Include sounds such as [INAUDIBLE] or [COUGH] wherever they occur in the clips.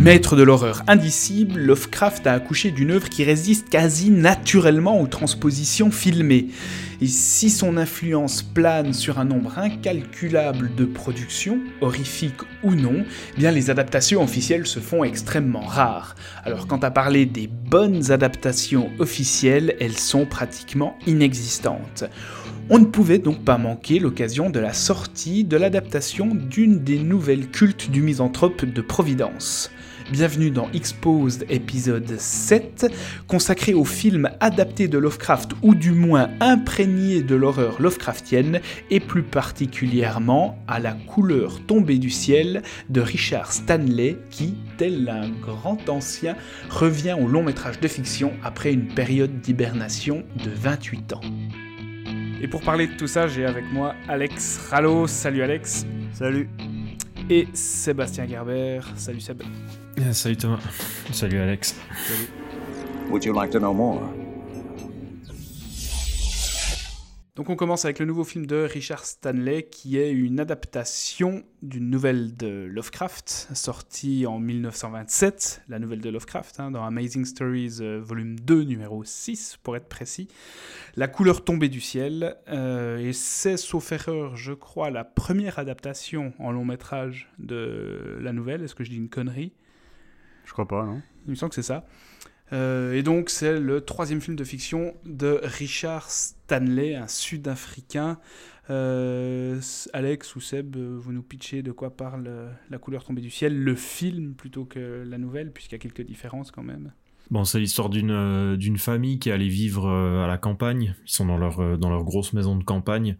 Maître de l'horreur indicible, Lovecraft a accouché d'une œuvre qui résiste quasi naturellement aux transpositions filmées. Et si son influence plane sur un nombre incalculable de productions, horrifiques ou non, eh bien les adaptations officielles se font extrêmement rares. Alors quant à parler des bonnes adaptations officielles, elles sont pratiquement inexistantes. On ne pouvait donc pas manquer l'occasion de la sortie de l'adaptation d'une des nouvelles cultes du misanthrope de Providence. Bienvenue dans Exposed épisode 7, consacré aux films adaptés de Lovecraft ou du moins imprégnés de l'horreur Lovecraftienne et plus particulièrement à la couleur tombée du ciel de Richard Stanley qui, tel un grand ancien, revient au long métrage de fiction après une période d'hibernation de 28 ans. Et pour parler de tout ça, j'ai avec moi Alex Rallo. Salut Alex. Salut. Et Sébastien Gerber. Salut Seb. Salut Thomas. Salut Alex. Salut. Would you like to know more? Donc on commence avec le nouveau film de Richard Stanley qui est une adaptation d'une nouvelle de Lovecraft sortie en 1927, la nouvelle de Lovecraft hein, dans Amazing Stories euh, volume 2 numéro 6 pour être précis. La couleur tombée du ciel euh, et c'est sauf erreur je crois la première adaptation en long métrage de la nouvelle. Est-ce que je dis une connerie? Je crois pas non. Il me semble que c'est ça. Euh, et donc, c'est le troisième film de fiction de Richard Stanley, un Sud-Africain. Euh, Alex ou Seb, vous nous pitchez de quoi parle La couleur tombée du ciel, le film plutôt que la nouvelle, puisqu'il y a quelques différences quand même. Bon, c'est l'histoire d'une euh, d'une famille qui est allée vivre euh, à la campagne. Ils sont dans leur euh, dans leur grosse maison de campagne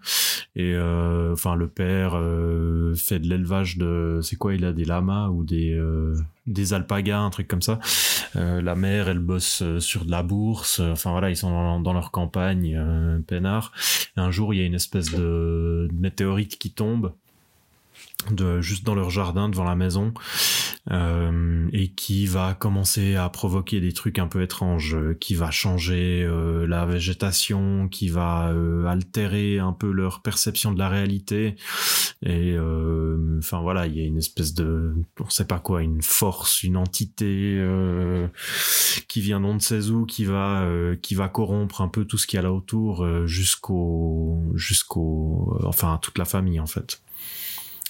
et euh, enfin le père euh, fait de l'élevage de c'est quoi il a des lamas ou des euh, des alpagas un truc comme ça. la mère elle bosse sur de la bourse. Enfin voilà ils sont dans, leur campagne peinard. Et un jour il y a une espèce de météorite qui tombe de juste dans leur jardin devant la maison euh, et qui va commencer à provoquer des trucs un peu étranges, qui va changer euh, la végétation, qui va euh, altérer un peu leur perception de la réalité. Et enfin voilà il y a une espèce de on sait pas quoi une force une entité qui vient d'on ne sait où qui va qui va corrompre un peu tout ce qu'il y a là autour jusqu'au jusqu'au enfin toute la famille en fait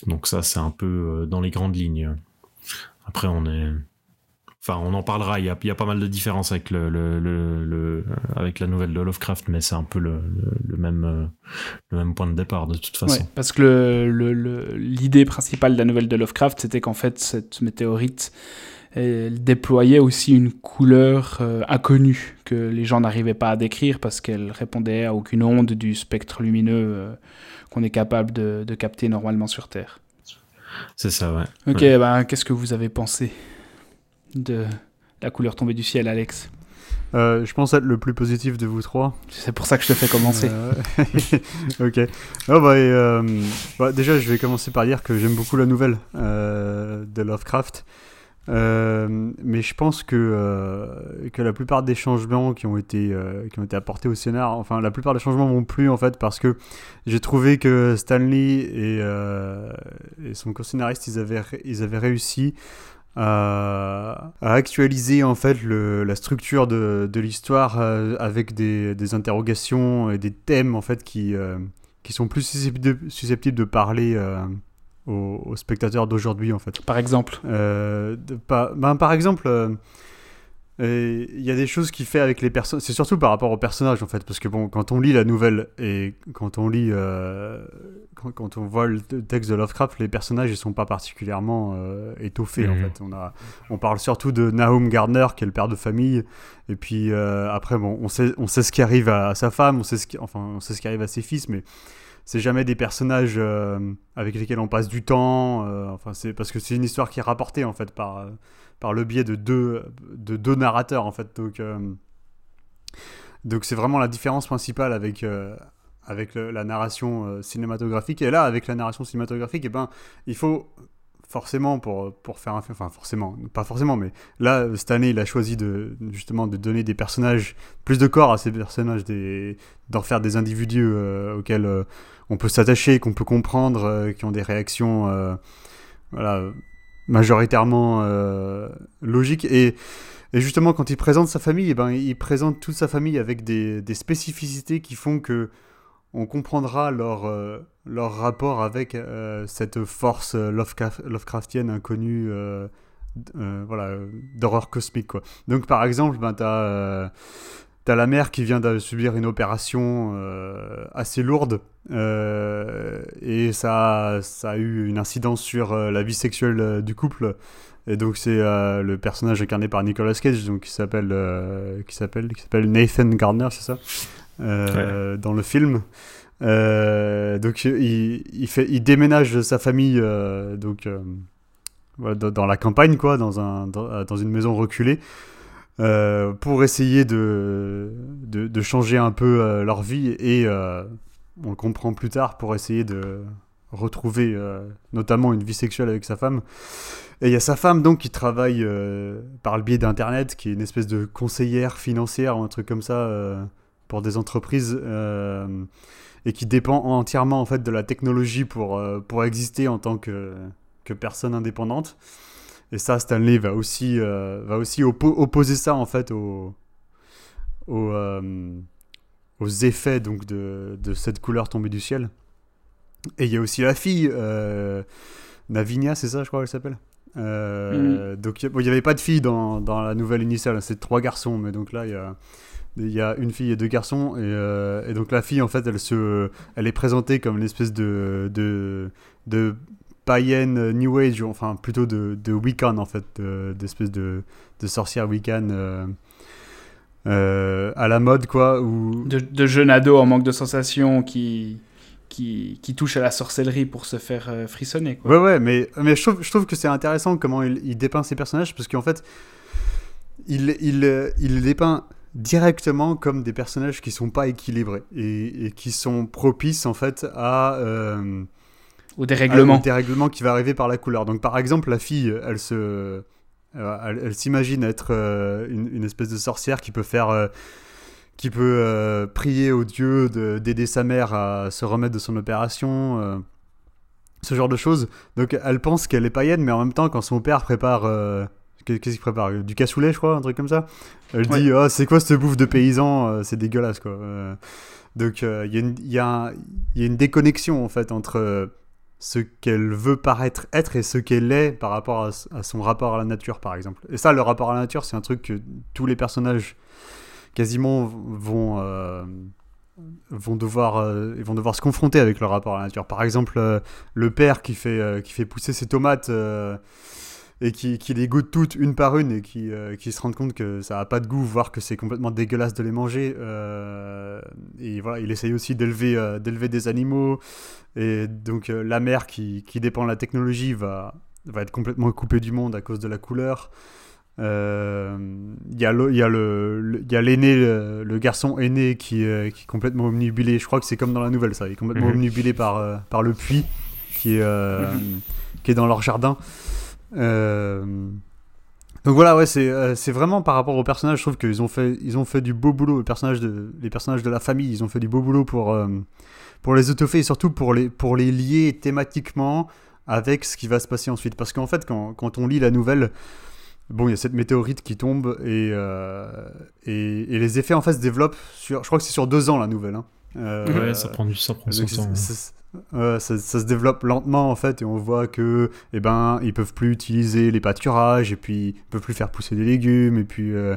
donc ça, c'est un peu dans les grandes lignes. Après, on est... Enfin, on en parlera. Il y a, pas mal de différences avec le, avec la nouvelle de Lovecraft, mais c'est un peu le, même le même point de départ de toute façon. Parce que l'idée principale de la nouvelle de Lovecraft, c'était qu'en fait cette météorite elle déployait aussi une couleur euh, inconnue que les gens n'arrivaient pas à décrire parce qu'elle répondait à aucune onde du spectre lumineux euh, qu'on est capable de, de, capter normalement sur Terre. C'est ça, ouais. Ok, ouais. Ben, qu'est-ce que vous avez pensé de la couleur tombée du ciel, Alex? Euh, je pense être le plus positif de vous trois. C'est pour ça que je te fais commencer. Euh... [LAUGHS] ok. Oh, bah, et, euh... bah, déjà, je vais commencer par dire que j'aime beaucoup la nouvelle euh, de Lovecraft. Euh, mais je pense que, euh, que la plupart des changements qui ont, été, euh, qui ont été apportés au scénar, enfin la plupart des changements m'ont plu en fait parce que j'ai trouvé que Stanley et, son co-scénariste ils avaient, ils avaient réussi à, actualiser en fait le, la structure de, de l'histoire avec des, des, interrogations et des thèmes en fait qui, qui sont plus susceptibles de parler aux, aux, spectateurs d'aujourd'hui en fait. Par exemple euh, de, pas, ben, Par exemple, il euh, y a des choses qu'il fait avec les personnes. C'est surtout par rapport aux personnages en fait, parce que bon, quand on lit la nouvelle et quand on lit, euh, quand, quand, on voit le texte de Lovecraft, les personnages ils sont pas particulièrement étoffés mmh. en fait. On a, on parle surtout de Nahum Gardner qui est le père de famille, et puis après bon, on sait, on sait ce qui arrive à, à sa femme, on sait ce qui, enfin, on sait ce qui arrive à ses fils, mais c'est jamais des personnages euh, avec lesquels on passe du temps. euh, enfin, c'est parce que c'est une histoire qui est rapportée en fait par par le biais de deux de deux narrateurs en fait. Donc euh, donc c'est vraiment la différence principale avec avec la narration cinématographique. Et là, avec la narration cinématographique, eh ben, il faut forcément pour, pour faire un film, enfin forcément, pas forcément, mais là, cette année, il a choisi de, justement de donner des personnages, plus de corps à ces personnages, d'en faire des individus euh, auxquels euh, on peut s'attacher, qu'on peut comprendre, euh, qui ont des réactions voilà, majoritairement logiques. Et, et justement, quand il présente sa famille, eh ben, il présente toute sa famille avec des spécificités qui font que on comprendra leur, euh, leur rapport avec euh, cette force euh, Lovecraft- Lovecraftienne inconnue voilà, d'horreur cosmique. Donc par exemple, ben, tu as, la mère qui vient de subir une opération assez lourde et ça, ça a eu une incidence sur la vie sexuelle du couple. Et donc c'est le personnage incarné par Nicolas Cage, donc qui s'appelle s'appelle Nathan Gardner, c'est ça, Euh, dans le film. Euh, donc il, il fait il déménage sa famille euh, donc dans, la campagne quoi, dans un dans, une maison reculée. euh, pour essayer de, de, de changer un peu euh, leur vie et euh, on le comprend plus tard pour essayer de retrouver notamment une vie sexuelle avec sa femme. Et il y a sa femme donc qui travaille par le biais d'internet, qui est une espèce de conseillère financière ou un truc comme ça pour des entreprises euh, et qui dépend entièrement en fait de la technologie pour, euh, pour exister en tant que, que personne indépendante. Et ça, Stanley va aussi, euh, va aussi oppo- opposer ça en fait aux, aux, euh, aux effets donc de, de cette couleur tombée du ciel. Et il y a aussi la fille, Navinia, c'est ça, je crois qu'elle s'appelle? Euh, Donc il n'y avait pas de fille dans, dans la nouvelle initiale, c'est trois garçons, mais donc là il y a, il y a une fille et deux garçons, et, euh, et donc la fille en fait elle, se, elle est présentée comme une espèce de, de, de païenne New Age, enfin plutôt de, de Wiccan en fait, de- d'espèce de, de sorcière Wiccan euh, euh, à la mode quoi, ou De, de jeunes ados en manque de sensations qui, qui, qui touchent à la sorcellerie pour se faire euh, frissonner. Quoi. Ouais, ouais, mais, mais je, trouve, je trouve que c'est intéressant comment il, il dépeint ses personnages parce qu'en fait, il, il, il dépeint directement comme des personnages qui sont pas équilibrés et, et qui sont propices en fait à. euh, Au dérèglement. à- au dérèglement qui va arriver par la couleur. Donc par exemple, la fille, elle se. euh, elle elle s'imagine être euh, une, une espèce de sorcière qui peut faire. euh, qui peut prier au dieu de- d'aider sa mère à se remettre de son opération. ce genre de choses. Donc elle pense qu'elle est païenne, mais en même temps, quand son père prépare. Euh, qu'est- Qu'est-ce qu'il prépare Du cassoulet, je crois, un truc comme ça. Elle Ouais. dit Ah, c'est quoi cette bouffe de paysan Euh, C'est dégueulasse, quoi. Euh, donc euh, il y, a une- y y a déconnexion, en fait, entre euh, ce qu'elle veut paraître être et ce qu'elle est par rapport à, son rapport à la nature, par exemple. Et ça, le rapport à la nature, c'est un truc que tous les personnages quasiment vont. euh, vont devoir, euh, vont devoir se confronter avec leur rapport à la nature. Par exemple, euh, le père qui fait, euh, qui fait pousser ses tomates euh, et qui, qui les goûte toutes une par une et qui, euh, qui se rend compte que ça n'a pas de goût, voire que c'est complètement dégueulasse de les manger. euh, et voilà, il essaye aussi d'élever euh, des animaux. Et donc euh, la mère qui, qui dépend de la technologie va, va être complètement coupée du monde à cause de la couleur. Il y a a le- le- l'aîné, le, le garçon aîné qui, est- complètement omnibulé. Je crois que c'est comme dans la nouvelle, ça. Il est complètement Mhm. omnibulé par, par le puits qui est, euh, qui est dans leur jardin. Euh, donc voilà, ouais, c'est euh, vraiment par rapport aux personnages, je trouve qu'ils ont fait, ils ont fait du beau boulot. Les personnages, de, les personnages de la famille, ils ont fait du beau boulot pour, euh, pour les étoffer et surtout pour les, pour les lier thématiquement avec ce qui va se passer ensuite. Parce qu'en fait, quand, quand on lit la nouvelle, bon, il y a cette météorite qui tombe et, euh, et, et les effets en fait se développent sur, je crois que c'est sur deux ans la nouvelle. hein. Euh, Ouais, ça prend, du, ça prend son donc, temps. Ouais, ça, se développe lentement en fait et on voit que eh ben ils peuvent plus utiliser les pâturages et puis ils peuvent plus faire pousser des légumes et puis euh,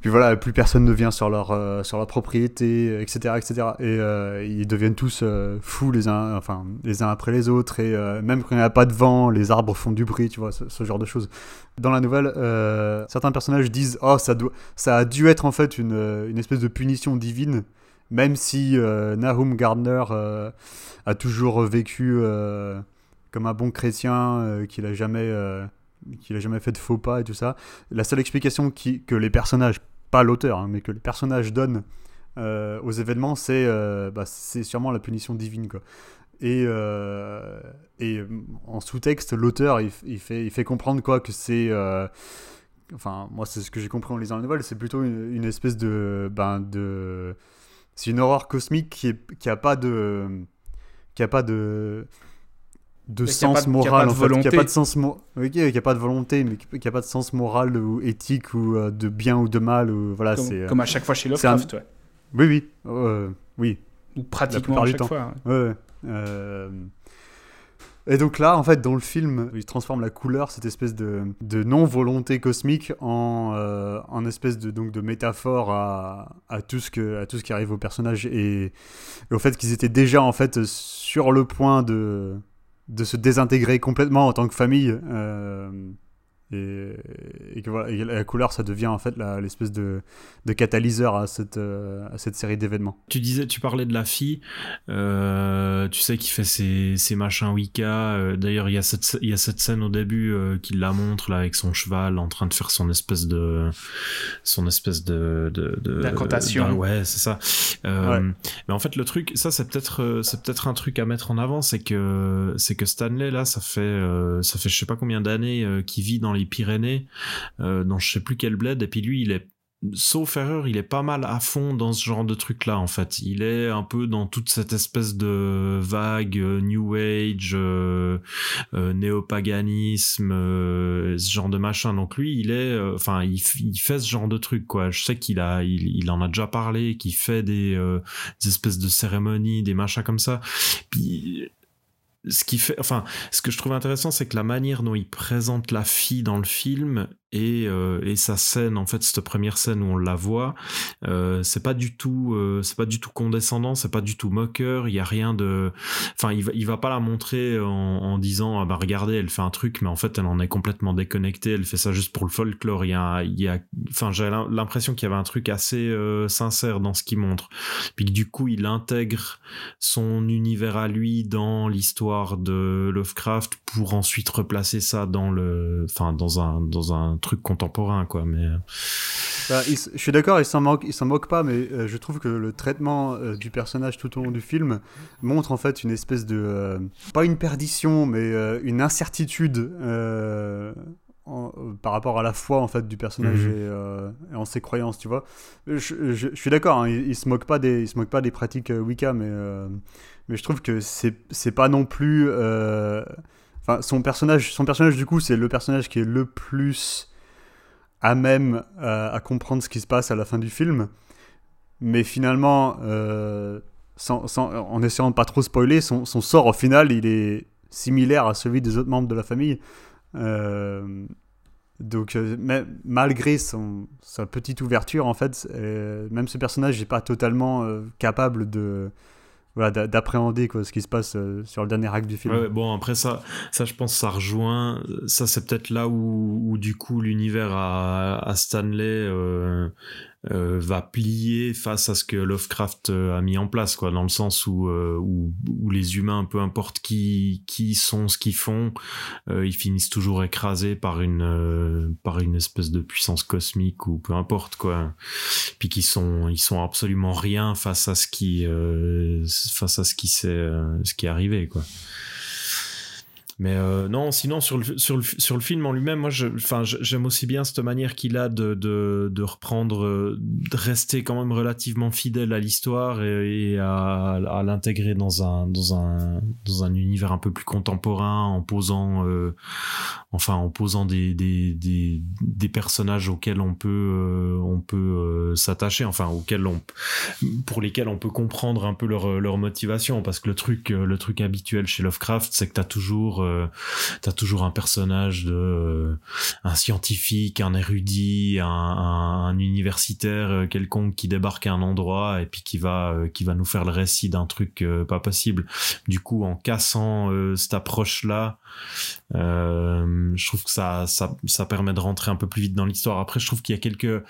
puis voilà plus personne ne vient sur leur euh, sur leur propriété etc etc et euh, ils deviennent tous euh, fous les uns enfin les uns après les autres et euh, même quand il n'y a pas de vent les arbres font du bruit tu vois ce, ce genre de choses. Dans la nouvelle euh, certains personnages disent oh ça doit ça a dû être en fait une, une espèce de punition divine même si Nahum Gardner a toujours vécu comme un bon chrétien, qu'il a jamais qu'il a jamais fait de faux pas et tout ça. La seule explication que les personnages, pas l'auteur, hein, mais que les personnages donnent aux événements, c'est bah, c'est sûrement la punition divine. Quoi. Et, euh, et en sous-texte, l'auteur, il, fait, il fait comprendre quoi que c'est... Euh, enfin, moi, c'est ce que j'ai compris en lisant la nouvelle, c'est plutôt une, espèce de... Ben, de c'est une horreur cosmique qui, est, qui a pas de... qui a pas de de sens moral en fait, qui a pas de sens qui a pas de volonté mais qui a pas de sens moral ou éthique ou euh, de bien ou de mal ou voilà comme, c'est comme à chaque fois chez Lovecraft ouais. oui oui oui ou pratiquement à chaque fois ouais. ouais. Et donc là, en fait, dans le film, il transforme la couleur, cette espèce de, non-volonté cosmique, en, euh, espèce de, métaphore à, tout ce qui arrive aux personnages et, au fait qu'ils étaient déjà en fait sur le point de, de se désintégrer complètement en tant que famille. Euh, et, que voilà, la couleur, ça devient en fait l'espèce de, de, catalyseur à cette, euh, à cette série d'événements. Tu disais, tu parlais de la fille, euh, tu sais, qui fait ses, ses machins Wicca. Euh, d'ailleurs, il y, a cette, il y a cette scène au début qui la montre là avec son cheval en train de faire son espèce de. son espèce de. D'incantation. ouais, c'est ça. Mais en fait, le truc, ça, c'est peut-être c'est peut-être un truc à mettre en avant, c'est que, c'est que Stanley, là, ça fait, ça fait je sais pas combien d'années qu'il vit dans les Pyrénées, euh, dans je sais plus quel bled, et puis lui, il est sauf erreur, il est pas mal à fond dans ce genre de truc là en fait. Il est un peu dans toute cette espèce de vague euh, New Age, euh, euh néopaganisme, ce genre de machin. Donc lui, il est, enfin, il, fait ce genre de truc quoi. Je sais qu'il a, il, en a déjà parlé, qu'il fait des, espèces de cérémonies, des machins comme ça. Ce qui fait, enfin, ce que je trouve intéressant, c'est que la manière dont il présente la fille dans le film et, euh, et sa scène en fait cette première scène où on la voit euh, c'est pas du tout euh, c'est pas du tout condescendant c'est pas du tout moqueur il y a rien de enfin il va il va pas la montrer en, en, disant ah bah regardez elle fait un truc mais en fait elle en est complètement déconnectée elle fait ça juste pour le folklore il y a il y a enfin j'ai l'impression qu'il y avait un truc assez euh, sincère dans ce qu'il montre. Puis que du coup il intègre son univers à lui dans l'histoire de Lovecraft pour ensuite replacer ça dans le enfin dans un dans un truc contemporain, quoi. Mais euh. bah, je suis d'accord, il s'en moque, il s'en moque pas, mais euh, je trouve que le traitement euh, du personnage tout au long du film montre en fait une espèce de pas une perdition, mais une incertitude. par rapport à la foi en fait du personnage mhm. et, en ses croyances tu vois je, suis d'accord hein, il, se moque pas des il se moque pas des pratiques Wicca mais mais je trouve que c'est c'est pas non plus enfin son personnage son personnage du coup c'est le personnage qui est le plus à même euh, à comprendre ce qui se passe à la fin du film. Mais finalement, euh, sans, en essayant de pas trop spoiler, son, sort au final, il est similaire à celui des autres membres de la famille. Euh, donc, malgré son, sa petite ouverture, en fait, même ce personnage n'est pas totalement capable de, voilà, d'appréhender quoi, ce qui se passe euh, sur le dernier acte du film. Ouais, bon, après ça, ça, je pense, ça rejoint. Ça, c'est peut-être là où, où, du coup, l'univers à, à Stanley euh, euh, va plier face à ce que Lovecraft euh, a mis en place, quoi, dans le sens où, euh, où, où, les humains, peu importe qui, qui sont, ce qu'ils font, ils finissent toujours écrasés par une, par une espèce de puissance cosmique ou peu importe, quoi. Puis qu'ils sont, ils sont absolument rien face à ce qui, face à ce qui s'est, ce qui est arrivé, quoi. Mais euh, non, sinon sur le, sur le, sur le film en lui-même, moi, j'aime aussi bien cette manière qu'il a de, de, de, reprendre, euh, de rester quand même relativement fidèle à l'histoire et, à, l'intégrer dans un, dans, un, dans un univers un peu plus contemporain en posant, euh, enfin, en posant des, des, des, personnages auxquels on peut, on peut s'attacher, enfin, auxquels on, pour lesquels on peut comprendre un peu leur, leur motivation. Parce que le truc, le truc habituel chez Lovecraft, c'est que tu as toujours euh, t'as toujours un personnage de euh, un scientifique, un érudit, un, un, un universitaire euh, quelconque qui débarque à un endroit et puis qui va qui va nous faire le récit d'un truc pas possible. Du coup, en cassant cette approche là, je trouve que ça, ça ça permet de rentrer un peu plus vite dans l'histoire. Après, je trouve qu'il y a quelques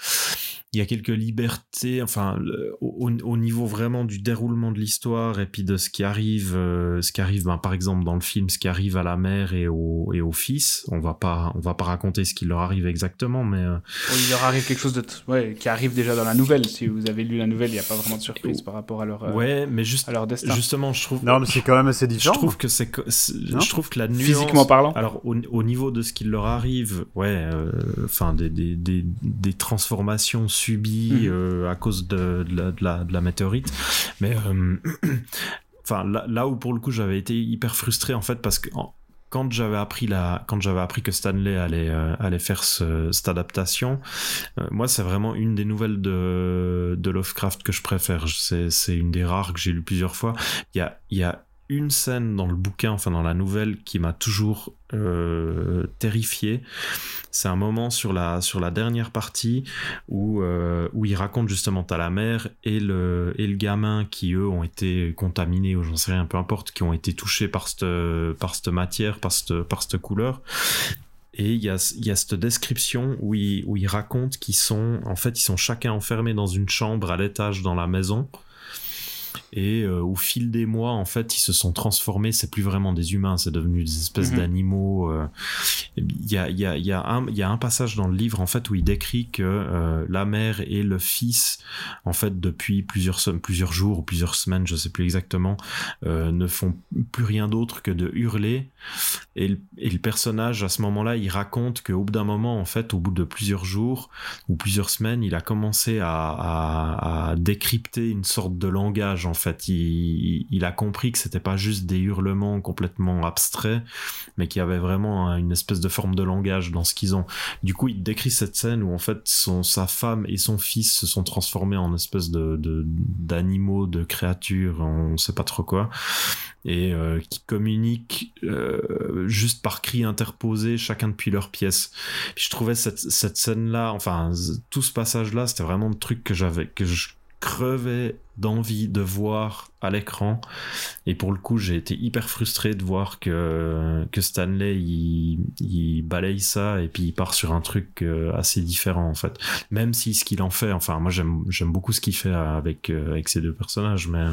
il y a quelques libertés, enfin, au, au niveau vraiment du déroulement de l'histoire et puis de ce qui arrive, ce qui arrive, ben, par exemple dans le film, ce qui arrive à la mère et au, et au fils. On va pas, on va pas raconter ce qui leur arrive exactement, mais euh, il leur arrive quelque chose de t- ouais, qui arrive déjà dans la nouvelle. Si vous avez lu la nouvelle, il n'y a pas vraiment de surprise par rapport à leur, euh, ouais, mais juste, à leur destin. justement, je trouve, Non, mais c'est quand même assez je différent. trouve que c'est, je trouve que la nuance, Physiquement parlant. Alors au, au niveau de ce qui leur arrive, ouais, euh, enfin des, des, des, des transformations subies Mhm. euh, à cause de, de, la, de, la, de la météorite, mais euh, [CLEARS THROAT] enfin là, là où pour le coup j'avais été hyper frustré en fait parce que quand j'avais appris la, quand j'avais appris que Stanley allait euh, allait faire ce, cette adaptation, euh, moi c'est vraiment une des nouvelles de de Lovecraft que je préfère. C'est c'est une des rares que j'ai lu plusieurs fois. Il y a il y a une scène dans le bouquin, enfin dans la nouvelle, qui m'a toujours euh, terrifié. C'est un moment sur la, sur la dernière partie où, euh, où il raconte justement à la mère et le, et le gamin qui, eux, ont été contaminés, ou j'en sais rien, peu importe, qui ont été touchés par cette, par cette matière, par cette, par cette couleur. Et il y a, y a cette description où il, où il raconte qu'ils sont, en fait, ils sont chacun enfermés dans une chambre à l'étage dans la maison. Et euh, au fil des mois, en fait, ils se sont transformés. C'est plus vraiment des humains, c'est devenu des espèces d'animaux. Il y, a, il y, a, il y, a un- il y a un passage dans le livre, en fait, où il décrit que euh, la mère et le fils, en fait, depuis plusieurs, plusieurs jours ou plusieurs semaines, je sais plus exactement, euh, ne font plus rien d'autre que de hurler. Et le, et le personnage, à ce moment-là, il raconte qu'au bout d'un moment, en fait, au bout de plusieurs jours ou plusieurs semaines, il a commencé à, à, à décrypter une sorte de langage. En fait, il, il a compris que c'était pas juste des hurlements complètement abstraits, mais qu'il y avait vraiment un- une espèce de forme de langage dans ce qu'ils ont. Du coup, il décrit cette scène où en fait, son, sa femme et son fils se sont transformés en espèce de d'animaux, de, créatures, on sait pas trop quoi et euh, qui communiquent euh, juste par cris interposés, chacun depuis leur pièce. Je trouvais cette, cette scène-là, enfin z- tout ce passage-là, c'était vraiment le truc que j'avais, que je crevais d'envie de voir à l'écran. Et pour le coup, j'ai été hyper frustré de voir que, que Stanley, il, il balaye ça et puis il part sur un truc euh, assez différent, en fait. Même si ce qu'il en fait, enfin, moi j'aime, beaucoup ce qu'il fait avec, euh, avec ces deux personnages, mais...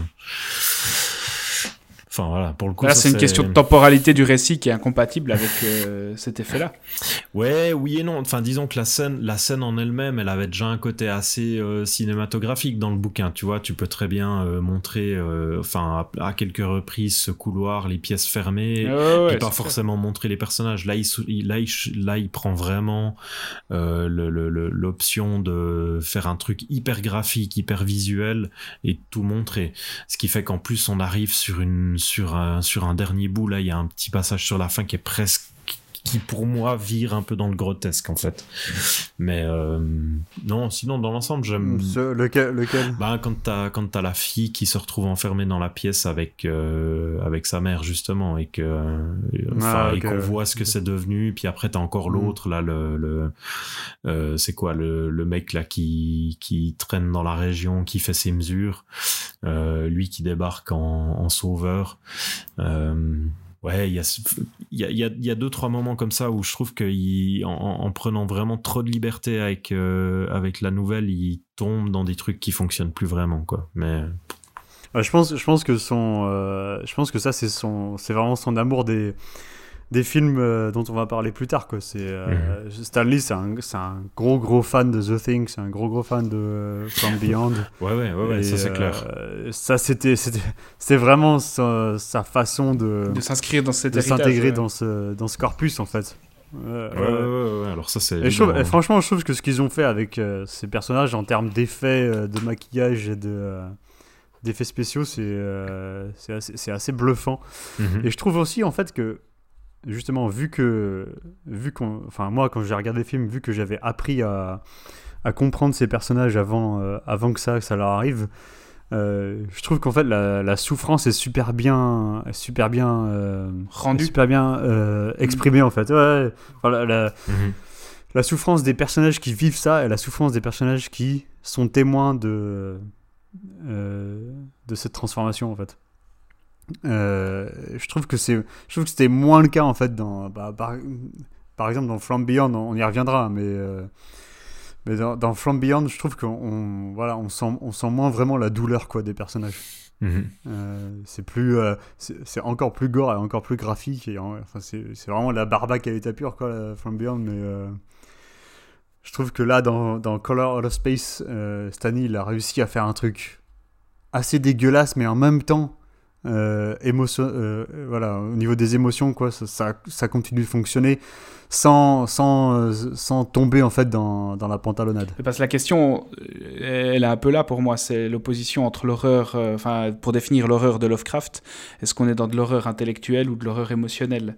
Enfin voilà, pour le coup. Là, c'est une question de temporalité du récit qui est incompatible avec euh, [LAUGHS] cet effet-là. Ouais, oui et non. Enfin, disons que la scène, la scène en elle-même, elle avait déjà un côté assez euh, cinématographique dans le bouquin. Tu vois, tu peux très bien euh, montrer, euh, enfin, à, à quelques reprises, ce couloir, les pièces fermées, Ouais, ouais, puis pas forcément montrer les personnages. Là, il, là, il, là, il prend vraiment euh, l'option de faire un truc hyper graphique, hyper visuel et tout montrer. Ce qui fait qu'en plus, on arrive sur une, sur un, dernier bout. Là, il y a un petit passage sur la fin qui est presque qui pour moi vire un peu dans le grotesque en fait. Mais euh, non, sinon dans l'ensemble j'aime. Ce- lequel, lequel? Bah, quand t'as quand t'as la fille qui se retrouve enfermée dans la pièce avec euh, avec sa mère justement et que euh, enfin, Ah, et qu'on voit ce que c'est devenu puis après t'as encore Mm. l'autre là le, le euh, c'est quoi le, le mec là qui qui traîne dans la région qui fait ses mesures euh, lui qui débarque en, en sauveur euh, Ouais, il y a, y, y, a, deux trois moments comme ça où je trouve qu'en en, en prenant vraiment trop de liberté avec euh, avec la nouvelle, il tombe dans des trucs qui fonctionnent plus vraiment quoi. Mais je pense, je pense que son, euh, je pense que ça c'est vraiment son amour des, des films euh, dont on va parler plus tard quoi. C'est euh, Stanley, c'est un, c'est un gros gros fan de The Thing, c'est un gros gros fan de euh, From Beyond. [LAUGHS] ouais ouais ouais, ouais Et, ça c'est clair. euh, ça c'était, c'était, c'est vraiment sa, sa façon de, De s'inscrire dans cet de s'intégrer ouais. dans ce, dans ce corpus en fait. Euh, Ouais, ouais, ouais, ouais, alors ça c'est. Franchement, je trouve que ce qu'ils ont fait avec euh, ces personnages en termes d'effets, euh, de maquillage et de, euh, d'effets spéciaux, c'est, euh, c'est, assez, c'est assez bluffant. Mhm. Et je trouve aussi en fait que, justement, vu que, vu qu'on, enfin moi quand j'ai regardé le film, vu que j'avais appris à, à comprendre ces personnages avant, euh, avant que ça, que ça leur arrive, euh, je trouve qu'en fait la, la souffrance est super bien, super bien euh, Rendu. super bien euh, exprimée en fait. Ouais, voilà, la, Mhm. la souffrance des personnages qui vivent ça et la souffrance des personnages qui sont témoins de, euh, de cette transformation en fait. Euh, je trouve que c'est, je trouve que c'était moins le cas en fait dans, bah, par, par exemple dans From Beyond, on y reviendra, mais euh, mais dans, dans From Beyond, je trouve qu'on on- voilà, on sent, on sent moins vraiment la douleur quoi des personnages. Mhm. Euh, c'est plus, c'est encore plus gore et encore plus graphique et enfin c'est vraiment la barbaque à l'état pur quoi, la From Beyond. Mais je trouve que là dans, dans Color Out of Space, Stanley il a réussi à faire un truc assez dégueulasse, mais en même temps euh, émotion, euh, voilà, au niveau des émotions quoi, ça, ça, continue de fonctionner sans sans euh, sans tomber en fait dans, dans la pantalonnade. Parce que la question, elle est un peu là pour moi, c'est l'opposition entre l'horreur, enfin, pour définir l'horreur de Lovecraft, est-ce qu'on est dans de l'horreur intellectuelle ou de l'horreur émotionnelle?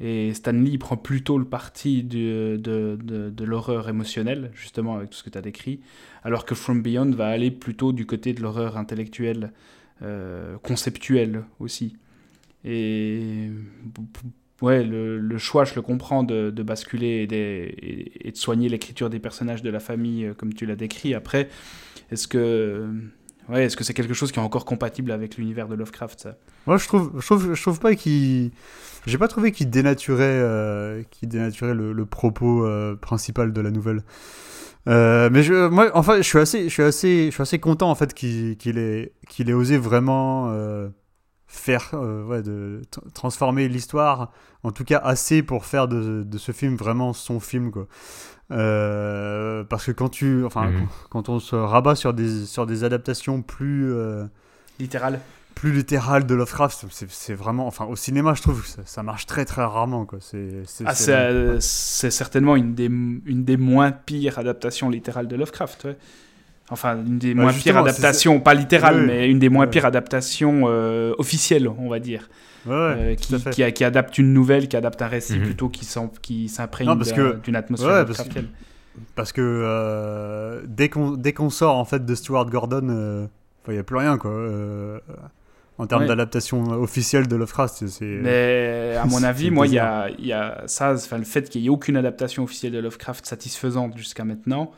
Et Stanley prend plutôt le parti de, de, de l'horreur émotionnelle, justement, avec tout ce que tu as décrit, alors que From Beyond va aller plutôt du côté de l'horreur intellectuelle, euh, conceptuelle aussi. Et ouais, le, le choix, je le comprends, de, de basculer et, des- et- de soigner l'écriture des personnages de la famille euh, comme tu l'as décrit. Après, est-ce que ouais, est-ce que c'est quelque chose qui est encore compatible avec l'univers de Lovecraft Moi, je trouve, je trouve, je trouve pas qu'il. J'ai pas trouvé qu'il dénaturait, euh, dénaturait le, le propos euh, principal de la nouvelle. Euh, mais je, moi, enfin, je suis assez, je suis assez, je suis assez content en fait qu'il qu'il ait, qu'il ait osé vraiment euh, faire, euh, ouais, de tra- transformer l'histoire, en tout cas assez pour faire de, de ce film vraiment son film quoi. Euh, parce que quand tu, enfin, Mhm. quand, quand on se rabat sur des, sur des adaptations plus euh, Littéral. Plus littéral de Lovecraft, c'est- vraiment, enfin au cinéma je trouve que ça, ça marche très très rarement quoi. C'est Ah, euh, certainement une des, une des moins pires adaptations littérales de Lovecraft. ouais. Enfin, une des Bah, moins pires adaptations, pas littérales, Oui, mais une des moins Ouais. pires adaptations euh, officielles, on va dire. ouais, ouais, Euh, qui, adapte une nouvelle, qui adapte un récit Mhm. plutôt qui s'imprègne d'une atmosphère ouais, parce que- Lovecraftienne. Parce que euh, dès qu'on dès qu'on sort en fait de Stuart Gordon, euh, il n'y a plus rien quoi. En termes Ouais. d'adaptation officielle de Lovecraft, c'est-. Mais à mon avis, moi, il y a, y a ça, enfin, le fait qu'il n'y ait aucune adaptation officielle de Lovecraft satisfaisante jusqu'à maintenant,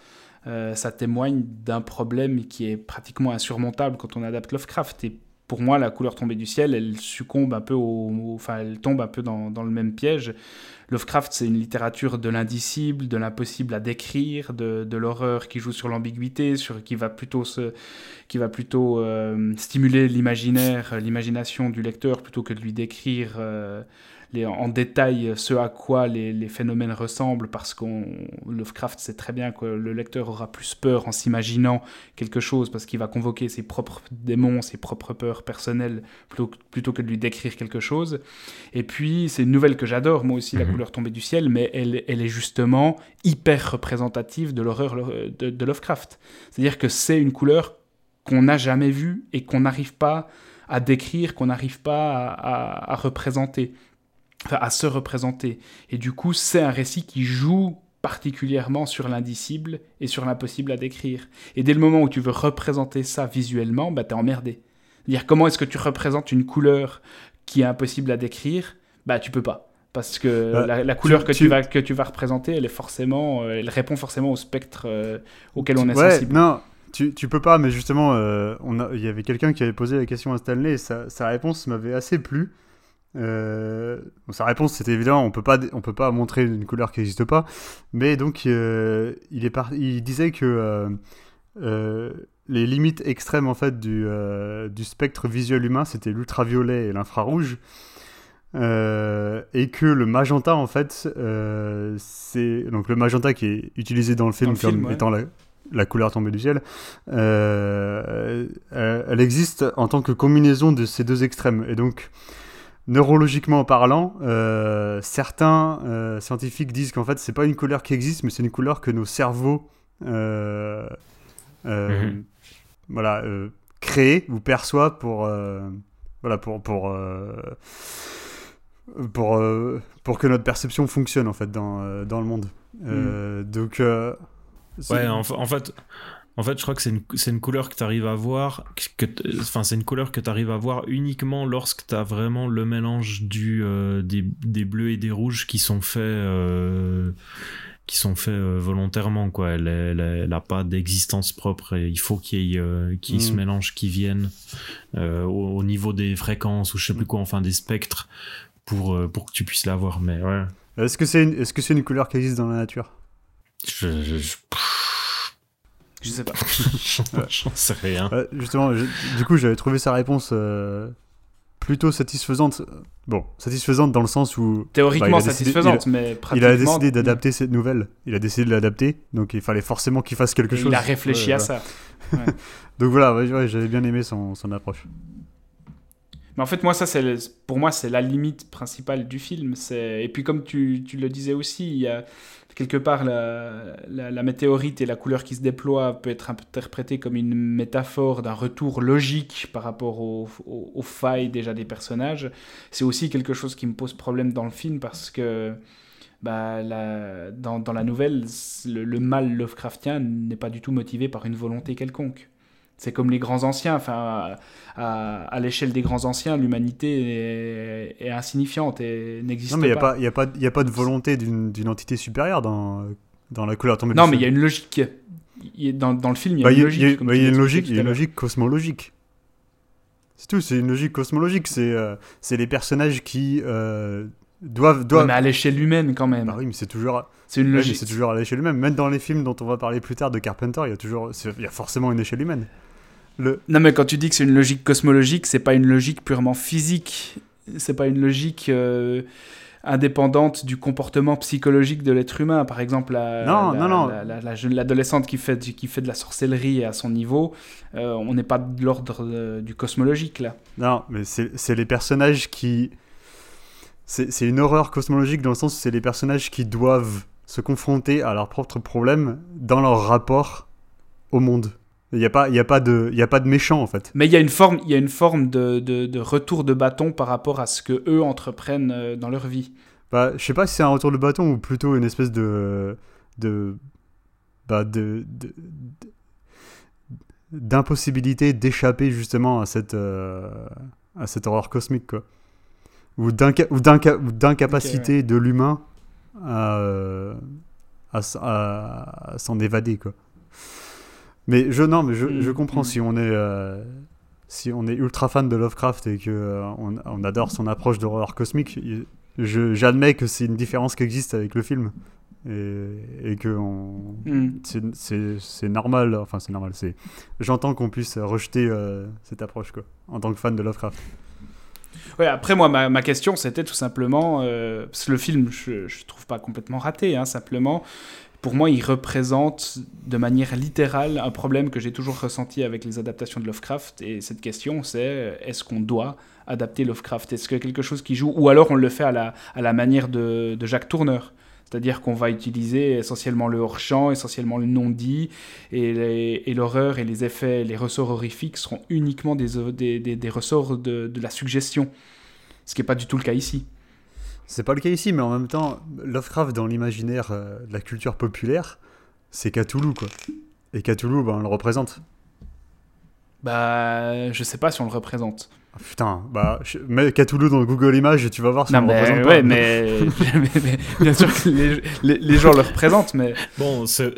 euh, ça témoigne d'un problème qui est pratiquement insurmontable quand on adapte Lovecraft. Et pour moi, la couleur tombée du ciel, elle succombe un peu au, enfin, elle tombe un peu dans, le même piège. Lovecraft, c'est une littérature de l'indicible, de l'impossible à décrire, de, l'horreur qui joue sur l'ambiguïté, sur qui va plutôt se, qui va plutôt euh, stimuler l'imaginaire, l'imagination du lecteur plutôt que de lui décrire euh, les, en détail ce à quoi les, les phénomènes ressemblent, parce qu'on Lovecraft sait très bien que le lecteur aura plus peur en s'imaginant quelque chose, parce qu'il va convoquer ses propres démons, ses propres peurs personnelles, plutôt, plutôt que de lui décrire quelque chose. Et puis, c'est une nouvelle que j'adore, moi aussi, La Mhm. couleur tombée du ciel, mais elle, elle est justement hyper représentative de l'horreur de, de Lovecraft. C'est-à-dire que c'est une couleur qu'on n'a jamais vue et qu'on n'arrive pas à décrire, qu'on n'arrive pas à, à- à représenter, à se représenter. Et du coup, c'est un récit qui joue particulièrement sur l'indicible et sur l'impossible à décrire. Et dès le moment où tu veux représenter ça visuellement, bah, t'es emmerdé. C'est-à-dire, comment est-ce que tu représentes une couleur qui est impossible à décrire Bah, tu peux pas. Parce que Bah, la, la couleur tu- que, tu... tu- vas, que tu vas représenter, elle est forcément, euh, elle répond forcément au spectre euh, auquel on est ouais, sensible. non, tu, tu peux pas, mais justement, euh, il y avait quelqu'un qui avait posé la question à Stanley et sa, sa réponse m'avait assez plu. Euh, sa réponse, c'était évidemment, on peut pas, on peut pas montrer une couleur qui n'existe pas, mais donc euh, il est par- il disait que euh, les limites extrêmes en fait du, du spectre visuel humain, c'était l'ultraviolet et l'infrarouge. Et que le magenta en fait c'est donc le magenta qui est utilisé dans le film le comme film, ouais. étant la, la couleur tombée du ciel elle existe en tant que combinaison de ces deux extrêmes et donc neurologiquement parlant euh, certains euh, scientifiques disent qu'en fait c'est pas une couleur qui existe mais c'est une couleur que nos cerveaux euh, Mhm. voilà créent ou perçoivent pour voilà pour pour pour pour que notre perception fonctionne en fait dans dans le monde Euh, donc Ouais, en, en fait, En fait, je crois que c'est une, couleur que tu arrives à voir, que, enfin, c'est une couleur que tu arrives à voir uniquement lorsque tu as vraiment le mélange du, euh, des, des bleus et des rouges qui sont faits, euh, qui sont faits euh, volontairement, quoi. Elle, elle, elle a pas d'existence propre et il faut qu'il y ait, qu'il y ait ce Mm. mélange qui vienne au, au niveau des fréquences ou je sais plus quoi, enfin des spectres pour, pour que tu puisses la voir. Mais ouais, Est-ce que c'est une, est-ce que c'est une couleur qui existe dans la nature? Je, je, je- Je sais pas. [LAUGHS] j'en sais rien. Euh, Justement, je- du coup, j'avais trouvé sa réponse euh, plutôt satisfaisante. Bon, satisfaisante dans le sens où Théoriquement Bah, il a satisfaisante, mais il pratiquement. a décidé d'adapter cette nouvelle. Il a décidé de l'adapter, donc il fallait forcément qu'il fasse quelque Et chose. Il a réfléchi Ouais, à voilà. ça. [LAUGHS] Donc voilà, ouais, ouais, j'avais bien aimé son, son approche. Mais en fait, moi, ça, pour moi, c'est la limite principale du film. Et puis comme tu, tu le disais aussi, il y a quelque part la, la, météorite et la couleur qui se déploie peut être interprétée comme une métaphore d'un retour logique par rapport aux, aux- failles déjà des personnages. C'est aussi quelque chose qui me pose problème dans le film parce que bah, la- dans, dans la nouvelle, le, le mal Lovecraftien n'est pas du tout motivé par une volonté quelconque. C'est comme les grands anciens, enfin, à, à l'échelle des grands anciens, l'humanité est, est insignifiante et n'existe Non, mais il n'y a, pas. pas- a, pas- a pas de volonté d'une entité supérieure dans, dans la couleur tombée Non, mais il y a une logique. Il y a- Dans, dans le film, il y a Bah, une logique. bah, y a une il y a à une logique cosmologique. C'est tout, c'est une logique cosmologique. C'est euh, les personnages qui euh, doivent. Ouais, doivent... mais à l'échelle humaine, quand même. Bah oui, mais c'est toujours, C'est une ouais, logique. c'est toujours à l'échelle humaine. Même dans les films dont on va parler plus tard de Carpenter, il y a toujours, il y a forcément une échelle humaine. Le, Non, mais quand tu dis que c'est une logique cosmologique, c'est pas une logique purement physique. C'est pas une logique euh, indépendante du comportement psychologique de l'être humain. Par exemple, la, Non, la- non, non. l'adolescente qui fait, qui fait de la sorcellerie à son niveau, euh, on n'est pas de l'ordre euh, du cosmologique là. Non, mais c'est c'est les personnages qui. C'est c'est une horreur cosmologique dans le sens où c'est les personnages qui doivent se confronter à leurs propres problèmes dans leur rapport au monde. Il n'y a, pas- il y a, pas de- il y a pas de méchant en fait. Mais il y a une forme, il y a une forme de, de- de retour de bâton par rapport à ce que eux entreprennent euh, dans leur vie. Bah, je sais pas si c'est un retour de bâton ou plutôt une espèce de. de. bah, de. d'impossibilité d'échapper justement à cette. euh, à cette horreur cosmique quoi. Ou d'inca- ou d'inca- ou d'incapacité de l'humain à, euh, à- à s'en évader quoi. Mais je non mais je, Mm, je comprends mm. si on est euh, si on est ultra fan de Lovecraft et que euh, on, on adore son approche d'horreur cosmique, j'admets que c'est une différence qui existe avec le film et, et que on- Hmm. c'est- normal, enfin c'est normal, c'est j'entends qu'on puisse rejeter euh, cette approche quoi, en tant que fan de Lovecraft. Ouais, après, moi, ma, ma question, c'était tout simplement. euh, parce que le film, je, je trouve pas complètement raté, hein, simplement. Pour moi, il représente de manière littérale un problème que j'ai toujours ressenti avec les adaptations de Lovecraft. Et cette question, c'est est-ce qu'on doit adapter Lovecraft? Est-ce que quelque chose qui joue? Ou alors on le fait à la, manière de, Jacques Tourneur c'est-à-dire qu'on va utiliser essentiellement le hors-champ, essentiellement le non-dit, et, l'horreur et les effets, les ressorts horrifiques seront uniquement des ressorts de, de la suggestion. Ce qui n'est pas du tout le cas ici. C'est pas le cas ici, mais en même temps, Lovecraft dans l'imaginaire euh, de la culture populaire, c'est Cthulhu quoi. Et Cthulhu, ben, on le représente. Bah, je sais pas si on le représente. Ah, putain, bah, je- mets Cthulhu dans Google Images et tu vas voir si non, on le représente ouais, pas. [LAUGHS] mais, mais- mais bien sûr que les, les- les gens le représentent, mais Bon, c'est-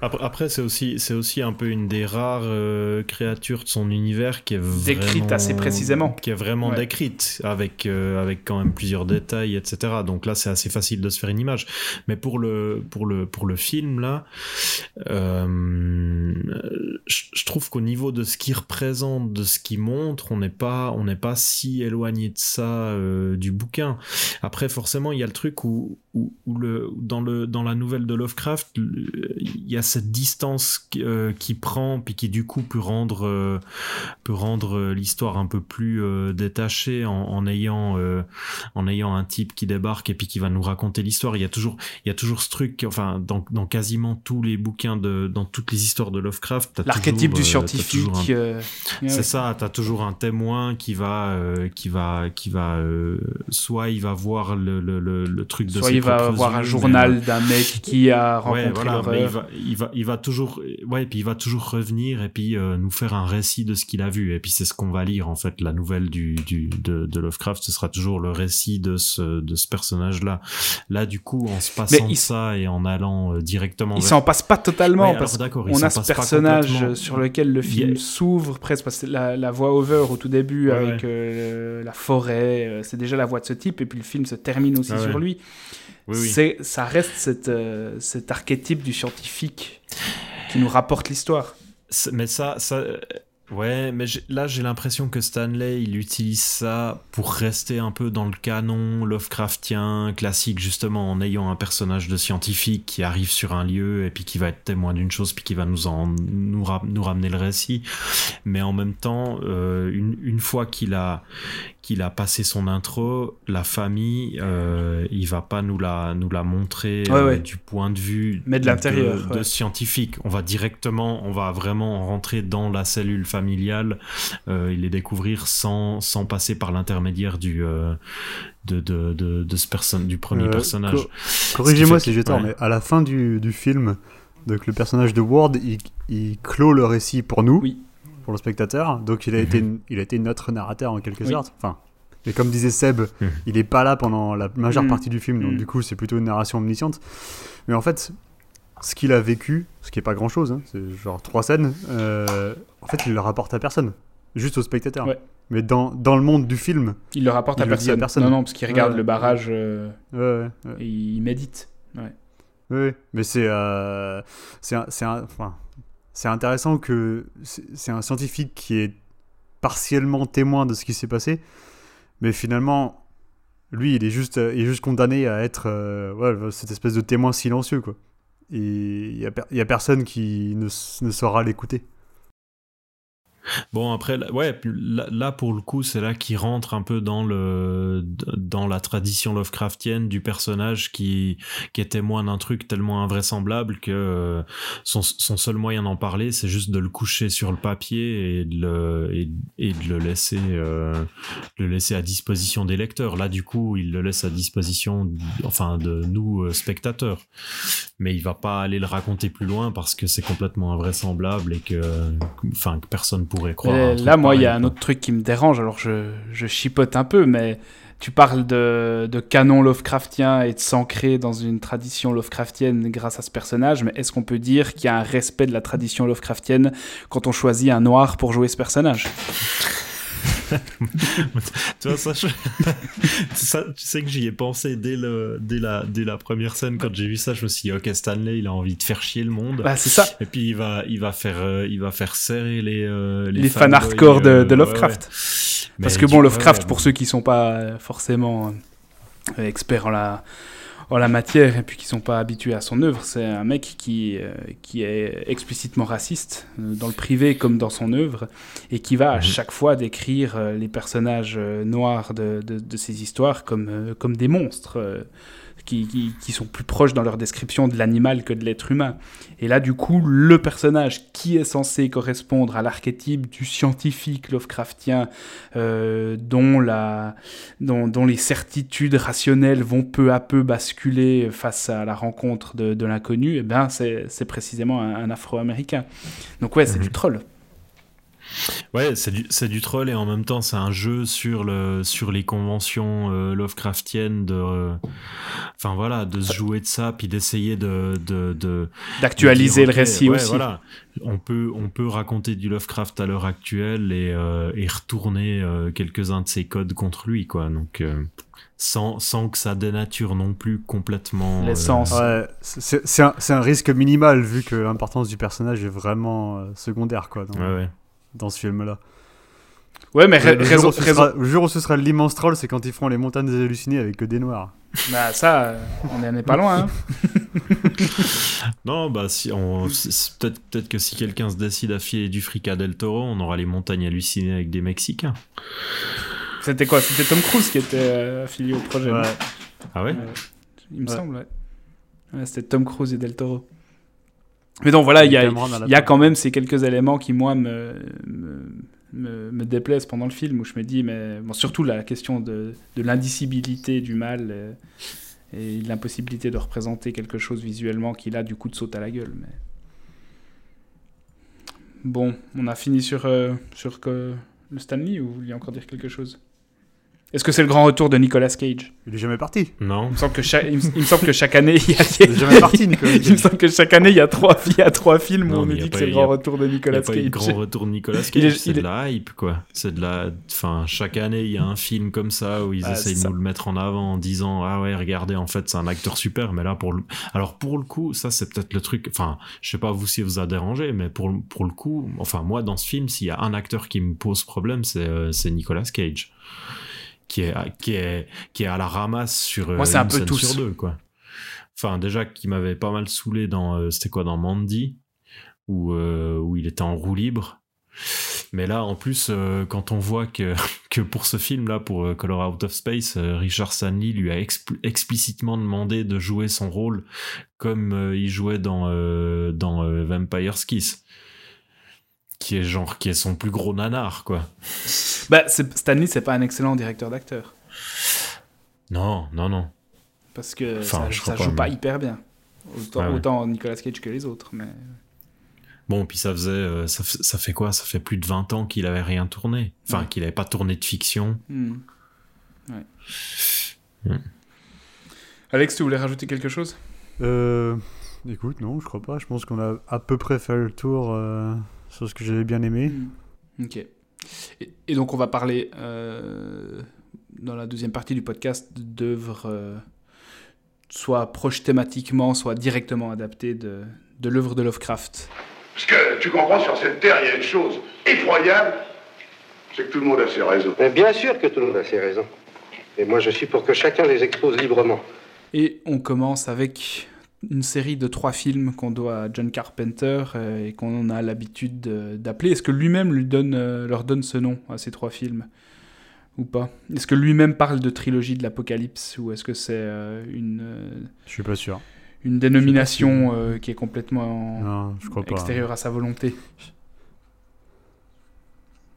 après, après, c'est aussi, c'est aussi un peu une des rares euh, créatures de son univers qui est Décrite vraiment- assez précisément. Qui est vraiment Ouais. décrite, avec, euh, avec quand même plusieurs détails, etc. Donc là, c'est assez facile de se faire une image. Mais pour le, pour le, pour le film, là, euh, je, trouve qu'au niveau de ce qu'il représente, de ce qu'il montre, on n'est pas, on n'est pas si éloigné de ça du bouquin. Après, forcément, il y a le truc où, où, où le, dans, le, dans la nouvelle de Lovecraft, il y a cette distance qui, euh, qui prend, puis qui du coup peut rendre, euh, peut rendre euh, l'histoire un peu plus détachée en, en ayant, en ayant un type qui débarque et puis qui va nous raconter l'histoire. Il y a toujours, il y a toujours ce truc, enfin, dans, dans quasiment tous les bouquins de, dans toutes les histoires de Lovecraft, l'archétype du scientifique. un c'est ouais. ça, t'as toujours un témoin qui va, qui va, qui va, soit il va voir le, le, le, le truc de Soit il va voir un journal d'un mec qui a euh, ouais, rencontré voilà, mais il l'horreur. va, il va, il va toujours, ouais, et puis il va toujours revenir et puis euh, nous faire un récit de ce qu'il a vu. Et puis c'est ce qu'on va lire en fait. La nouvelle du, du de, de, Lovecraft, ce sera toujours le récit de ce de ce personnage-là. Là, du coup, en se passant ça et en allant euh, directement, il s'en passe pas totalement parce qu'on a ce personnage sur lequel le film s'ouvre presque parce que la, la voix over au tout début avec euh, la forêt, c'est déjà la voix de ce type et puis le film se termine aussi sur lui. C'est, ça reste cette, euh, cet archétype du scientifique qui nous rapporte l'histoire. Mais ça, ça, Ouais, mais là j'ai l'impression que Stanley il utilise ça pour rester un peu dans le canon Lovecraftien classique justement en ayant un personnage de scientifique qui arrive sur un lieu et puis qui va être témoin d'une chose puis qui va nous en nous, nous ramener le récit. Mais en même temps, euh, une, une fois qu'il a qu'il a passé son intro, la famille, euh, il va pas nous la nous la montrer euh, du point de vue mais de l'intérieur de, scientifique. On va directement, on va vraiment rentrer dans la cellule familiale familial euh, et les découvrir sans, sans passer par l'intermédiaire du, euh, de, de, de, ce personne, du premier euh, personnage. Corrigez-moi si j'ai tort, mais à la fin du, du, film, donc le personnage de Ward, il, il clôt le récit pour nous, oui. Pour le spectateur. Donc il a, été, mhm. il a été notre narrateur en quelque sorte. Enfin, et comme disait Seb, mhm. il est pas là pendant la majeure mhm. partie du film, donc du coup c'est plutôt une narration omnisciente. Mais en fait, ce qu'il a vécu, ce qui est pas grand chose, hein, c'est genre trois scènes, euh, en fait, il le rapporte à personne, juste au spectateur. Mais dans, dans, le monde du film, il le rapporte à, personne. personne. Non, non, parce qu'il regarde le barrage euh, et il médite. Oui, mais c'est euh, c'est enfin, intéressant que c'est un scientifique qui est partiellement témoin de ce qui s'est passé, mais finalement, lui, il est juste, il est juste condamné à être ouais, cette espèce de témoin silencieux, quoi et il n'y a, a, personne qui ne, ne saura l'écouter. Bon après ouais là, pour le coup c'est là qu'il rentre un peu dans le dans la tradition Lovecraftienne du personnage qui qui est témoin d'un truc tellement invraisemblable que euh, son, son seul moyen d'en parler c'est juste de le coucher sur le papier et de le et, de le laisser euh, le laisser à disposition des lecteurs. Là du coup il le laisse à disposition enfin de nous euh, spectateurs. Mais il va pas aller le raconter plus loin parce que c'est complètement invraisemblable et que enfin que personne là, moi, il y a un autre truc qui me dérange. Alors, je, je chipote un peu, mais tu parles de, de canon Lovecraftien et de s'ancrer dans une tradition Lovecraftienne grâce à ce personnage, mais est-ce qu'on peut dire qu'il y a un respect de la tradition Lovecraftienne quand on choisit un noir pour jouer ce personnage? [LAUGHS] tu vois, ça, ça, [LAUGHS] tu sais que j'y ai pensé dès, le, dès, la, dès la première scène. Quand j'ai vu ça, je me suis dit, ok, Stanley, il a envie de faire chier le monde. Bah, c'est ça. Et puis, il va, il va, faire, euh, il va faire serrer les, euh, les, fans, hardcore de, de, euh, Lovecraft. Parce que, bon, Lovecraft, pour ceux qui sont pas forcément experts en la en la matière et puis qui sont pas habitués à son œuvre. C'est un mec qui, euh, qui est explicitement raciste, euh, dans le privé comme dans son œuvre, et qui va à mhm. chaque fois décrire euh, les personnages noirs de, de, de, ses histoires comme, comme des monstres qui, sont plus proches dans leur description de l'animal que de l'être humain. Et là, du coup, le personnage qui est censé correspondre à l'archétype du scientifique Lovecraftien, euh, dont, la, dont, dont, les certitudes rationnelles vont peu à peu basculer face à la rencontre de, l'inconnu, eh ben, c'est précisément un, Afro-Américain. Donc ouais, c'est mhm. du troll. Ouais, c'est du, du troll et en même temps c'est un jeu sur, le, sur les conventions euh, Lovecraftiennes de, euh, enfin voilà, de se jouer de ça puis d'essayer de, d'actualiser le récit aussi. Voilà, on peut, on peut raconter du Lovecraft à l'heure actuelle et, euh, et retourner quelques-uns de ses codes contre lui quoi. Donc sans, sans que ça dénature non plus complètement l'essence. Ouais, c'est un, un, risque minimal vu que l'importance du personnage est vraiment secondaire quoi. ouais, ouais dans ce film-là. Ouais, mais le, jour le, jour où ce sera l'immense troll, c'est quand ils feront les montagnes des hallucinés avec que des noirs. Bah ça, euh, on n'en est pas loin. Hein. [LAUGHS] non, bah si on, peut-être peut-être que si quelqu'un se décide à filer du fric à Del Toro, on aura les montagnes hallucinées avec des Mexicains. C'était quoi? C'était Tom Cruise qui était euh, affilié au projet. Ah ouais? Il me semble, ouais. ouais C'était Tom Cruise et Del Toro. Mais donc voilà, il y a, y a quand même ces quelques éléments qui, moi, me, me, me, déplaisent pendant le film, où je me dis, mais bon, surtout la question de, de l'indicibilité du mal euh, et, l'impossibilité de représenter quelque chose visuellement qui, là, du coup, te saute à la gueule. Mais... Bon, on a fini sur, euh, sur que le Stanley ou vous vouliez encore dire quelque chose? Est-ce que c'est le grand retour de Nicolas Cage Il est jamais parti. Non il me, semble que chaque, il, me, il me semble que chaque année, il y a, Il est jamais parti, [LAUGHS] Nicolas il me semble que chaque année, il y a trois, il y a trois films où on nous dit que c'est le grand retour de Il n'y Nicolas Cage. grand retour de Nicolas Cage, c'est de la hype, quoi. C'est de la... Enfin, chaque année, il y a un film comme ça où ils Ah, essayent de nous le mettre en avant en disant « Ah ouais, regardez, en fait, c'est un acteur super. » Mais là, pour le... Alors, pour le coup, ça, c'est peut-être le truc... Enfin, je sais pas vous si vous a dérangé, mais pour, le- pour le coup, enfin, moi, dans ce film, s'il y a un acteur qui me pose problème, c'est euh, c'est Nicolas Cage. Qui est, qui, est, qui est à la ramasse sur euh, Moi, c'est un une peu scène tous. sur deux, quoi. Enfin, déjà, qui m'avait pas mal saoulé dans... euh, C'était quoi, dans Mandy où, euh, où il était en roue libre. Mais là, en plus, euh, quand on voit que, [LAUGHS] que pour ce film-là, pour euh, Color Out of Space, euh, Richard Stanley lui a expl- explicitement demandé de jouer son rôle comme euh, il jouait dans, euh, dans euh, Vampire's Kiss. Qui est genre, qui est son plus gros nanar, quoi. Bah, c'est- Stanley, c'est pas un excellent directeur d'acteur. Non, non, non. Parce que Enfin, ça, joue pas, hyper bien. Autant, Ouais, ouais. autant Nicolas Cage que les autres. Mais... Bon, puis ça faisait, euh, ça, ça fait quoi? Ça fait plus de 20 ans qu'il avait rien tourné. Enfin, Ouais. qu'il avait pas tourné de fiction. Ouais. Hmm. Alex, tu voulais rajouter quelque chose? Euh, écoute, non, je crois pas. Je pense qu'on a à peu près fait le tour euh, sur ce que j'avais bien aimé. Ok. Et, et donc, on va parler euh, dans la deuxième partie du podcast d'œuvres euh, soit proches thématiquement, soit directement adaptées de, de l'œuvre de Lovecraft. Parce que tu comprends, sur cette terre, il y a une chose effroyable, c'est que tout le monde a ses raisons. Mais bien sûr que tout le monde a ses raisons. Et moi, je suis pour que chacun les expose librement. Et on commence avec une série de trois films qu'on doit à John Carpenter euh, et qu'on a l'habitude de- d'appeler. Est-ce que lui-même lui donne, euh, leur donne ce nom à ces trois films ou pas? Est-ce que lui-même parle de trilogie de l'Apocalypse ou est-ce que c'est euh, une, Je suis pas sûr. une dénomination euh, qui est complètement Non, je crois pas. extérieure à sa volonté?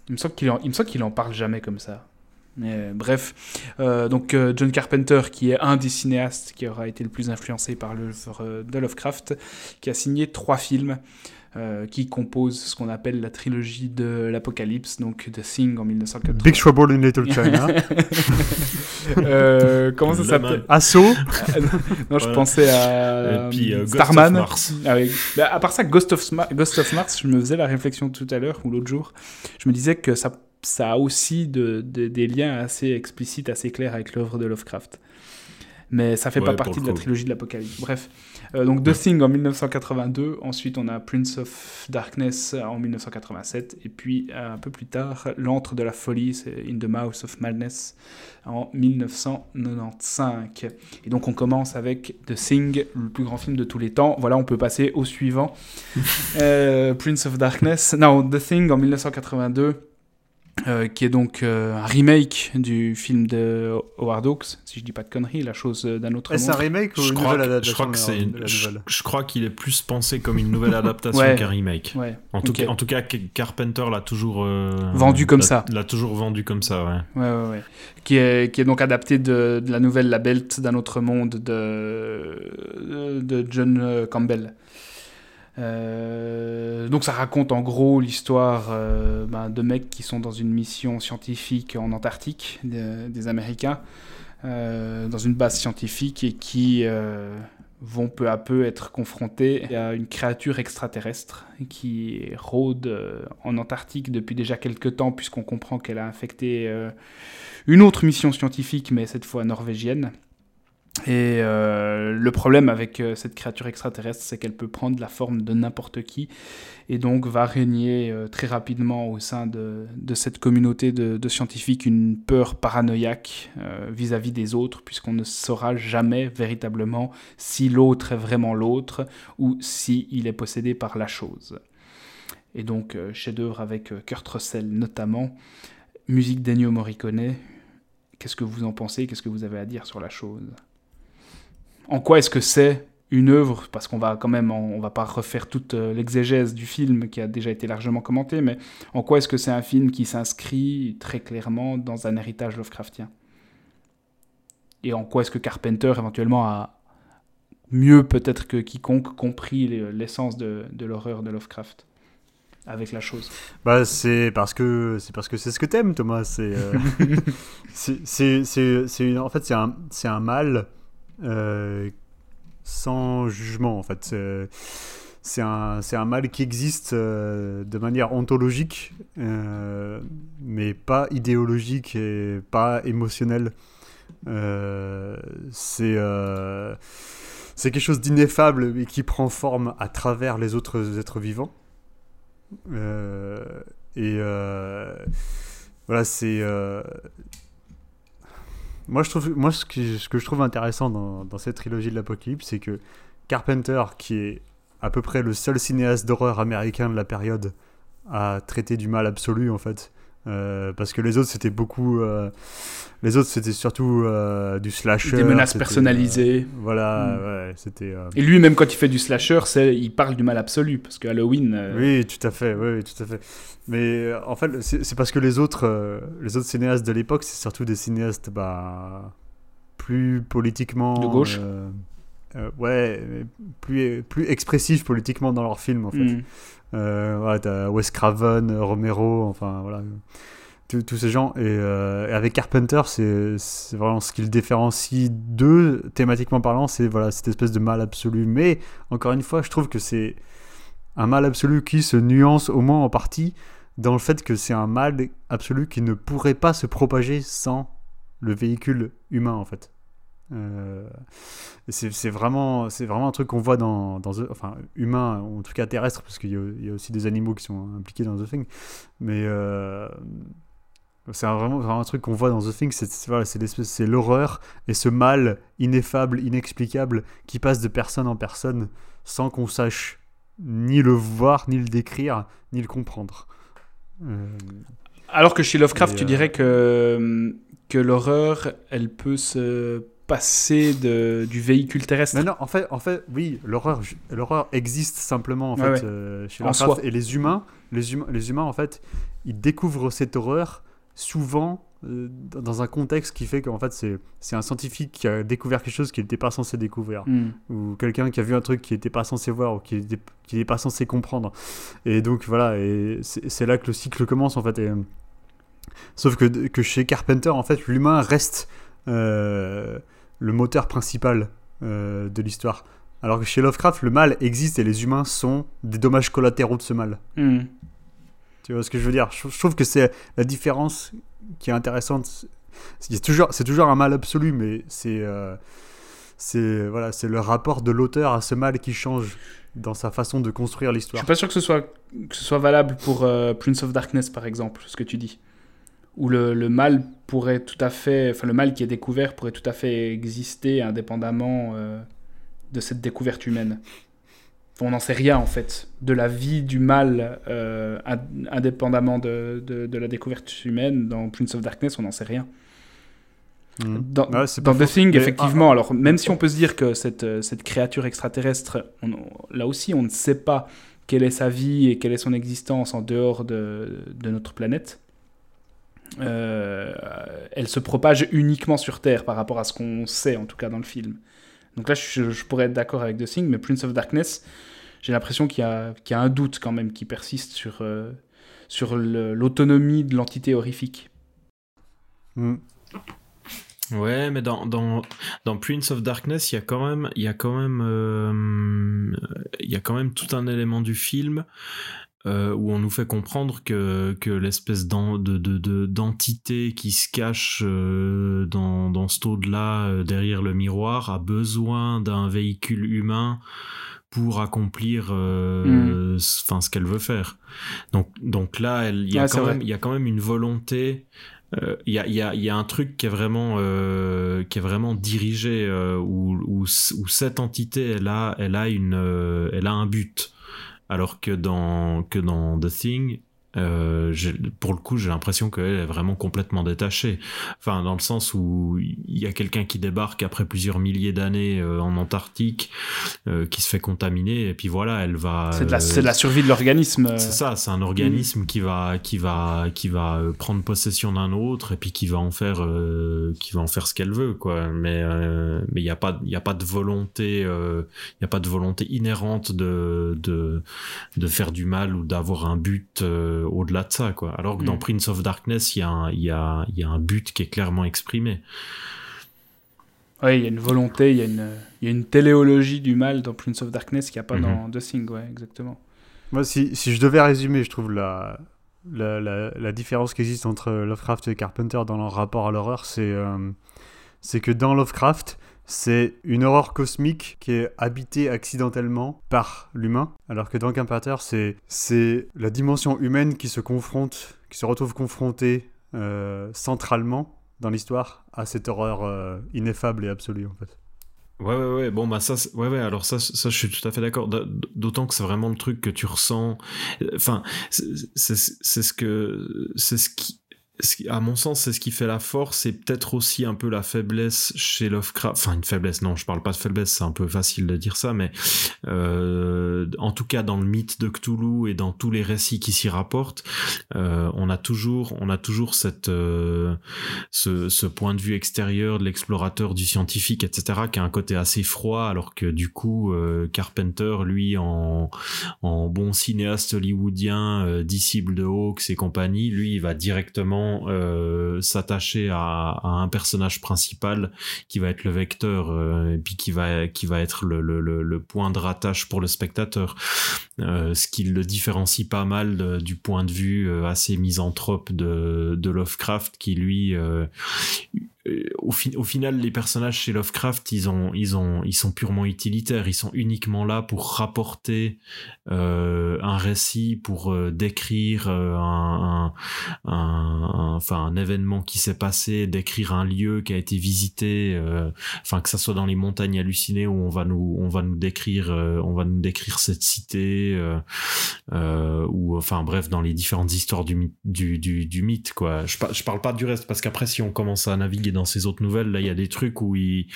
Il me semble qu'il en, il me semble qu'il en parle jamais comme ça. Mais euh, bref, Euh, donc euh, John Carpenter, qui est un des cinéastes qui aura été le plus influencé par l'œuvre de Lovecraft, qui a signé trois films euh, qui composent ce qu'on appelle la trilogie de l'Apocalypse, donc The Thing en 1980. Big Trouble in Little [LAUGHS] China. Euh, comment ça Le s'appelle? Assaut. Non, je Voilà. pensais à puis, Starman. of Mars. Avec... Bah, à part ça, Ghost of, Sma- Ghost of Mars, je me faisais la réflexion tout à l'heure ou l'autre jour. Je me disais que ça, ça a aussi de, de- des liens assez explicites, assez clairs avec l'œuvre de Lovecraft. Mais ça fait Ouais, pas partie de la trilogie de l'Apocalypse. Bref. Euh, donc The Thing en 1982. Ensuite, on a Prince of Darkness en 1987. Et puis, un peu plus tard, L'antre de la folie, c'est In the Mouth of Madness en 1995. Et donc on commence avec The Thing, le plus grand film de tous les temps. Voilà, on peut passer au suivant. [LAUGHS] Euh, Prince of Darkness. Non, The Thing en 1982. Euh, qui est donc euh, un remake du film de Howard Hawks, si je dis pas de conneries, la chose d'un autre Est-ce un monde. remake ou Je une crois, nouvelle que, je adaptation crois que c'est je, nouvelle? je crois qu'il est plus pensé comme une nouvelle [LAUGHS] adaptation Ouais. qu'un remake. Ouais. En tout, cas, en tout cas, Carpenter l'a toujours euh, Vendu comme l'a- ça. L'a toujours vendu comme ça, ouais. Ouais, ouais, ouais. Qui est, qui est donc adapté de, de la nouvelle La Belt d'un autre monde de, de John euh, Campbell. Euh, donc ça raconte en gros l'histoire euh, ben, de mecs qui sont dans une mission scientifique en Antarctique, des, Américains, euh, dans une base scientifique et qui vont peu à peu être confrontés à une créature extraterrestre qui rôde en Antarctique depuis déjà quelques temps puisqu'on comprend qu'elle a infecté une autre mission scientifique mais cette fois norvégienne. Et euh, le problème avec euh, cette créature extraterrestre, c'est qu'elle peut prendre la forme de n'importe qui et donc va régner euh, très rapidement au sein de, cette communauté de, scientifiques une peur paranoïaque vis-à-vis des autres, puisqu'on ne saura jamais véritablement si l'autre est vraiment l'autre ou si il est possédé par la chose. Et donc, chef-d'œuvre avec Kurt Russell notamment, musique d'Ennio Morricone. Qu'est-ce que vous en pensez? Qu'est-ce que vous avez à dire sur la chose? En quoi est-ce que c'est une œuvre? Parce qu'on va quand même, on va pas refaire toute euh, l'exégèse du film qui a déjà été largement commenté, mais en quoi est-ce que c'est un film qui s'inscrit très clairement dans un héritage Lovecraftien? Et en quoi est-ce que Carpenter éventuellement a mieux peut-être que quiconque compris les- l'essence de, de l'horreur de Lovecraft avec la chose? Bah c'est parce que c'est parce que c'est ce que t'aimes Thomas. C'est euh, [LAUGHS] c'est en fait c'est un c'est un mal sans jugement en fait. C'est- un mal qui existe euh, de manière ontologique, euh, mais pas idéologique et pas émotionnelle. Euh, c'est euh, quelque chose d'ineffable et qui prend forme à travers les autres êtres vivants. Euh, et euh, voilà, c'est. Moi, je trouve, moi ce, que, ce que je trouve intéressant dans, dans cette trilogie de l'Apocalypse, c'est que Carpenter, qui est à peu près le seul cinéaste d'horreur américain de la période, a traité du mal absolu, en fait. Euh, parce que les autres, c'était beaucoup. euh, les autres, c'était surtout euh, du slasher. Des menaces personnalisées. voilà, Mm. ouais, c'était. Et lui, même quand il fait du slasher, c'est, il parle du mal absolu, parce que Halloween. Oui, tout à fait, oui, tout à fait. Mais en fait, c'est parce que les autres, les autres cinéastes de l'époque, c'est surtout des cinéastes bah, plus politiquement. De gauche. ouais, plus, plus expressifs politiquement dans leurs films, en fait. hmm. Euh, Wes Craven, Romero, enfin voilà, tous ces gens. Et, euh, avec Carpenter, c'est vraiment ce qui le différencie d'eux, thématiquement parlant, c'est voilà, cette espèce de mal absolu. Mais encore une fois, je trouve que c'est un mal absolu qui se nuance au moins en partie dans le fait que c'est un mal absolu qui ne pourrait pas se propager sans le véhicule humain en fait. Euh, c'est vraiment, vraiment un truc qu'on voit dans, dans The- enfin humain, en tout cas terrestre, parce qu'il y, a- il y a aussi des animaux qui sont impliqués dans The Thing. Mais euh, c'est vraiment, vraiment un truc qu'on voit dans The Thing, c'est voilà, l'horreur et ce mal ineffable, inexplicable qui passe de personne en personne sans qu'on sache ni le voir, ni le décrire, ni le comprendre. Euh, Alors que chez Lovecraft, tu euh, dirais que, que l'horreur, elle peut se passer de, du véhicule terrestre. Non, non, en fait, en fait oui, l'horreur, existe simplement en Ouais, fait ouais. euh, chez En Lovecraft. Et les humains, les humains, les humains en fait, ils découvrent cette horreur souvent euh, dans un contexte qui fait qu'en fait c'est c'est un scientifique qui a découvert quelque chose qu'il n'était pas censé découvrir Hmm. ou quelqu'un qui a vu un truc qu'il n'était pas censé voir ou qu'il n'était n'est pas censé comprendre. Et donc voilà, et c'est c'est là que le cycle commence en fait. Et, euh, sauf que, que chez Carpenter, en fait, l'humain reste euh, le moteur principal euh, de l'histoire. Alors que chez Lovecraft, le mal existe et les humains sont des dommages collatéraux de ce mal. Hmm. Tu vois ce que je veux dire? Je, je trouve que c'est la différence qui est intéressante. C'est toujours, c'est toujours un mal absolu, mais c'est euh, c'est voilà, c'est le rapport de l'auteur à ce mal qui change dans sa façon de construire Je l'histoire. suis pas sûr que ce soit, que ce soit valable pour euh, Prince of Darkness, par exemple, ce que tu dis. Où le, le mal pourrait tout à fait. Enfin, le mal qui est découvert pourrait tout à fait exister indépendamment euh, de cette découverte humaine. Enfin, on n'en sait rien, en fait, de la vie du mal euh, ind- indépendamment de, de, de la découverte humaine. Dans Prince of Darkness, on n'en sait rien. Mhm. Dans, Ouais, dans The. Thing, effectivement, alors même si on peut se dire que cette, euh, cette créature extraterrestre, on- là aussi, on ne sait pas quelle est sa vie et quelle est son existence en dehors de, de notre planète. Euh, elle se propage uniquement sur Terre par rapport à ce qu'on sait, en tout cas dans le film. Donc là, je, pourrais être d'accord avec The Thing, mais Prince of Darkness, j'ai l'impression qu'il y, a- un doute quand même qui persiste sur, euh, l'autonomie de l'entité horrifique. Mhm. Ouais, mais dans, Prince of Darkness, il y a quand même tout un élément du film euh, où on nous fait comprendre que, que l'espèce d'en- de, de, d'entité qui se cache euh, dans, dans cet au-delà, euh, derrière le miroir, a besoin d'un véhicule humain pour accomplir euh, enfin, ce qu'elle veut faire. Donc, donc là, il y, a Ouais, c'est quand vrai. même- il y a quand même une volonté euh, il y, a, il y, a, y a un truc qui est vraiment euh, qui est vraiment dirigé euh, où, où, où cette entité elle a elle a une euh, elle a un but alors que dans que dans The Thing euh, pour le coup, j'ai l'impression qu'elle est vraiment complètement détachée. Enfin, dans le sens où il y a quelqu'un qui débarque après plusieurs milliers d'années euh, en Antarctique, euh, qui se fait contaminer, et puis voilà, elle va. C'est de, la, de la survie de l'organisme. C'est ça, c'est un organisme qui va, qui va, qui va prendre possession d'un autre, et puis qui va en faire, qui va en faire ce qu'elle veut, quoi. Mais mais il n'y a pas, il a pas de volonté, il a pas de volonté inhérente de de de faire du mal ou d'avoir un but au-delà de ça, quoi. Alors que dans mm. Prince of Darkness, il y, a un, y, a, y a un but qui est clairement exprimé. Oui, il y a une volonté, il y, a une, y a une téléologie du mal dans Prince of Darkness qu'il n'y a pas mhm. dans The Thing, ouais, exactement. Moi, si, si, je devais résumer, je trouve la, la, la, différence qui existe entre Lovecraft et Carpenter dans leur rapport à l'horreur, c'est euh, c'est que dans Lovecraft, c'est une horreur cosmique qui est habitée accidentellement par l'humain, alors que dans Carpenter, c'est, c'est la dimension humaine qui se confronte, qui se retrouve confrontée euh, centralement dans l'histoire à cette horreur ineffable et absolue en fait. Ouais, ouais, ouais. Bon, bah, ça, ouais, ouais. Alors, ça, ça, je suis tout à fait d'accord. D'autant que c'est vraiment le truc que tu ressens. Enfin, c'est ce que, c'est ce qui, à mon sens, c'est ce qui fait la force et peut-être aussi un peu la faiblesse chez Lovecraft. Enfin, une faiblesse, non, je parle pas de faiblesse, c'est un peu facile de dire ça, mais euh, en tout cas dans le mythe de Cthulhu et dans tous les récits qui s'y rapportent, euh, on a toujours, on a toujours cette, euh, ce, point de vue extérieur de l'explorateur, du scientifique, etc., qui a un côté assez froid, alors que du coup, Carpenter, lui, en, en bon cinéaste hollywoodien, disciple de Hawks et compagnie, lui, il va directement euh, s'attacher à, un personnage principal qui va être le vecteur euh, et puis qui va être le, point de rattache pour le spectateur. Euh, ce qui le différencie pas mal du point de vue assez misanthrope de Lovecraft qui lui au, au, final, les personnages chez Lovecraft, ils ont, ils ont, ils sont purement utilitaires. Ils sont uniquement là pour rapporter euh, un récit, pour euh, décrire euh, un, un, enfin un événement qui s'est passé, décrire un lieu qui a été visité. Euh, que ça soit dans les montagnes hallucinées où on va nous, on va nous décrire, on va nous décrire cette cité, ou enfin bref dans les différentes histoires du, du, du, du mythe quoi. Je, je parle pas du reste parce qu'après si on commence à naviguer dans ses autres nouvelles, là, il y a des trucs où il,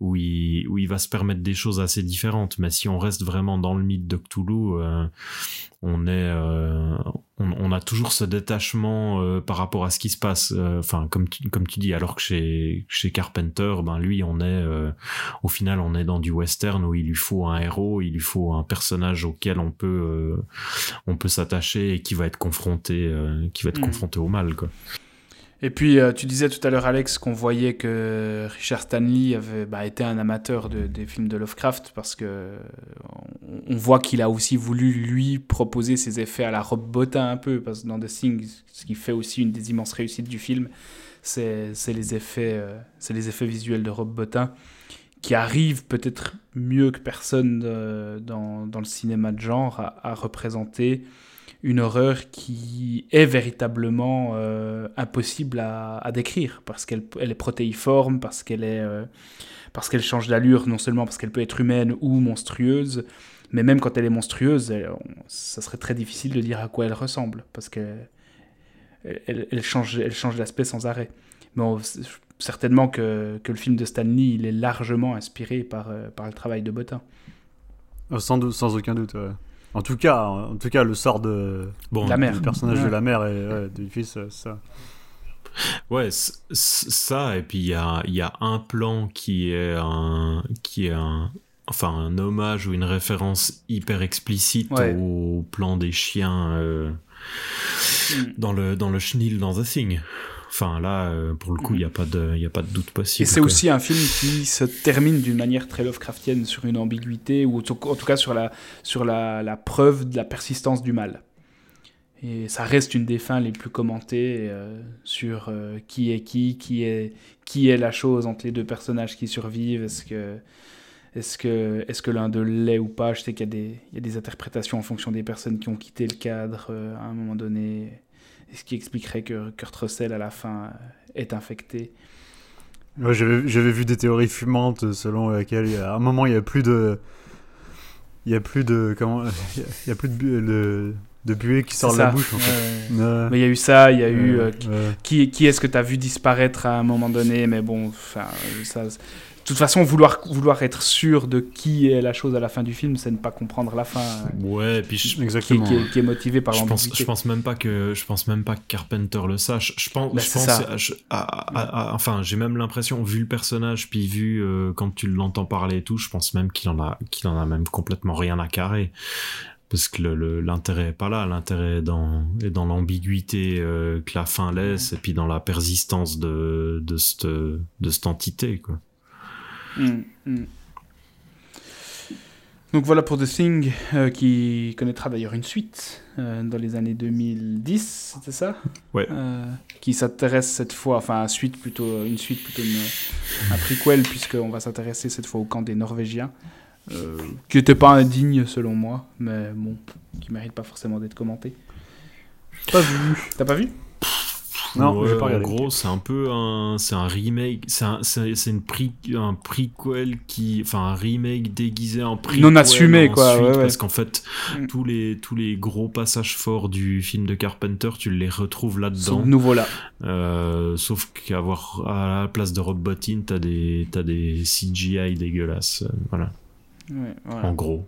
où il, où il va se permettre des choses assez différentes. Mais si on reste vraiment dans le mythe de Cthulhu, euh, on est, euh, on, a toujours ce détachement euh, par rapport à ce qui se passe. Enfin, comme tu, comme tu dis, alors que chez, chez Carpenter, ben lui, on est, au final, on est dans du western où il lui faut un héros, il lui faut un personnage auquel on peut, on peut s'attacher et qui va être confronté, qui va être mm. confronté au mal, quoi. Et puis, euh, tu disais tout à l'heure, Alex, qu'on voyait que Richard Stanley avait bah, été un amateur des films de Lovecraft parce que on, voit qu'il a aussi voulu lui proposer ses effets à la Rob Bottin un peu parce que dans The Thing, ce qui fait aussi une des immenses réussites du film, c'est les effets, euh, les effets visuels de Rob Bottin qui arrivent peut-être mieux que personne euh, dans, le cinéma de genre à représenter une horreur qui est véritablement euh, impossible à, décrire parce qu'elle elle est protéiforme, parce qu'elle est euh, parce qu'elle change d'allure non seulement parce qu'elle peut être humaine ou monstrueuse, mais même quand elle est monstrueuse, ça serait très difficile de dire à quoi elle ressemble parce qu'elle elle, change elle change d'aspect sans arrêt. Mais certainement que, que, le film de Stanley il est largement inspiré par, euh, par le travail de Botin. Sans, sans aucun doute. En tout cas, en tout cas, le sort de bon, la mère, le personnage de la mère et du fils, euh, ça. Ouais, ça et puis il y a, y a un plan qui est un qui est un enfin un hommage ou une référence hyper explicite au plan des chiens euh, mm. dans le dans le chenil dans The Thing. Enfin là, euh, pour le coup, il n'y a, pas de, y a pas de doute possible. Et c'est aussi un film qui se termine d'une manière très Lovecraftienne sur une ambiguïté, ou en tout cas sur la, sur la, la preuve de la persistance du mal. Et ça reste une des fins les plus commentées euh, sur euh, qui est qui, qui est, qui est la chose entre les deux personnages qui survivent. Est-ce que, est-ce que, est que l'un d'eux l'est ou pas? Je sais qu'il y, y, a des interprétations en fonction des personnes qui ont quitté le cadre à un moment donné ce qui expliquerait que Kurt Russell à la fin est infecté. Ouais, J'avais vu des théories fumantes selon lesquelles à un moment il n'y a plus de. Il y a plus de. Comment. [LAUGHS] Il y a plus de. de buée qui sort de la bouche. En fait. Ouais. Ouais. Mais il y a eu ça, il y a eu Euh, euh, qui, qui, est-ce que tu as vu disparaître à un moment donné, mais bon, ça. De toute façon, vouloir, vouloir être sûr de qui est la chose à la fin du film, c'est ne pas comprendre la fin, Ouais, et puis je, qui, qui Exactement. est, qui est motivée par je pense, je pense même pas que je pense même pas que Carpenter le sache. Je pense, Bah, je pense, à- à- à- enfin, j'ai même l'impression, vu le personnage, puis vu euh, quand tu l'entends parler et tout, je pense même qu'il en a, qu'il en a même complètement rien à carrer. Parce que l'intérêt est pas là, l'intérêt est dans, est dans l'ambiguïté euh, que la fin laisse, et puis dans la persistance de, de cette, de cette entité, quoi. Mm, mm. Donc voilà pour The Thing, euh, qui connaîtra d'ailleurs une suite euh, dans les années 2010, c'était ça? Ouais. Euh, qui s'intéresse cette fois, enfin suite plutôt, une suite plutôt une, un prequel, puisqu'on va s'intéresser cette fois au camp des Norvégiens, qui n'était pas indigne selon moi, mais bon, qui mérite pas forcément d'être commenté. Pas vu? T'as pas vu? Non, Ouais, j'ai pas en gros, c'est un peu un, c'est un remake, c'est un, c'est, une pre, un prequel qui, enfin un remake déguisé en prequel. Non assumé, ensuite, quoi, ouais, ouais. Parce qu'en fait, Mm. tous les tous les gros passages forts du film de Carpenter, tu les retrouves là-dedans. nouveau là. Euh, sauf qu'avoir à la place de Rob Bottin, t'as des t'as des CGI dégueulasses, euh, voilà. En gros.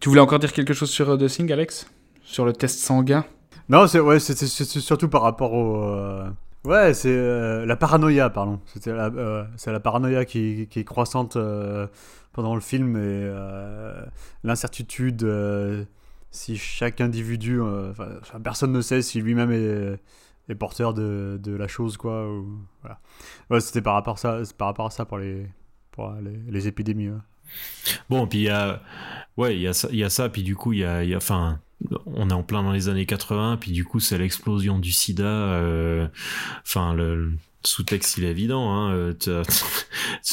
Tu voulais encore dire quelque chose sur euh, The Thing, Alex? Sur le test sanguin? Non, c'est ouais, c'est- surtout par rapport au. euh, Ouais, c'est euh, la paranoïa, pardon. C'était la, euh, c'est la paranoïa qui, qui est croissante euh, pendant le film et euh, l'incertitude euh, si chaque individu, enfin, personne ne sait si lui-même est, est porteur de, de la chose, quoi. Ou, voilà. Ouais, c'était par rapport à ça, par rapport à ça pour les pour les, les épidémies. ouais. Bon, puis il y a, ouais, il y a ça, il y a ça, puis du coup, il y a, y a, enfin, on est en plein dans les années 80, puis du coup, c'est l'explosion du sida, euh, enfin, le, le sous-texte, il est évident, hein, euh, t'as-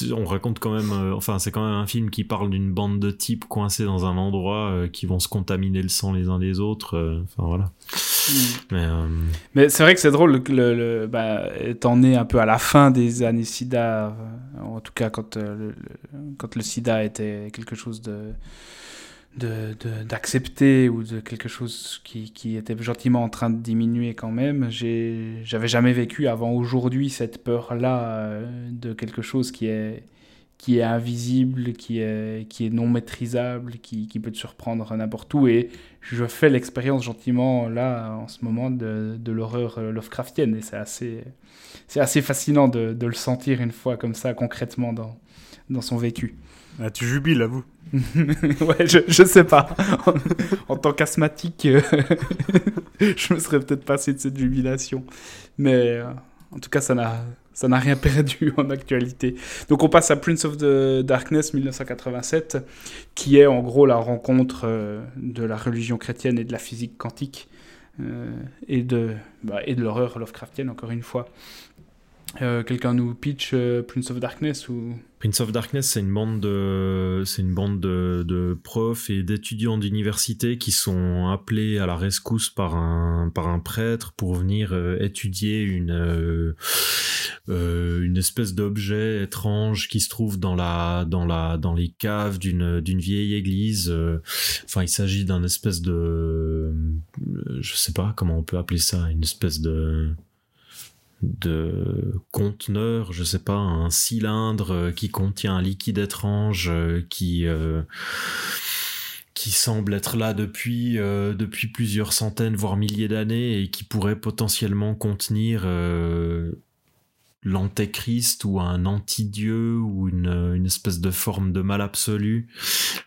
[LAUGHS] on raconte quand même, euh, enfin, c'est quand même un film qui parle d'une bande de types coincés dans un endroit, euh, qui vont se contaminer le sang les uns des autres, euh, enfin, voilà. Mais, euh, Mais c'est vrai que c'est drôle, que le, le- bah, étant né un peu à la fin des années sida, en tout cas quand, euh, le- quand le sida était quelque chose de de- de- d'accepté ou de quelque chose qui, qui était gentiment en train de diminuer quand même, j'avais jamais vécu avant aujourd'hui cette peur-là euh, de quelque chose qui est, qui est invisible, qui est, qui est non maîtrisable, qui, qui peut te surprendre n'importe où. Et je fais l'expérience gentiment là en ce moment de, de l'horreur euh, Lovecraftienne et c'est assez, assez fascinant de, de le sentir une fois comme ça concrètement dans, dans son vécu. Ah, tu jubiles, à vous. [LAUGHS] ouais, je, je sais pas. en, tant qu'asthmatique, euh, [LAUGHS] je me serais peut-être passé de cette jubilation. Mais euh, en tout cas, ça n'a, rien perdu [LAUGHS] en actualité. Donc on passe à Prince of the Darkness 1987, qui est en gros la rencontre euh, de la religion chrétienne et de la physique quantique. et de, bah, et de l'horreur Lovecraftienne, encore une fois. Euh, Quelqu'un nous pitch euh, Prince of Darkness ou... Prince of Darkness, c'est une bande de, c'est une bande de, profs et d'étudiants d'université qui sont appelés à la rescousse par un, par un prêtre pour venir euh, étudier une, une espèce d'objet étrange qui se trouve dans la, dans la, dans les caves d'une, d'une vieille église. Enfin, il s'agit d'un espèce de, je sais pas comment on peut appeler ça, une espèce de, de conteneur, je sais pas, un cylindre euh, qui contient un liquide étrange euh, qui euh, qui semble être là depuis depuis plusieurs centaines voire milliers d'années et qui pourrait potentiellement contenir l'antéchrist ou un anti-dieu ou une, une espèce de forme de mal absolu.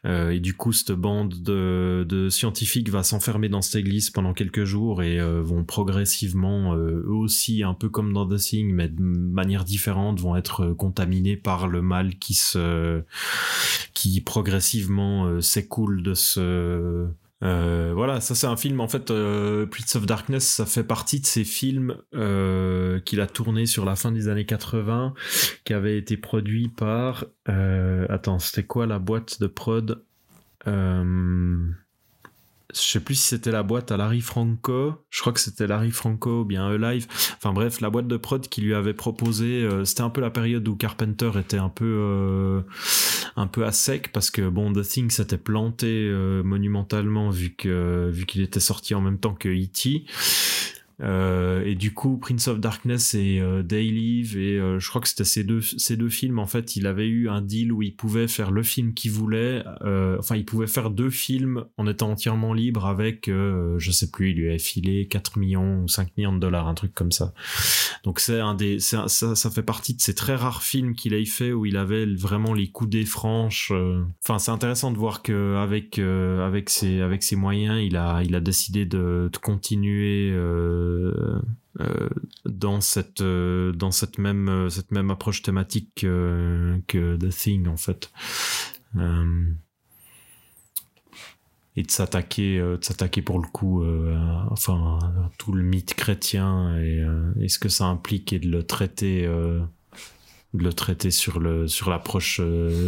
Euh, et du coup, cette bande de, de scientifiques va s'enfermer dans cette église pendant quelques jours et euh, vont progressivement, euh, eux aussi, un peu comme dans The Thing, mais de manière différente, vont être contaminés par le mal qui se, qui progressivement euh, s'écoule de ce, euh, voilà, ça c'est un film en fait. Euh, Prince of Darkness, ça fait partie de ces films euh, qu'il a tourné sur la fin des années 80, qui avait été produit par. Euh, attends, c'était quoi la boîte de prod Je sais plus si c'était la boîte à Larry Franco. Je crois que c'était Larry Franco ou bien Alive. Enfin bref, la boîte de prod qui lui avait proposé. c'était un peu la période où Carpenter était un peu, un peu à sec parce que bon, The Thing s'était planté monumentalement vu que vu qu'il était sorti en même temps que E.T. Euh, et du coup, Prince of Darkness et euh, et euh, je crois que c'était ces deux, ces deux films, en fait, il avait eu un deal où il pouvait faire le film qu'il voulait, euh, enfin, il pouvait faire deux films en étant entièrement libre avec, je sais plus, il lui avait filé 4 millions ou 5 millions de dollars, un truc comme ça. Donc c'est un des, ça, ça fait partie de ces très rares films qu'il ait fait où il avait vraiment les coudées franches. Enfin, c'est intéressant de voir que avec, avec ses, avec ses moyens, il a, il a décidé de, continuer, dans cette euh, dans cette même cette même approche thématique que, que The Thing en fait et de s'attaquer de s'attaquer pour le coup à, enfin tout le mythe chrétien et, et, ce que ça implique et de le traiter de le traiter sur le sur l'approche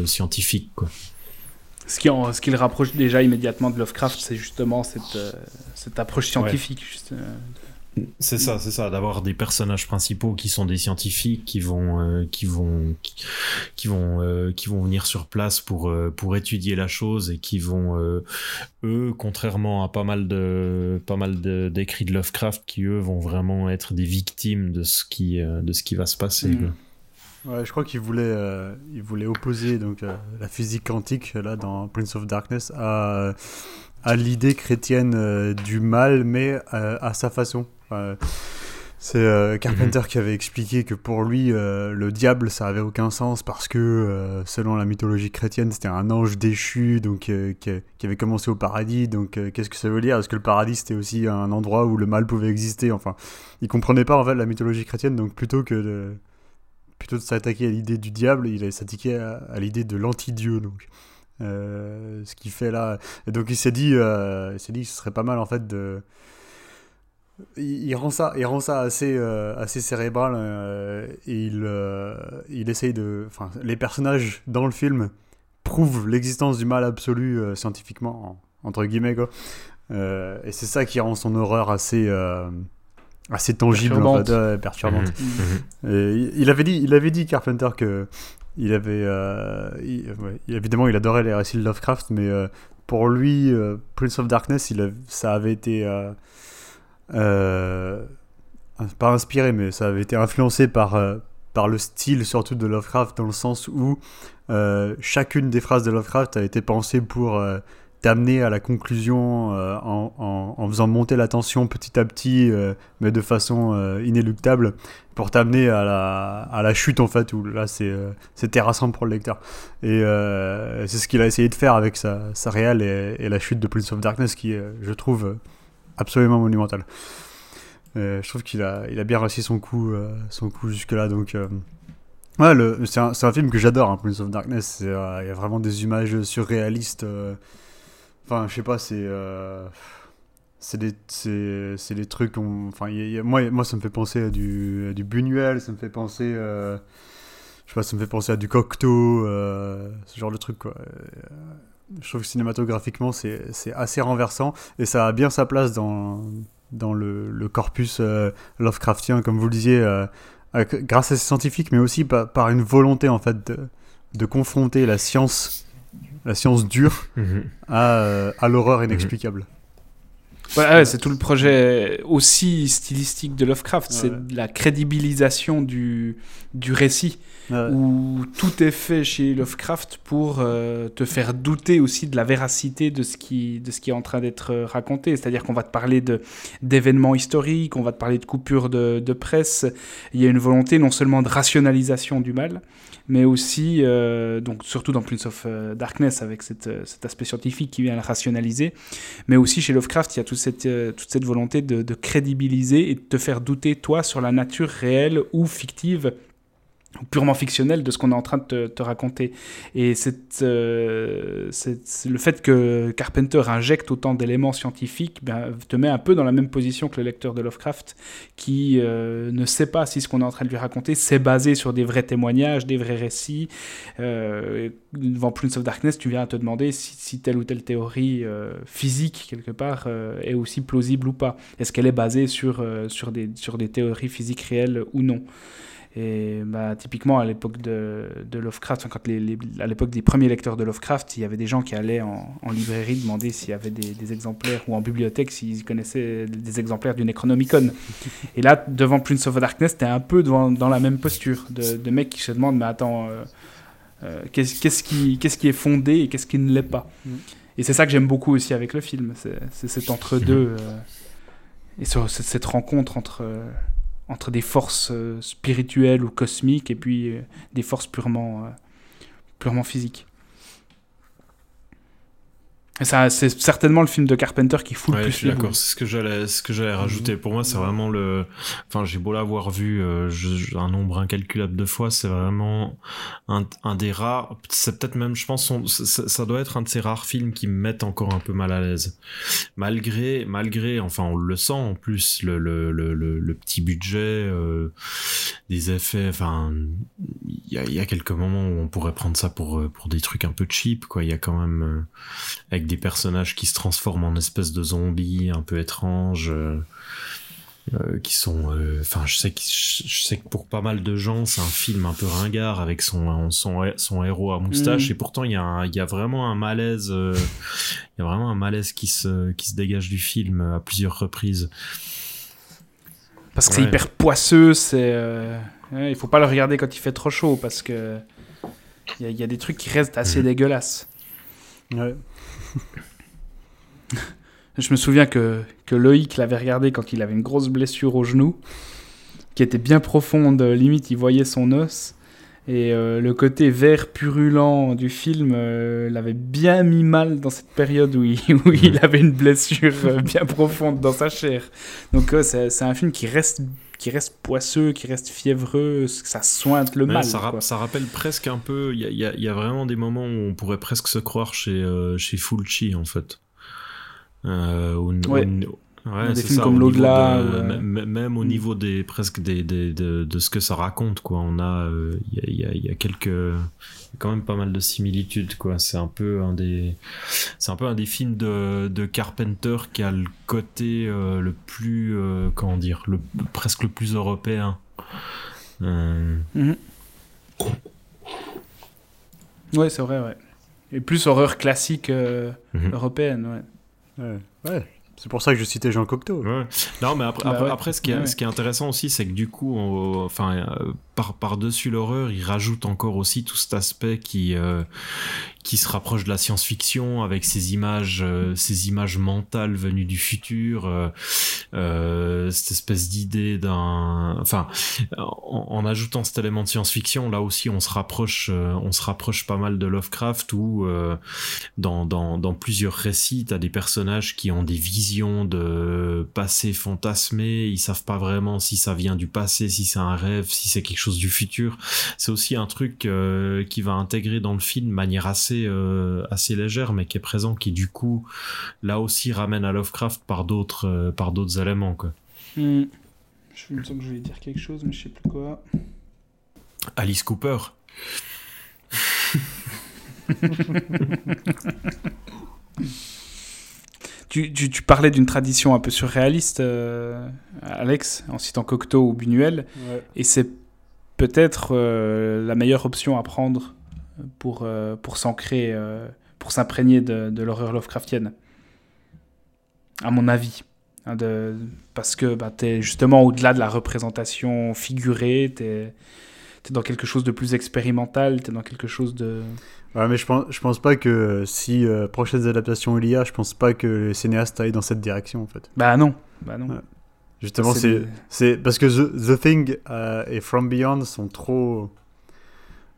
scientifique quoi ce qui, en, ce qui le rapproche déjà immédiatement de Lovecraft, c'est justement cette, cette approche scientifique. Juste, c'est ça, c'est ça, d'avoir des personnages principaux qui sont des scientifiques qui vont, euh, qui vont, qui, vont, euh, qui vont venir sur place pour euh, pour étudier la chose et qui vont eux, contrairement à pas mal de pas mal d'écrits de, Lovecraft, qui eux vont vraiment être des victimes de ce qui de ce qui va se passer. Mm. Ouais, je crois qu'il voulait, il voulait opposer donc la physique quantique là dans Prince of Darkness à à l'idée chrétienne du mal, mais à sa façon c'est euh, Carpenter mhm. qui avait expliqué que pour lui, euh, le diable, ça avait aucun sens parce que, euh, selon la mythologie chrétienne, c'était un ange déchu, donc qui, avait commencé au paradis. Donc, qu'est-ce que ça veut dire? Est-ce que le paradis c'était aussi un endroit où le mal pouvait exister? Enfin, il comprenait pas en fait la mythologie chrétienne, donc plutôt que de plutôt de s'attaquer à l'idée du diable, il allait s'attaquer à, l'idée de l'anti-dieu. Donc, ce qu'il fait là. Et donc, il s'est dit, il s'est dit que ce serait pas mal en fait de il, rend ça, il rend ça assez, euh, assez cérébral euh, et il, euh, il essaye de. Enfin, les personnages dans le film prouvent l'existence du mal absolu scientifiquement, entre guillemets, quoi. et c'est ça qui rend son horreur assez. assez tangible perturbante, en fait, perturbante. Mhm. Mhm. il, avait dit il avait dit Carpenter que il avait évidemment il adorait les récits de Lovecraft mais pour lui Prince of Darkness il ça avait été pas inspiré, mais ça avait été influencé par, euh, par le style surtout de Lovecraft, dans le sens où euh, chacune des phrases de Lovecraft a été pensée pour t'amener à la conclusion en, en, faisant monter la tension petit à petit, mais de façon inéluctable, pour t'amener à la, à la chute en fait, où là c'est terrassant pour le lecteur. Et c'est ce qu'il a essayé de faire avec sa, sa réelle et, et, la chute de Prince of Darkness, qui je trouve, absolument monumental. Euh, je trouve qu'il a, il a bien réussi son coup, euh, son coup jusque-là. Donc, euh, ouais, le, c'est, un, c'est un film que j'adore, hein, Prince of Darkness. Il y a vraiment des images surréalistes. Enfin, je sais pas, c'est. c'est des, c'est, c'est des trucs. Enfin, moi, moi, ça me fait penser à du, du Buñuel, ça me fait penser. je sais pas, ça me fait penser à du Cocteau, ce genre de truc, quoi je trouve que cinématographiquement, c'est assez renversant et ça a bien sa place dans, dans le, le corpus euh, Lovecraftien, comme vous le disiez, euh, grâce à ces scientifiques, mais aussi par, une volonté en fait de, de, confronter la science, la science dure, mhm. à, euh, à l'horreur inexplicable. Voilà, c'est tout le projet aussi stylistique de Lovecraft, c'est la crédibilisation du, du récit, où tout est fait chez Lovecraft pour euh, te faire douter aussi de la véracité de ce qui, de ce qui est en train d'être raconté. C'est-à-dire qu'on va te parler d'événements historiques, on va te parler de coupures de, de, presse. Il y a une volonté non seulement de rationalisation du mal, mais aussi, euh, donc surtout dans Prince of euh, Darkness, avec cette, cet aspect scientifique qui vient le rationaliser, mais aussi chez Lovecraft, il y a toute cette, toute cette volonté de crédibiliser et de te faire douter, toi, sur la nature réelle ou fictive purement fictionnel de ce qu'on est en train de te, raconter. Et euh, le fait que Carpenter injecte autant d'éléments scientifiques ben, te met un peu dans la même position que le lecteur de Lovecraft qui euh, ne sait pas si ce qu'on est en train de lui raconter c'est basé sur des vrais témoignages, des vrais récits. Euh, devant Prince of Darkness, tu viens à te demander si, telle ou telle théorie physique quelque part est aussi plausible ou pas. Est-ce qu'elle est basée sur des théories physiques réelles ou non? Et bah, typiquement, à l'époque de, de Lovecraft, enfin, quand les, les- à l'époque des premiers lecteurs de Lovecraft, il y avait des gens qui allaient en, en librairie demander s'il y avait des, des exemplaires, ou en bibliothèque s'ils connaissaient des exemplaires du Necronomicon. Et là, devant Prince of Darkness, t'es un peu devant, dans la même posture de, de mecs qui se demandent, mais attends, euh, euh, qu'est-ce qu'est-ce qui, qu'est-ce qui est fondé et qu'est-ce qui ne l'est pas? Mm. Et c'est ça que j'aime beaucoup aussi avec le film, c'est c'est cet entre-deux, euh, et ce- cette cette rencontre entre... entre des forces euh, spirituelles ou cosmiques et puis euh, des forces purement, euh, purement physiques. Et ça, c'est certainement le film de Carpenter qui fout le Ouais, plus je suis d'accord. C'est ce que j'allais, ce que j'allais rajouter. Pour moi, c'est vraiment le. Enfin, j'ai beau l'avoir vu euh, je- je- un nombre incalculable de fois, c'est vraiment un, un des rares. C'est peut-être même, je pense, son- ça, ça doit être un de ces rares films qui me mettent encore un peu mal à l'aise. Malgré, malgré, enfin, on le sent en plus le le le, le, le petit budget, euh, des effets. Enfin, il y a, il y a quelques moments où on pourrait prendre ça pour euh, pour des trucs un peu cheap, quoi. Il y a quand même euh, avec des personnages qui se transforment en espèces de zombies un peu étranges euh, euh, qui sont euh, enfin je sais que je sais que pour pas mal de gens c'est un film un peu ringard avec son son son héros à moustache Mhm. et pourtant il y a un- il y a vraiment un malaise euh, il y a vraiment un malaise qui se qui se dégage du film à plusieurs reprises Parce que c'est hyper poisseux, c'est... euh, ouais, il faut pas le regarder quand il fait trop chaud parce que il y, a- il y a des trucs qui restent assez Mhm. dégueulasses. Ouais. [LAUGHS] Je me souviens que, que Loïc l'avait regardé quand il avait une grosse blessure au genou, qui était bien profonde, limite il voyait son os. Et euh, le côté vert purulent du film euh, l'avait bien mis mal dans cette période où il, [LAUGHS] où il avait une blessure euh, bien profonde dans sa chair. Donc c'est un film qui reste, qui reste poisseux, qui reste fiévreux, ça sointe le Ouais, mal. ça, ra- quoi. ça rappelle presque un peu il y a, y y vraiment des moments où on pourrait presque se croire chez euh, chez Fulci en fait euh, Ouais. Ouais, Des films ça, comme L'Au-delà, euh, même au Mm. niveau des presque des, des- de, de ce que ça raconte quoi on a euh, il y, y a- il y a quelques quand même pas mal de similitudes quoi c'est un peu un des c'est un peu un des films de, de Carpenter qui a le côté euh, le plus euh, comment dire le presque le plus européen Euh, Mhm. Ouais, c'est vrai, ouais. Et plus horreur classique euh, Mhm. européenne, ouais. Ouais. ouais. C'est pour ça que je citais Jean Cocteau. Ouais. Non, mais après, Bah après, ouais. après, ce, qui est, Ouais, ce qui est intéressant aussi, c'est que du coup, on- enfin, par, par-dessus l'horreur, il rajoute encore aussi tout cet aspect qui, euh, qui se rapproche de la science-fiction avec ces images, euh, ces images mentales venues du futur, euh, cette espèce d'idée d'un, enfin, en, ajoutant cet élément de science-fiction, là aussi, on se rapproche, on se rapproche pas mal de Lovecraft où, dans, dans, dans plusieurs récits, t'as des personnages qui ont des visions de passé fantasmé, ils savent pas vraiment si ça vient du passé, si c'est un rêve, si c'est quelque chose du futur. C'est aussi un truc euh, qui va intégrer dans le film de manière assez, euh, assez légère, mais qui est présent, qui du coup, là aussi ramène à Lovecraft par d'autres, euh, par d'autres éléments, quoi. Hmm. Je me sens que je vais dire quelque chose, mais je sais plus quoi. Alice Cooper. [LAUGHS] Tu, tu, tu parlais d'une tradition un peu surréaliste, euh, Alex, en citant Cocteau ou Buñuel, Ouais. et c'est peut-être euh, la meilleure option à prendre pour, euh, pour s'ancrer, euh, pour s'imprégner de, de l'horreur Lovecraftienne, à mon avis. Hein, de, parce que bah, tu es justement au-delà de la représentation figurée, tu es, dans quelque chose de plus expérimental, tu es dans quelque chose de... Ouais, mais je pense, je pense pas que si prochaines adaptations il y a, je pense pas que les cinéastes aillent dans cette direction en fait. Bah non, bah non. Ouais. Justement, C'est c'est parce que The, The Thing euh, et From Beyond sont trop.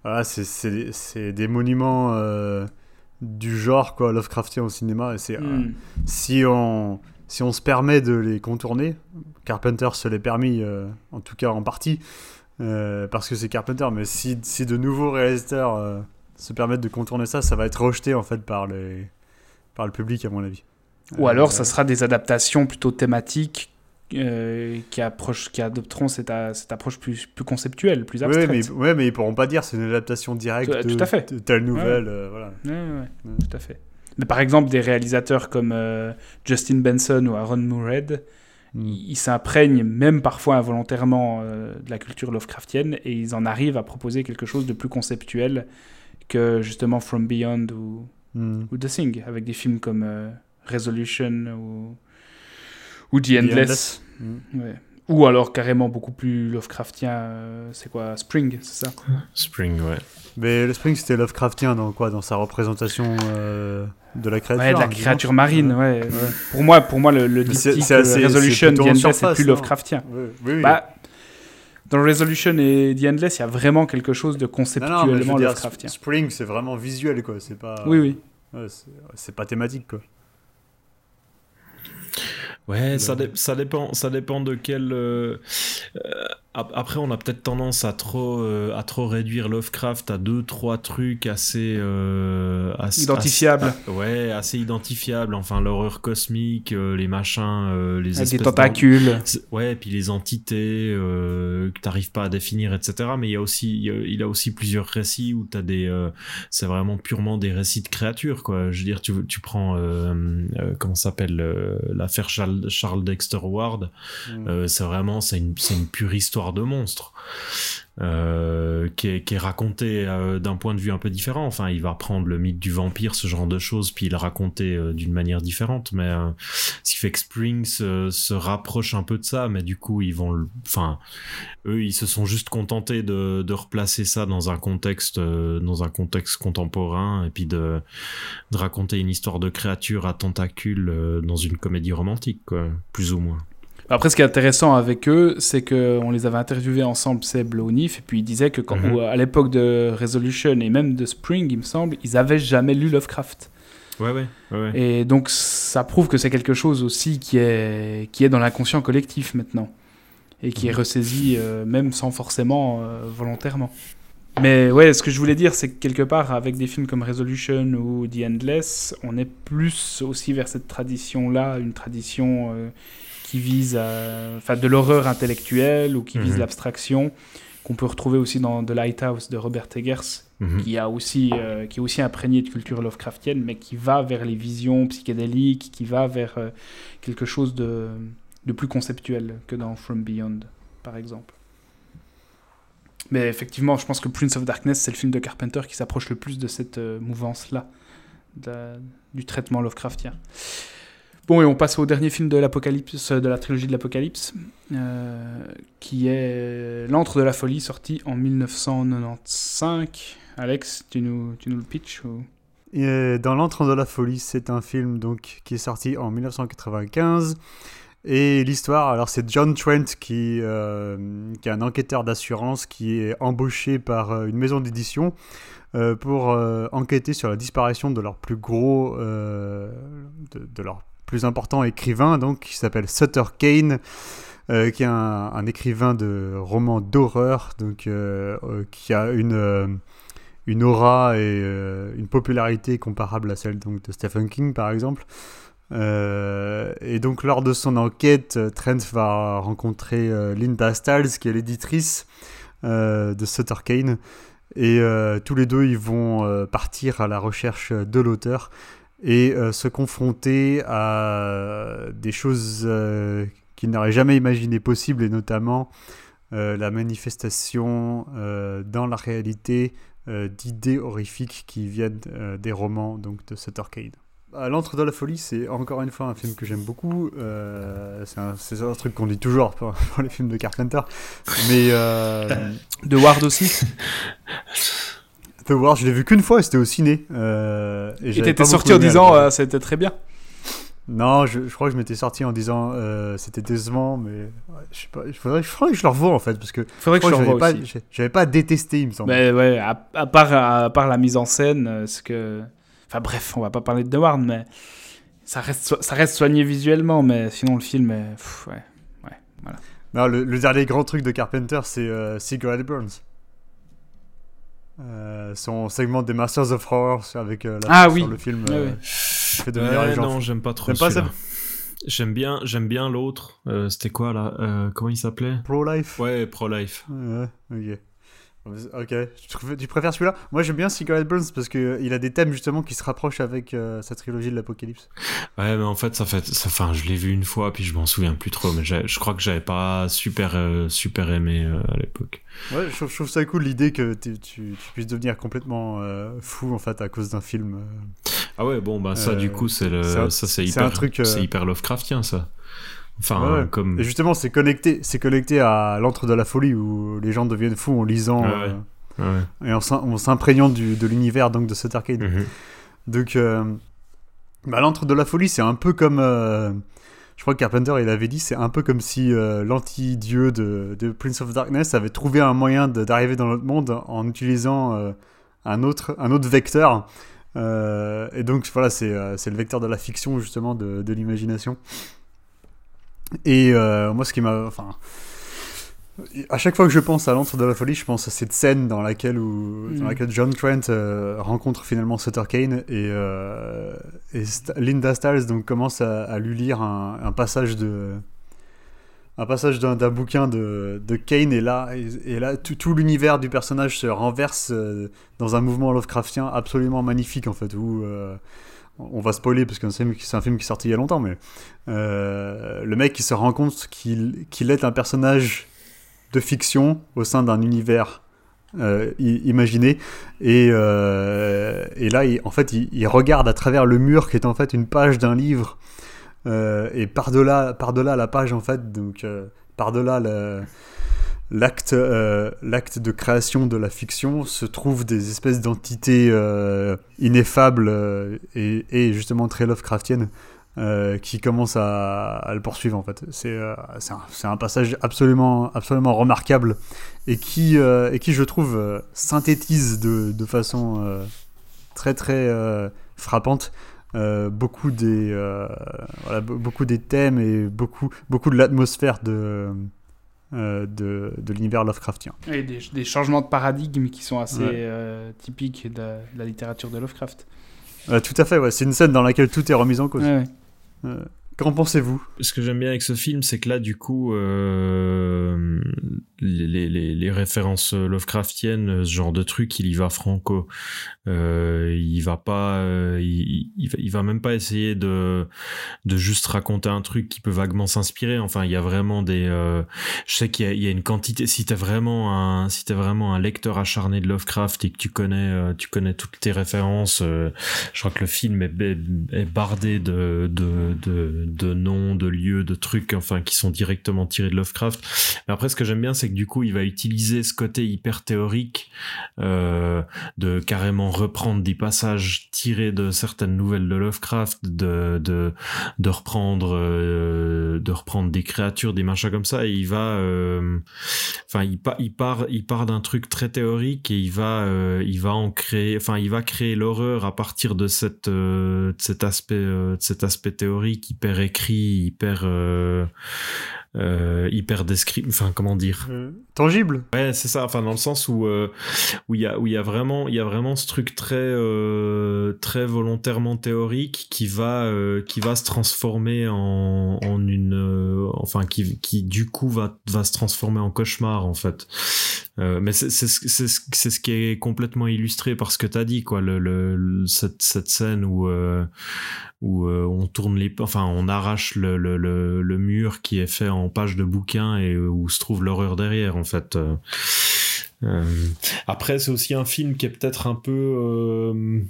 Voilà, c'est- c'est c'est des monuments euh, du genre quoi, Lovecraftien au cinéma. Et c'est euh, Hmm. si on si on se permet de les contourner, Carpenter se l'est permis, euh, en tout cas en partie, euh, parce que c'est Carpenter. Mais si, si de nouveaux réalisateurs euh, se permettent de contourner ça, ça va être rejeté en fait par les par le public à mon avis. Ou alors, ça sera des adaptations plutôt thématiques euh, qui, approchent, qui adopteront cette, cette approche plus, plus conceptuelle, plus abstraite. mais, ouais, mais ils pourront pas dire c'est une adaptation directe Tout- à fait. de telle nouvelle. euh, voilà. Ouais, ouais, tout à fait. Mais par exemple, des réalisateurs comme euh, Justin Benson ou Aaron Moorhead, Mm. ils s'imprègnent même parfois involontairement euh, de la culture Lovecraftienne et ils en arrivent à proposer quelque chose de plus conceptuel que justement From Beyond ou, Mm. ou The Thing, avec des films comme Resolution ou, ou The The Endless. Endless. Mm. Ouais. Ou alors carrément beaucoup plus Lovecraftien, euh, c'est quoi Spring, c'est ça? Spring, ouais. Mais le Spring, c'était Lovecraftien dans quoi? Dans sa représentation euh, de la créature Ouais, de la disons. créature marine, ouais. Ouais. Pour moi, pour moi le, le diptyque assez- euh, Resolution, The en Endless, c'est plus non? Lovecraftien. Oui, oui. Bah, dans Resolution et The Endless, il y a vraiment quelque chose de non, non, mais je conceptuellement veux dire, Lovecraftien. Spring, c'est vraiment visuel, quoi. C'est pas. Oui, oui. Ouais, c'est pas thématique, quoi. Ouais, ça, dé- ça dépend, ça dépend de quel. euh, euh, après, on a peut-être tendance à trop, euh, à trop réduire Lovecraft à deux, trois trucs assez, euh, assez- Identifiables. assez- ouais, assez identifiables. Enfin, l'horreur cosmique, euh, les machins, euh, les Avec des tentacules. Ouais, puis les entités euh, que t'arrives pas à définir, etc. Mais il y a aussi, il y a, il a aussi plusieurs récits où t'as des, euh, c'est vraiment purement des récits de créatures, quoi. Je veux dire, tu, tu prends, euh, euh, comment s'appelle, euh, l'affaire Charles, Charles Dexter Ward. Mm. Euh, c'est vraiment, c'est une, c'est une pure histoire de monstre. Euh, qui, est, qui euh, d'un point de vue un peu différent. Enfin, il va prendre le mythe du vampire, ce genre de choses, puis le raconter euh, d'une manière différente. Mais ce qui fait que Spring se, rapproche un peu de ça, mais du coup, ils vont, enfin, eux, ils se sont juste contentés de, replacer ça dans un contexte, dans un contexte contemporain, et puis de, de raconter une histoire de créature à tentacules dans une comédie romantique, quoi, plus ou moins. Après, ce qui est intéressant avec eux, c'est qu'on les avait interviewés ensemble, Seb, le Onif, et puis ils disaient que quand, Mhm. à l'époque de Resolution et même de Spring, il me semble, ils avaient jamais lu Lovecraft. Ouais, ouais, ouais. ouais. Et donc, ça prouve que c'est quelque chose aussi qui est, qui est dans l'inconscient collectif maintenant. Et qui est ressaisi euh, même sans forcément euh, volontairement. Mais ouais, ce que je voulais dire, c'est que quelque part, avec des films comme Resolution ou The Endless, on est plus aussi vers cette tradition-là, une tradition euh, qui vise à, enfin, de l'horreur intellectuelle ou qui vise Mhm. l'abstraction, qu'on peut retrouver aussi dans The Lighthouse de Robert Eggers, Mhm. qui, a aussi, euh, qui est aussi imprégné de culture Lovecraftienne, mais qui va vers les visions psychédéliques, qui va vers euh, quelque chose de, de plus conceptuel que dans From Beyond, par exemple. Mais effectivement, je pense que Prince of Darkness, c'est le film de Carpenter qui s'approche le plus de cette euh, mouvance-là, du traitement Lovecraftien. Bon, et on passe au dernier film de l'Apocalypse, de la trilogie de l'Apocalypse, euh, qui est L'Antre de la Folie, sorti en 1995. Alex, tu nous, tu nous le pitches ou... Euh, dans l'entre de la folie, c'est un film donc qui est sorti en 1995. Et l'histoire, alors c'est John Trent qui, euh, qui est un enquêteur d'assurance qui est embauché par euh, une maison d'édition euh, pour euh, enquêter sur la disparition de leur plus gros, euh, de leur plus important écrivain, donc qui s'appelle Sutter Kane. euh, qui est un, écrivain de romans d'horreur, donc euh, euh, qui a une, une aura et une popularité comparable à celle donc, de Stephen King par exemple. Et donc lors de son enquête, Trent va rencontrer Linda Stiles qui est l'éditrice de Sutter Kane. Et tous les deux, ils vont partir à la recherche de l'auteur et euh, se confronter à des choses euh, qu'ils n'auraient jamais imaginé possibles, et notamment euh, la manifestation euh, dans la réalité euh, d'idées horrifiques qui viennent euh, des romans donc, de Sutter Kane. Bah, L'Entre de la folie, c'est encore une fois un film que j'aime beaucoup. Euh, c'est un, truc qu'on dit toujours pour, [LAUGHS] pour les films de Carpenter. Mais euh, [LAUGHS] De Ward aussi [LAUGHS] The Ward, je l'ai vu qu'une fois c'était au ciné. Euh, et t'étais sorti en disant euh, c'était très bien. Non, je, je crois que je m'étais sorti en disant euh, c'était décevant, mais ouais, je sais pas. Il faudrait, faudrait que je le revoie en fait, parce que Faudrait je que j'avais pas, j'avais pas détesté, il me semble. Mais ouais, à, à part, à part la mise en scène, euh, ce que... Enfin bref, on va pas parler de The Ward, mais ça reste, ça reste soigné visuellement, mais sinon le film est... pff, ouais. Non, le, le dernier grand truc de Carpenter, c'est euh, Cigarette Burns. Euh, son segment des Masters of Horror avec euh, la Ah sur oui. le film euh, ouais. fait devenir Ouais, les gens non, j'aime pas trop celui-là. J'aime bien, j'aime bien l'autre. Euh, C'était quoi là? Euh, Comment il s'appelait? Pro-Life Ouais, Pro-Life. Ouais, ok. Ok, tu, préfères- celui-là? Moi j'aime bien Cigarette Burns parce qu'il a des thèmes justement qui se rapprochent avec euh, sa trilogie de l'Apocalypse. Ouais, mais en fait, ça fait, ça, enfin, je l'ai vu une fois, puis je m'en souviens plus trop, mais je crois que j'avais pas super, euh, super aimé euh, à l'époque. Ouais, je trouve, je trouve ça cool l'idée que tu, tu puisses devenir complètement euh, fou en fait à cause d'un film. euh. Ah ouais, bon, bah ça, Euh, du coup, c'est le, c'est un- ça, c'est c'est un hyper, truc, euh, c'est hyper Lovecraftien, ça. Enfin, Ouais, ouais. comme. Et justement, c'est connecté, c'est connecté à l'antre de la folie où les gens deviennent fous en lisant Ouais, euh, et en s'im- en s'imprégnant de l'univers donc de cet arcade. Mhm. Donc, euh, bah, l'antre de la folie, c'est un peu comme. euh, je crois que Carpenter, il avait dit, c'est un peu comme si euh, l'anti-dieu de, de Prince of Darkness avait trouvé un moyen d'arriver dans notre monde en utilisant un, autre, un autre vecteur. Et donc, voilà, c'est c'est le vecteur de la fiction, justement, de, de l'imagination. Et euh, moi, ce qui m'a. Enfin. À chaque fois que je pense à l'antre de la folie, je pense à cette scène dans laquelle, où, dans Mm. laquelle John Trent euh, rencontre finalement Sutter Kane et, euh, et St- Linda Stiles donc commence à, à lui lire un, un passage de un passage d'un bouquin de, de Kane et là et, et là tout, tout l'univers du personnage se renverse euh, dans un mouvement Lovecraftien absolument magnifique en fait où on va spoiler parce que c'est un film qui- est il y a longtemps mais euh, le mec qui se rend compte qu'il est un personnage de fiction au sein d'un univers euh, imaginé. Et, euh, et là il- en fait il, il regarde à travers le mur qui est en fait une page d'un livre. Et par-delà par-delà la page en fait donc par-delà le- l'acte euh, l'acte de création de la fiction se trouvent des espèces d'entités euh, ineffables euh, et, justement très Lovecraftiennes qui commencent à, à le poursuivre en fait. C'est c'est un, un passage absolument, absolument remarquable et qui, et qui je trouve synthétise de, de façon très très frappante beaucoup des beaucoup des thèmes et beaucoup beaucoup de l'atmosphère de euh, de, de l'univers Lovecraftien. Et des, des changements de paradigme qui sont assez Ouais. euh, typiques de, de la littérature de Lovecraft. Tout à fait, ouais. c'est une scène dans laquelle tout est remis en cause. Ouais, ouais. Euh, Qu'en pensez-vous? Ce que j'aime bien avec ce film, c'est que là, du coup, euh, les, références Lovecraftiennes, ce genre de truc, il y va franco. Euh, il va pas, euh, il, va, même pas essayer de, juste raconter un truc qui peut vaguement s'inspirer. Enfin, il y a vraiment des, je sais qu'il y, a- une quantité. Si t'es vraiment un, si t'es vraiment un lecteur acharné de Lovecraft et que tu connais, tu connais toutes tes références, je crois que le film est bardé de, de, de, de noms, de lieux, de trucs, enfin, qui sont directement tirés de Lovecraft. Mais après, ce que j'aime bien, c'est que du coup, il va utiliser ce côté hyper théorique, euh, de carrément reprendre des passages tirés de certaines nouvelles de Lovecraft, de, de, reprendre, euh, de reprendre des créatures, des machins comme ça, et il va, euh, enfin, il, il part, il part d'un truc très théorique et il va, il va créer, enfin, il va créer l'horreur à partir de cette, cet aspect, de cet aspect théorique hyper écrit, hyper, euh, hyper descrit, enfin, comment dire? Euh, Tangible Ouais, c'est ça. Enfin, dans le sens où euh, où il y a où il y a vraiment il y a vraiment ce truc très euh, très volontairement théorique qui va qui va se transformer en en une enfin qui qui du coup va va se transformer en cauchemar en fait. Mais c'est c'est ce- c'est qui est complètement illustré par ce que t'as dit quoi le, le, cette cette scène où où on tourne les enfin on arrache le, le, le, le mur qui est fait en page de bouquin et où se trouve l'horreur derrière en fait. Euh, euh, après c'est aussi un film qui est peut-être un peu euh,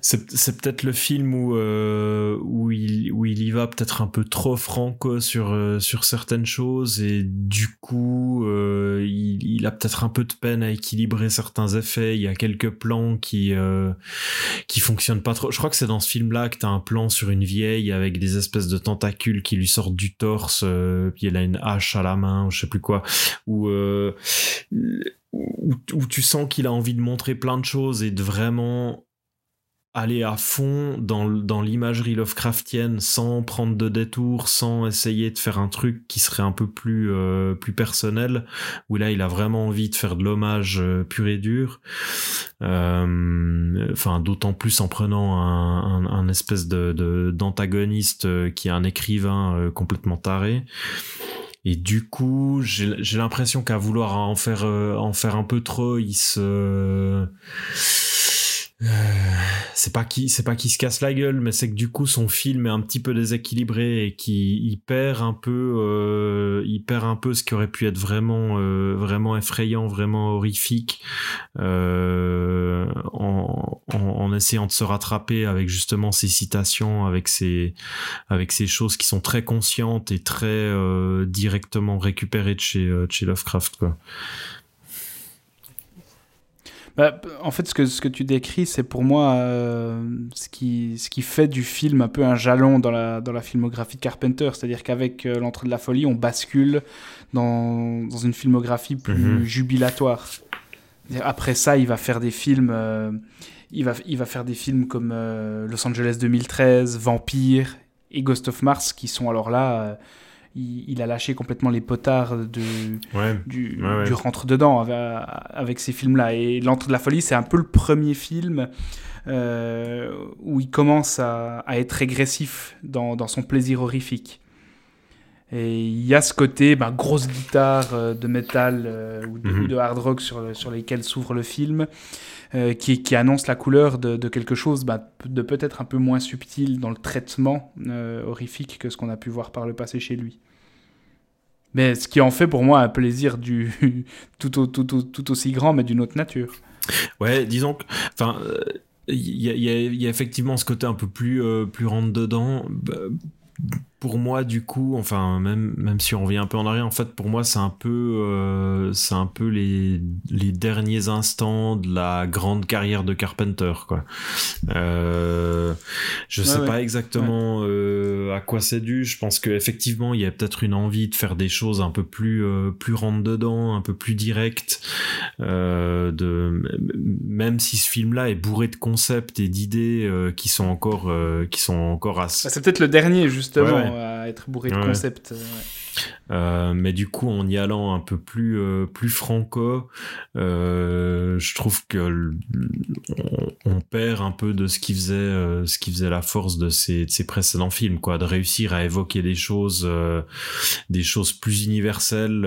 c'est c'est peut-être le film où euh, où il où il y va peut-être un peu trop franco sur euh, sur certaines choses et du coup euh, il, il a peut-être un peu de peine à équilibrer certains effets. Il y a quelques plans qui euh, qui fonctionnent pas trop. Je crois que c'est dans ce film là que t'as un plan sur une vieille avec des espèces de tentacules qui lui sortent du torse euh, puis elle a une hache à la main ou je sais plus quoi euh, où, où tu sens qu'il a envie de montrer plein de choses et de vraiment aller à fond dans, dans l'imagerie Lovecraftienne sans prendre de détour, sans essayer de faire un truc qui serait un peu plus, euh, plus personnel, où là il a vraiment envie de faire de l'hommage euh, pur et dur. Euh, Enfin, d'autant plus en prenant un, un, un espèce de d'antagoniste euh, qui est un écrivain euh, complètement taré. et du coup, j'ai l'impression qu'à vouloir en faire, en faire un peu trop, il se c'est pas qui c'est pas qui se casse la gueule mais c'est que du coup son film est un petit peu déséquilibré et qui perd un peu euh, il perd un peu ce qui aurait pu être vraiment euh, vraiment effrayant vraiment horrifique euh, en, en, essayant de se rattraper avec justement ses citations avec ces avec ces choses qui sont très conscientes et très euh, directement récupérées de chez de chez Lovecraft quoi bah, en fait, ce que, ce que tu décris, c'est pour moi euh, ce, qui, ce qui fait du film un peu un jalon dans la, dans la filmographie de Carpenter. C'est-à-dire qu'avec euh, L'entrée de la folie, on bascule dans, dans une filmographie plus mhm. jubilatoire. Après ça, il va faire des films. Euh, il, va, il va faire des films comme Los Angeles 2013, Vampire et Ghost of Mars, qui sont alors là il, a lâché complètement les potards de, du, rentre-dedans avec, ces films-là. Et L'Entre de la Folie, c'est un peu le premier film euh, où il commence à, être régressif dans, son plaisir horrifique. Et il y a ce côté, ben, grosse guitare euh, de métal euh, mhm. ou, de, hard rock sur, sur lesquels s'ouvre le film, qui, qui, annonce la couleur de, quelque chose ben, de peut-être un peu moins subtil dans le traitement horrifique que ce qu'on a pu voir par le passé chez lui. Mais ce qui en fait pour moi un plaisir du [LAUGHS] tout, tout, tout, tout aussi grand, mais d'une autre nature. Ouais, disons que, enfin, il y, y, a effectivement ce côté un peu plus, euh, plus rentre dedans. Bah, pour moi du coup enfin même même si on revient un peu en arrière en fait pour moi c'est un peu euh, c'est un peu les les derniers instants de la grande carrière de Carpenter quoi. Euh, je sais pas exactement euh, à quoi c'est dû. Je pense que effectivement il y a peut-être une envie de faire des choses un peu plus plus rentre dedans un peu plus direct de même si ce film là est bourré de concepts et d'idées qui sont encore qui sont encore à... c'est peut-être le dernier justement à être bourré de concepts. Euh, euh, mais du coup, en y allant un peu plus euh, plus franco, euh, je trouve que on, perd un peu de ce qui faisait euh, ce qui faisait la force de ces, de ces précédents films, quoi, de réussir à évoquer des choses des choses plus universelles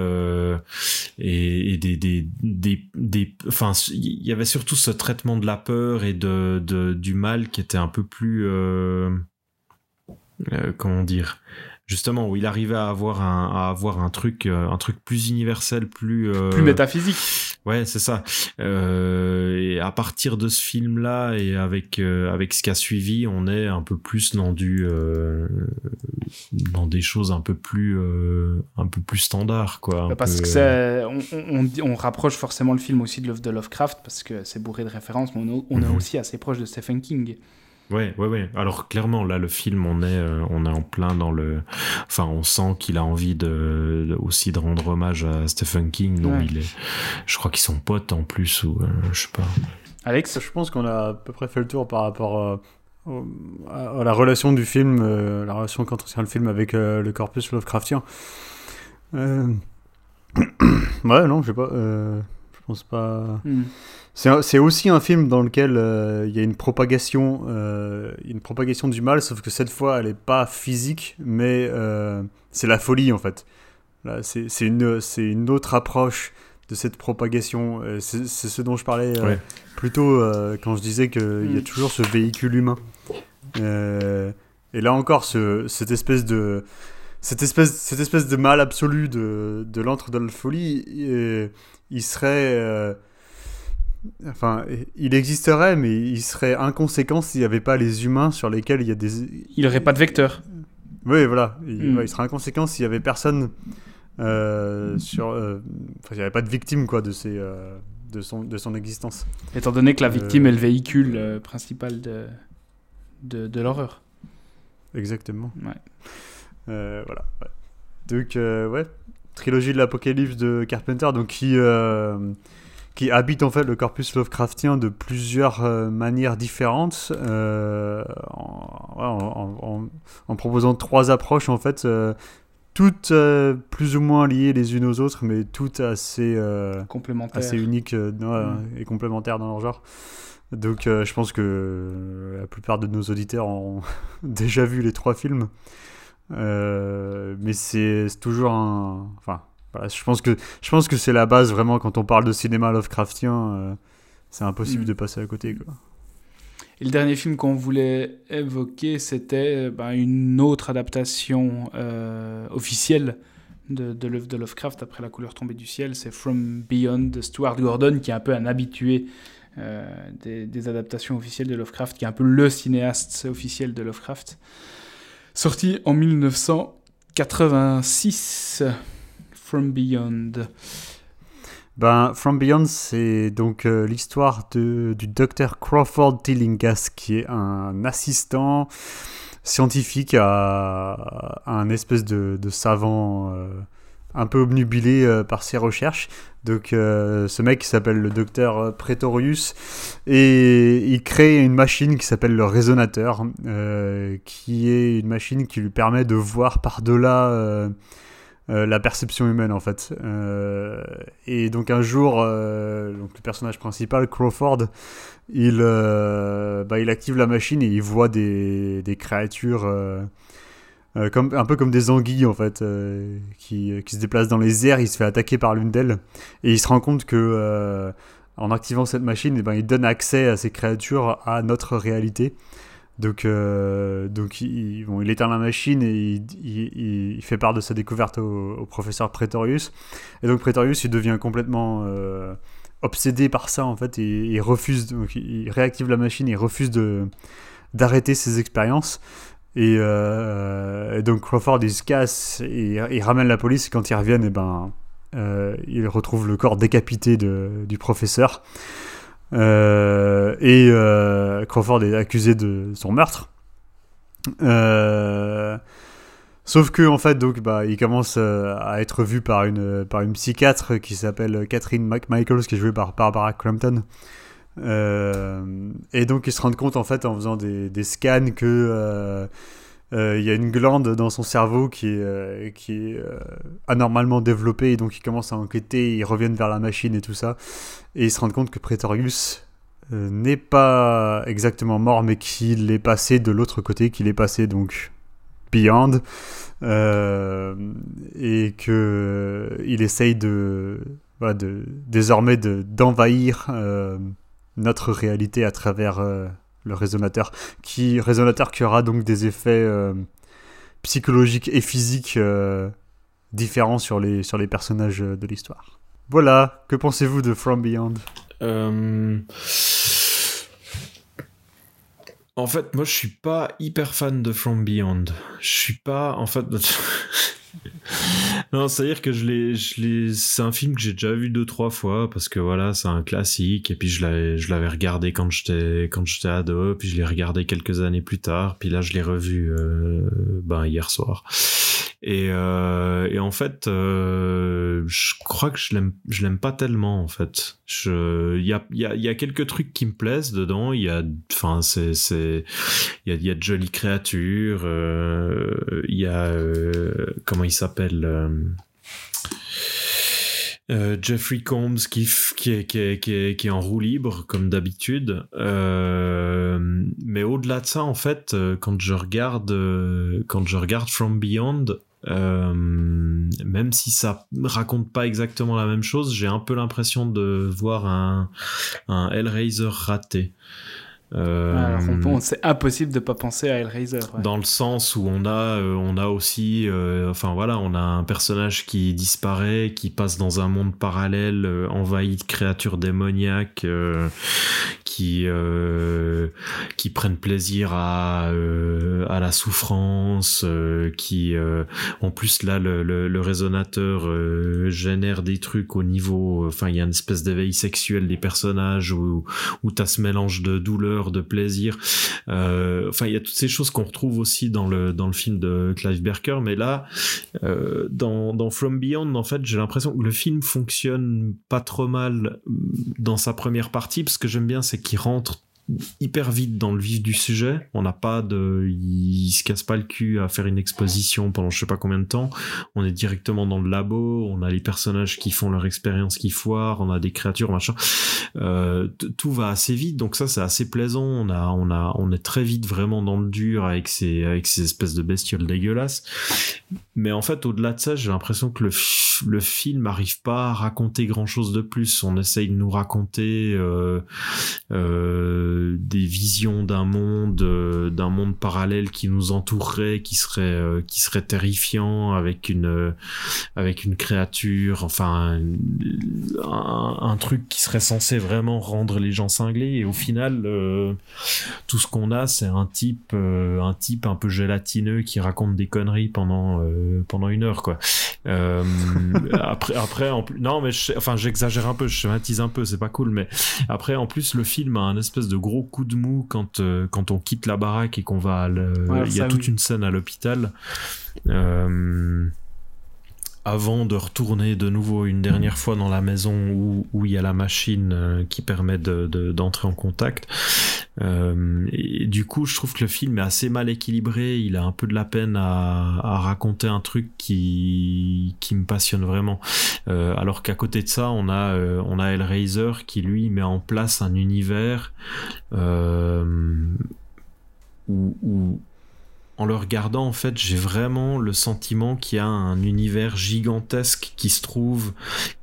et, et, des des des des enfin il y avait surtout ce traitement de la peur et de, de du mal qui était un peu plus comment dire? Justement où il arrivait à avoir un à avoir un truc euh, un truc plus universel plus euh, plus métaphysique. Ouais c'est ça. Euh, et à partir de ce film là et avec avec ce qui a suivi on est un peu plus dans du dans des choses un peu plus un peu plus standard quoi bah, parce que c'est on, on, on, rapproche forcément le film aussi de l'œuvre de Lovecraft parce que c'est bourré de références mais on, on est mhm. aussi assez proche de Stephen King Ouais, ouais, ouais. Alors clairement, là, le film, on est, euh, on est en plein dans le. Enfin, on sent qu'il a envie de, aussi de rendre hommage à Stephen King, dont il est. Je crois qu'ils sont potes en plus, ou euh, je sais pas. Alex, je pense qu'on a à peu près fait le tour par rapport euh, à, la relation du film, la relation qu'entretient le film avec le corpus Lovecraftien. [CLEARS THROAT] ouais, non, je sais pas. Je pense pas. Hmm. C'est aussi un film dans lequel euh, il y a une propagation, euh, une propagation du mal, sauf que cette fois, elle n'est pas physique, mais euh, c'est la folie en fait. C'est une, une autre approche de cette propagation. C'est ce dont je parlais plus tôt quand je disais qu'il y a mm. toujours ce véhicule humain. et là encore, ce, cette espèce de cette espèce, cette espèce de mal absolu de, de l'antre de la folie, il serait Enfin, il existerait, mais il serait inconséquent s'il n'y avait pas les humains sur lesquels il y a des. Il n'aurait pas de vecteur. Oui, voilà. Il, hmm. serait inconséquent s'il n'y avait personne euh, sur. Euh, enfin, il n'y avait pas de victime, quoi, de, ses, euh, de, son, de son existence. Étant donné que la victime est le véhicule principal de, de, de l'horreur. Exactement. Ouais. voilà. Donc, ouais. Trilogie de l'Apocalypse de Carpenter, donc qui qui habite en fait le corpus Lovecraftien de plusieurs euh, manières différentes, euh, en, proposant trois approches en fait, euh, toutes plus ou moins liées les unes aux autres, mais toutes assez, complémentaires. assez uniques et complémentaires dans leur genre. Donc je pense que la plupart de nos auditeurs ont [LAUGHS] déjà vu les trois films. Euh, mais c'est toujours un. Enfin, voilà, je pense que je pense que c'est la base vraiment quand on parle de cinéma Lovecraftien. euh, c'est impossible Mm. de passer à côté. Quoi. Et le dernier film qu'on voulait évoquer, c'était euh, ben, une autre adaptation euh, officielle de, de l'œuvre de Lovecraft après La couleur tombée du ciel. C'est From Beyond de Stuart Gordon, qui est un peu un habitué des, des adaptations officielles de Lovecraft, qui est un peu le cinéaste officiel de Lovecraft. Sorti en 1986. From Beyond. Ben, From Beyond, c'est donc euh, l'histoire du docteur Crawford Tillinghast, qui est un assistant scientifique à, un espèce de, de savant euh, un peu obnubilé euh, par ses recherches. Donc, euh, ce mec qui s'appelle le docteur euh, Pretorius, et il crée une machine qui s'appelle le résonateur, qui est une machine qui lui permet de voir par-delà. la perception humaine en fait. Et donc un jour, donc le personnage principal, Crawford, il, bah, il active la machine et il voit des, des créatures euh, euh, comme, un peu comme des anguilles en fait, euh, qui, qui se déplacent dans les airs. Il se fait attaquer par l'une d'elles et il se rend compte que euh, en activant cette machine, eh ben, il donne accès à ces créatures à notre réalité. Donc, euh, donc il, bon, il éteint la machine et il, il- fait part de sa découverte au, professeur Pretorius. Et donc Pretorius, il devient complètement euh, obsédé par ça en fait et il refuse, donc il réactive la machine, il refuse d'arrêter ses expériences. Et, euh, et donc Crawford, il se casse et il ramène la police. Et quand ils reviennent, et ben, euh, il retrouve le corps décapité de- du professeur. Euh, et Crawford est accusé de son meurtre. Sauf que en fait, donc, bah, il commence à être vu par une par une psychiatre qui s'appelle Catherine McMichaels, qui est jouée par Barbara Crampton. Euh, et donc, ils se rendent compte en fait en faisant des, des scans que euh, euh, y a une glande dans son cerveau qui est, qui est anormalement développée et donc ils commencent à enquêter, ils reviennent vers la machine et tout ça. Et ils se rendent compte que Pretorius n'est pas exactement mort mais qu'il est passé de l'autre côté, qu'il est passé donc beyond. Et que il essaye de, voilà, de désormais de d'envahir notre réalité à travers euh, le résonateur qui résonateur qui aura donc des effets euh, psychologiques et physiques euh, différents sur les sur les personnages de l'histoire. Voilà, que pensez-vous de From Beyond? En fait, moi, je suis pas hyper fan de From Beyond. Je suis pas, en fait. [LAUGHS] non, c'est-à-dire que je l'ai, je c'est un film que j'ai déjà vu deux trois fois parce que voilà, c'est un classique. Et puis je l'avais, je l'avais regardé quand j'étais, quand j'étais ado. Puis je l'ai regardé quelques années plus tard. Puis là, je l'ai revu, euh, ben hier soir. Et, euh, et en fait, euh, je crois que je l'aime, pas tellement en fait. Il y a, y a, y a quelques trucs qui me plaisent dedans. Il y a, enfin, c'est, il y a, y a de jolies créatures. euh, il y a, comment il s'appelle Jeffrey Combs qui, qui, est, qui, est, qui, est, qui est en roue libre comme d'habitude. Mais au-delà de ça, en fait, quand je regarde, quand je regarde From Beyond, euh, même si ça raconte pas exactement la même chose, j'ai un peu l'impression de voir un, un Hellraiser raté. Euh, on- c'est impossible de pas penser à Hellraiser. ouais. dans le sens où on a euh, on a aussi euh, enfin voilà on a un personnage qui disparaît qui passe dans un monde parallèle euh, envahi de créatures démoniaques qui qui prennent plaisir à à la souffrance qui en plus là le, le, le résonateur génère des trucs au niveau enfin il y a une espèce d'éveil sexuel des personnages où où t'as ce mélange de douleur de plaisir. Euh, enfin, il y a toutes ces choses qu'on retrouve aussi dans le dans le film de Clive Barker, mais là, euh, dans dans From Beyond, en fait, j'ai l'impression que le film fonctionne pas trop mal euh, dans sa première partie, parce que j'aime bien, c'est qu'il rentre hyper vite dans le vif du sujet. On n'a pas de, il, se casse pas le cul à faire une exposition pendant je sais pas combien de temps. On est directement dans le labo. On a les personnages qui font leur expérience qui foirent. On a des créatures machin. Euh, tout va assez vite, donc ça c'est assez plaisant. On a, on a, on est très vite vraiment dans le dur avec ces, avec ces espèces de bestioles dégueulasses. Mais en fait, au-delà de ça, j'ai l'impression que le, le film n'arrive pas à raconter grand-chose de plus. On essaye de nous raconter euh, euh, des visions d'un monde, euh, d'un monde parallèle qui nous entourerait, qui serait, euh, qui serait terrifiant, avec une, avec une créature, enfin un, un, truc qui serait censé vraiment rendre les gens cinglés. Et au final, tout ce qu'on a, c'est un type, un type un peu gélatineux qui raconte des conneries pendant, pendant une heure, quoi. [LAUGHS] après, après, en plus, non, mais enfin, j'exagère un peu, je schématise un peu, c'est pas cool, mais après, en plus, le film a un espèce de gros coup de mou quand, euh, quand on quitte la baraque et qu'on va il y a toute une scène à l'hôpital. Euh, avant de retourner de nouveau une dernière fois dans la maison où, il y a la machine euh, qui permet d'entrer de, d'entrer en contact. Euh, du coup, je trouve que le film est assez mal équilibré. Il a un peu de la peine à, raconter un truc qui, me passionne vraiment. Euh, alors qu'à côté de ça, on a, euh, on a Hellraiser qui lui met en place un univers où en le regardant, en fait, j'ai vraiment le sentiment qu'il y a un univers gigantesque qui se trouve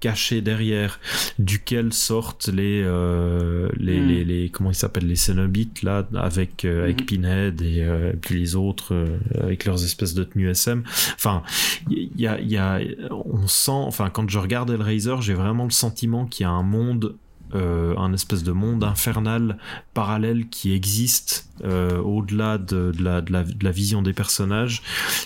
caché derrière, duquel sortent les, euh, les, Hmm. les, les- comment ils s'appellent, les Cenobites, là, avec, euh, avec Mhm. Pinhead et, euh, et puis les autres, euh, avec leurs espèces de tenues SM. Enfin, il y a, y a, on sent, enfin, quand je regarde Hellraiser, j'ai vraiment le sentiment qu'il y a un monde euh, un espèce de monde infernal parallèle qui existe euh, au-delà de, de la, de, la, de la vision des personnages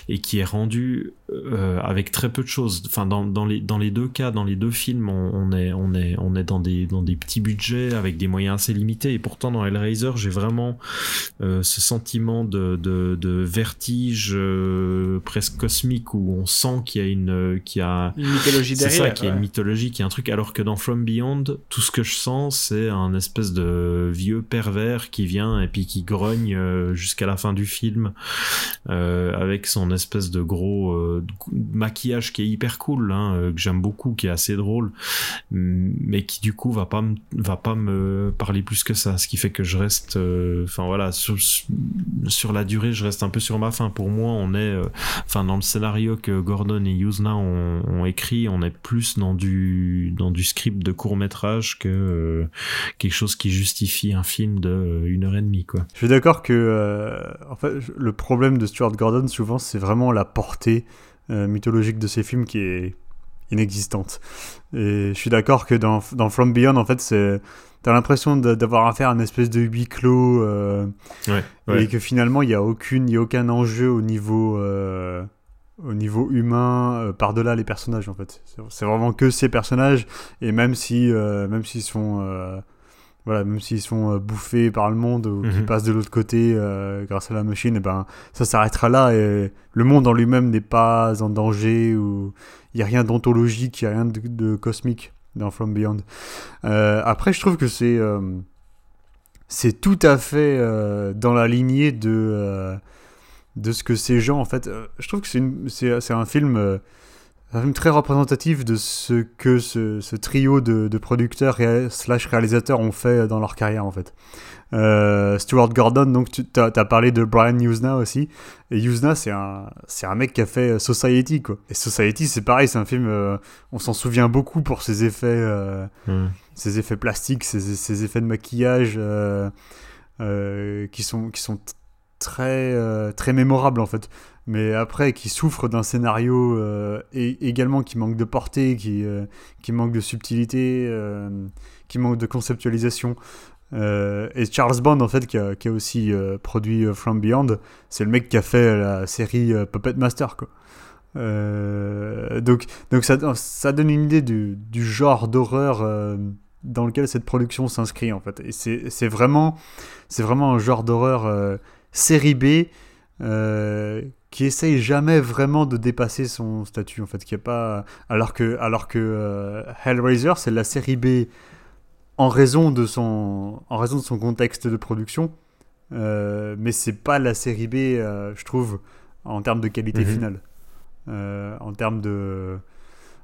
et qui est rendu euh, avec très peu de choses. Enfin, dans, dans, les, dans les deux cas, dans les deux films, on, on est, on, est, on est dans des, dans des petits budgets avec des moyens assez limités. Et pourtant, dans Hellraiser, j'ai vraiment euh, ce sentiment de, de, de vertige presque cosmique où on sent qu'il y a une, qu'il y a Une mythologie c'est derrière. ça, qui est ouais. une mythologie, qui est un truc, alors que dans From Beyond, tout ce que je sens, c'est un espèce de vieux pervers qui vient et puis qui grogne euh, jusqu'à la fin du film, euh, avec son espèce de gros euh, maquillage qui est hyper cool, hein, que j'aime beaucoup, qui est assez drôle, mais qui du coup va pas me, va pas me parler plus que ça, ce qui fait que je reste, enfin voilà, sur, la durée, je reste un peu sur ma fin. Pour moi, on est, enfin dans le scénario que Gordon et Yuzna ont, écrit, on est plus dans du dans du script de court métrage que quelque chose qui justifie un film de une heure et demie quoi. Je d'accord que euh, en fait, le problème de Stuart Gordon, souvent, c'est vraiment la portée euh, mythologique de ses films qui est inexistante. Et je suis d'accord que dans, dans From Beyond, en fait, c'est T'as l'impression d'avoir affaire à une espèce de huis clos euh, Ouais. ouais. et que finalement il n'y a aucune, y a aucun enjeu au niveau, au niveau humain euh, par-delà les personnages en fait. C'est- C'est vraiment que ces personnages et même si, euh, même s'ils sont, euh, voilà, même s'ils sont euh, bouffés par le monde ou qu'ils Mhm. passent de l'autre côté euh, grâce à la machine, et ben ça s'arrêtera là et le monde en lui-même n'est pas en danger ou il n'y a rien d'ontologique, il n'y a rien de, de cosmique dans From Beyond. Euh, après, je trouve que c'est euh, c'est tout à fait dans la lignée de de ce que ces gens en fait. je trouve que c'est un film un film très représentatif de ce que ce, ce trio de, de producteurs et slash réalisateurs ont fait dans leur carrière en fait. Euh, Stuart Gordon, donc tu as, parlé de Brian Yuzna aussi. Et Yuzna, c'est un, c'est un mec qui a fait euh, Society, quoi. Et Society, c'est pareil, c'est un film, euh, on s'en souvient beaucoup pour ses effets, euh, Ouais. ses effets plastiques, ses, ses effets de maquillage qui sont, qui sont très, très mémorables en fait. Mais après, qui souffrent d'un scénario euh, et également qui manque de portée, qui, euh, qui manque de subtilité, euh, qui manque de conceptualisation. Euh, et Charles Bond, en fait, qui a, aussi euh, produit euh, From Beyond, c'est le mec qui a fait la série euh, Puppet Master, quoi. Euh, donc, donc ça, ça donne une idée du, du genre d'horreur euh, dans lequel cette production s'inscrit, en fait. Et c'est vraiment, vraiment un genre d'horreur euh, série B euh, qui essaye jamais vraiment de dépasser son statut, en fait. Qui a pas, alors que, alors que euh, Hellraiser, c'est la série B en raison de son, en raison de son contexte de production. Euh, mais c'est pas la série B, euh, je trouve, en termes de qualité Mhm. finale, en termes de,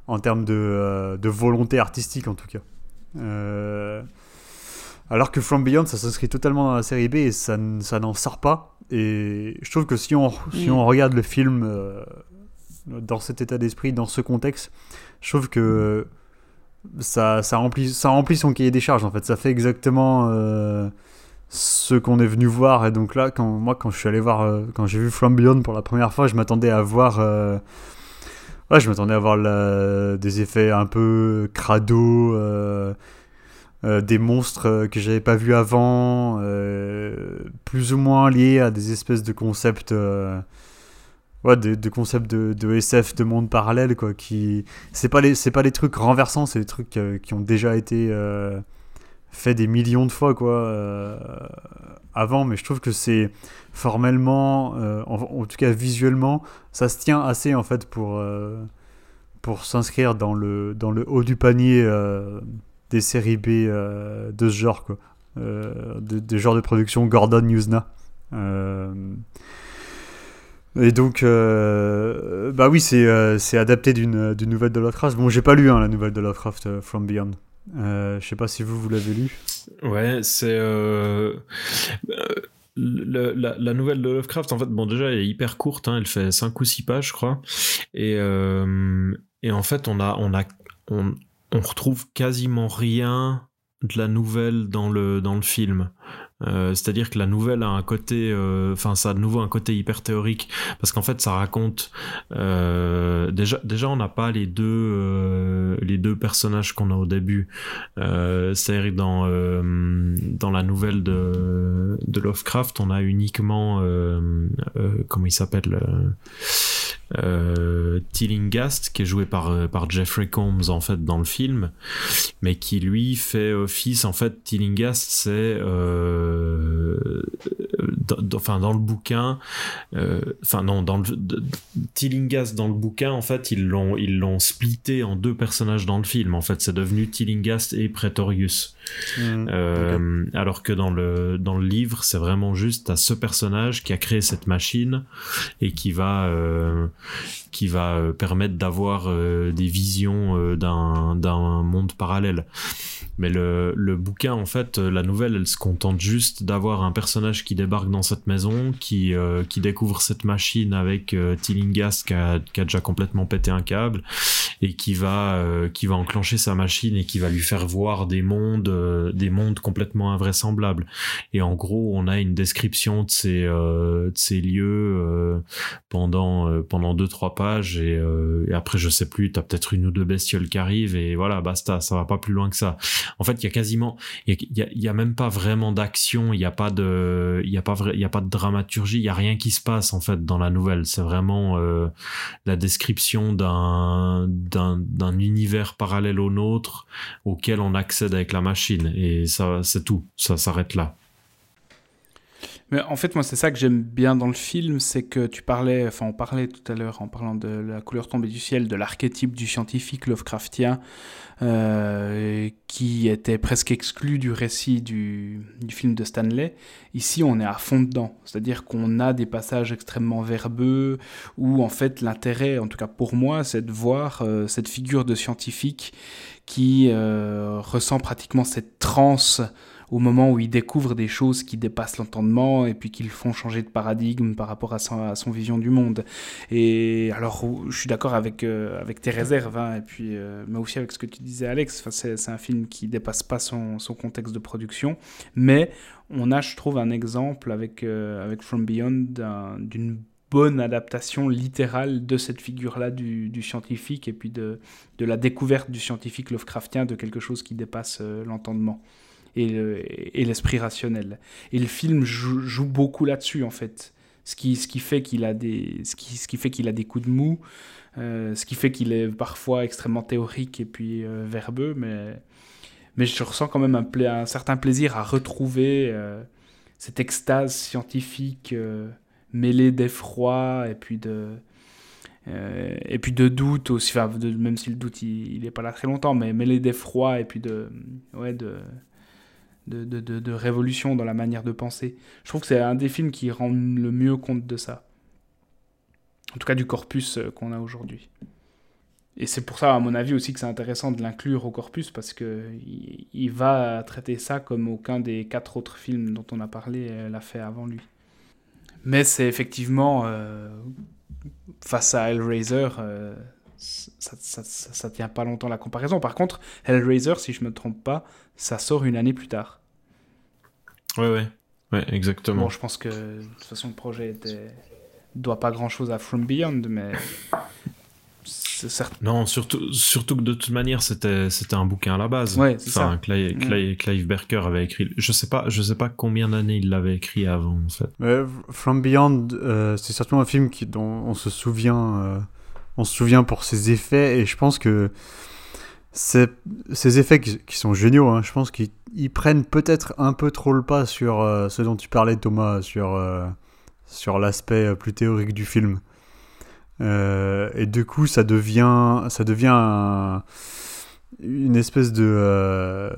en termes de, de volonté artistique en tout cas. Alors que From Beyond, ça s'inscrit totalement dans la série B et ça, ça n'en sort pas. Et je trouve que si on, si Mm. on regarde le film euh, dans cet état d'esprit, dans ce contexte, je trouve que ça, ça, remplit, ça remplit son cahier des charges en fait. Ça fait exactement euh, ce qu'on est venu voir. Et donc là, quand, moi, quand je suis allé voir, euh, quand j'ai vu From Beyond pour la première fois, je m'attendais à voir. ouais, je m'attendais à voir la- des effets un peu crado. Euh, des monstres euh, que j'avais pas vus avant, euh, plus ou moins liés à des espèces de concepts, ouais, de, concepts de, SF, de monde parallèle, quoi. Qui, c'est pas les, c'est pas les trucs renversants, c'est des trucs qui ont déjà été faits des millions de fois, quoi, avant. Mais je trouve que c'est formellement, en, tout cas visuellement, ça se tient assez en fait pour pour s'inscrire dans le dans le haut du panier. Des séries B euh, de ce genre, quoi. Euh, de, de genre de production Gordon Newsna. Euh, et donc, bah oui, c'est adapté d'une nouvelle de Lovecraft. Bon, j'ai pas lu hein, la nouvelle de Lovecraft, From Beyond. Je sais pas si vous, vous l'avez lu. Ouais, c'est la, nouvelle de Lovecraft. En fait, bon, déjà, elle est hyper courte. hein, elle fait 5 ou 6 pages, je crois. Et, et en fait, on a, on a, on retrouve quasiment rien de la nouvelle dans le dans le film. Euh, C'est-à-dire que la nouvelle a un côté, euh, enfin, ça a de nouveau un côté hyper théorique parce qu'en fait, ça raconte euh, déjà, déjà, on n'a pas les deux les deux personnages qu'on a au début. C'est-à-dire dans dans la nouvelle de de Lovecraft, on a uniquement comment il s'appelle euh, Tillinghast qui est joué par euh, par Jeffrey Combs en fait dans le film mais qui lui fait office en fait Tillinghast c'est euh, enfin dans le bouquin euh, enfin non dans le Tillinghast dans le bouquin en fait ils l'ont ils l'ont splitté en deux personnages dans le film. En fait c'est devenu Tillinghast et Pretorius euh, alors que dans le dans le livre c'est vraiment juste à ce personnage qui a créé cette machine et qui va euh, qui va euh, permettre d'avoir euh, des visions d'un d'un monde parallèle. Mais le, le bouquin en fait la nouvelle elle se contente juste d'avoir un personnage qui débarque dans cette maison qui qui découvre cette machine avec Tillinghast qui a, qui a déjà complètement pété un câble et qui va qui va enclencher sa machine et qui va lui faire voir des mondes euh, des mondes complètement invraisemblables. Et en gros on a une description de ces euh, de ces lieux euh, pendant pendant deux trois pages. Et, après je sais plus t'as peut-être une ou deux bestioles qui arrivent et voilà basta ça va pas plus loin que ça. En fait il y a quasiment il y a, même pas vraiment d'action il y a pas de il y a pas il y a pas de dramaturgie il y a rien qui se passe en fait dans la nouvelle. C'est vraiment la description d'un d'un univers parallèle au nôtre auquel on accède avec la machine et ça c'est tout. Ça s'arrête là Mais en fait, moi, c'est ça que j'aime bien dans le film, c'est que tu parlais, enfin, on parlait tout à l'heure en parlant de la couleur tombée du ciel, de l'archétype du scientifique Lovecraftien, euh, qui était presque exclu du récit du, film de Stanley. Ici, on est à fond dedans, c'est-à-dire qu'on a des passages extrêmement verbeux, où en fait, l'intérêt, en tout cas pour moi, c'est de voir euh, cette figure de scientifique qui euh, ressent pratiquement cette transe au moment où il découvre des choses qui dépassent l'entendement et puis qui le font changer de paradigme par rapport à son, vision du monde. Et alors, je suis d'accord avec, euh, avec tes réserves, hein, et puis, euh, mais aussi avec ce que tu disais, Alex. C'est, un film qui dépasse pas son, contexte de production, mais on a, je trouve, un exemple avec, euh, avec From Beyond d'un- d'une bonne adaptation littérale de cette figure-là du, du scientifique et puis de, de la découverte du scientifique Lovecraftien de quelque chose qui dépasse euh, l'entendement et le- et l'esprit rationnel. Et le film joue, beaucoup là-dessus en fait. Ce qui, ce qui fait qu'il a des, ce qui, ce qui fait a des coups de mou, euh, ce qui fait qu'il est parfois extrêmement théorique et puis euh, verbeux, mais, mais je ressens quand même un, pla- un certain plaisir à retrouver euh, cette extase scientifique mêlée d'effroi et puis de et puis de doute aussi, même si le doute il n'est pas là très longtemps, mais mêlé d'effroi et puis de, ouais, de, de, révolution dans la manière de penser. Je trouve que c'est un des films qui rend le mieux compte de ça. En tout cas, du corpus euh, qu'on a aujourd'hui. Et c'est pour ça, à mon avis, aussi que c'est intéressant de l'inclure au corpus, parce que il, va traiter ça comme aucun des quatre autres films dont on a parlé euh, l'a fait avant lui. Mais c'est effectivement, euh, face à Hellraiser, ça, ça, ça, ça tient pas longtemps la comparaison. Par contre, Hellraiser, si je me trompe pas, ça sort une année plus tard. Ouais, ouais. Ouais, exactement. Bon, je pense que de toute façon, le projet était... doit pas grand-chose à From Beyond, mais c'est certain. Non, surtout, surtout que de toute manière, c'était, c'était un bouquin à la base. Ouais, c'est enfin, ça. Clive, Clive, Clive Barker avait écrit. Je sais pas, je sais pas combien d'années il l'avait écrit avant, en fait. Ouais, From Beyond, euh, c'est certainement un film qui, dont on se souvient, euh, on se souvient pour ses effets, et je pense que ces effets qui, sont géniaux, hein, je pense qu'ils ils prennent peut-être un peu trop le pas sur euh, ce dont tu parlais, Thomas, sur, euh, sur l'aspect euh, plus théorique du film. Et du coup, ça devient, ça devient un- une espèce de,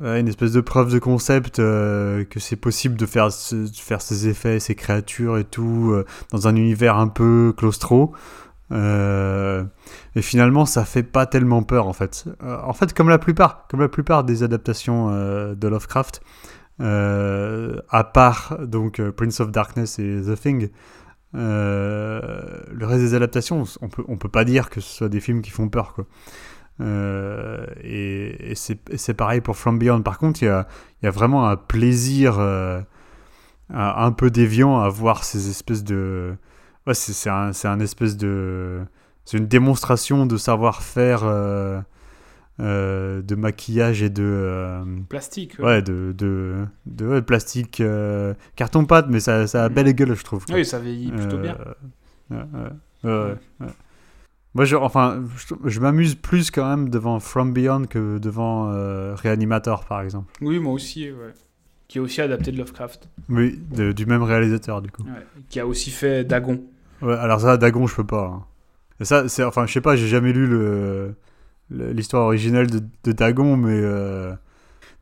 une espèce de preuve de concept que c'est possible de faire, faire ces effets, ces créatures et tout dans un univers un peu claustro. Euh, et finalement, ça fait pas tellement peur en fait. Euh, en fait, comme la plupart, comme la plupart des adaptations euh, de Lovecraft, à part donc Prince of Darkness et The Thing, le reste des adaptations, on peut, peut pas dire que ce soit des films qui font peur quoi. Et c'est pareil pour From Beyond. Par contre, il y a, vraiment un plaisir un peu déviant à voir ces espèces de. Ouais, c'est c'est un, c'est un espèce de. C'est une démonstration de savoir-faire euh, euh, de maquillage et de. euh, Plastique. ouais, de, de, de, ouais, plastique, euh, carton-pâte, mais ça, ça a belle gueule, je trouve. quoi. Oui, ça vieillit plutôt Euh, bien. ouais, ouais, ouais, ouais, ouais. Moi, je, enfin, je, je m'amuse plus quand même devant From Beyond que devant euh, Reanimator, par exemple. Oui, moi aussi, ouais. Qui est aussi adapté de Lovecraft. Oui, de- du même réalisateur, du coup. Ouais. Qui a aussi fait Dagon. Alors ça, Dagon, je peux pas. hein. Ça, c'est, enfin, je sais pas, j'ai jamais lu l'histoire originelle de, Dagon, mais euh,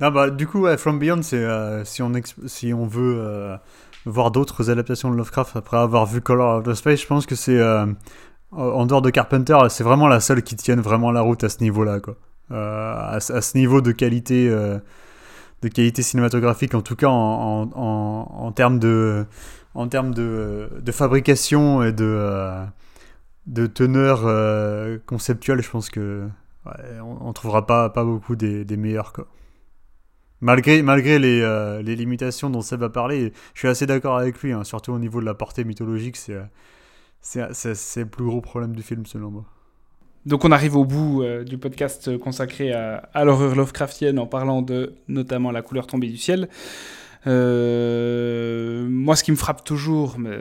non, bah, du coup, From Beyond, c'est euh, si on si on veut euh, voir d'autres adaptations de Lovecraft après avoir vu Color of the Space, je pense que c'est euh, en dehors de Carpenter, c'est vraiment la seule qui tienne vraiment la route à ce niveau-là, quoi. À, ce- niveau de qualité. de qualité cinématographique, en tout cas en, en, en termes de, en termes de, de fabrication et de, euh, de teneur euh, conceptuelle, je pense que ouais, on, trouvera pas, pas beaucoup des, des meilleurs. Quoi. Malgré, malgré les, euh, les limitations dont Seb a parlé, je suis assez d'accord avec lui, hein, surtout au niveau de la portée mythologique, c'est, le plus gros problème du film selon moi. Donc on arrive au bout du podcast consacré à, à l'horreur Lovecraftienne en parlant de notamment la couleur tombée du ciel. Euh, moi, ce qui me frappe toujours, mais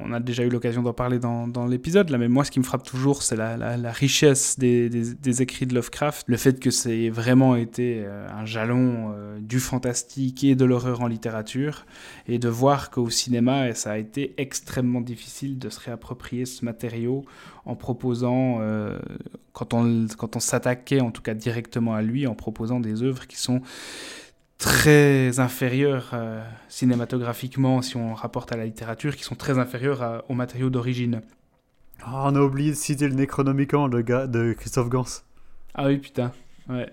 on a déjà eu l'occasion d'en parler dans, l'épisode, là, mais moi, ce qui me frappe toujours, c'est la, richesse des, écrits de Lovecraft, le fait que c'est vraiment été euh, un jalon euh, du fantastique et de l'horreur en littérature, et de voir qu'au cinéma, ça a été extrêmement difficile de se réapproprier ce matériau en proposant, quand on s'attaquait en tout cas directement à lui, en proposant des œuvres qui sont très inférieures euh, cinématographiquement, si on rapporte à la littérature, qui sont très inférieures à- aux matériaux d'origine. Ah, on a oublié de citer le Necronomicon de, de Christophe Gans. Ah oui, putain. Ouais.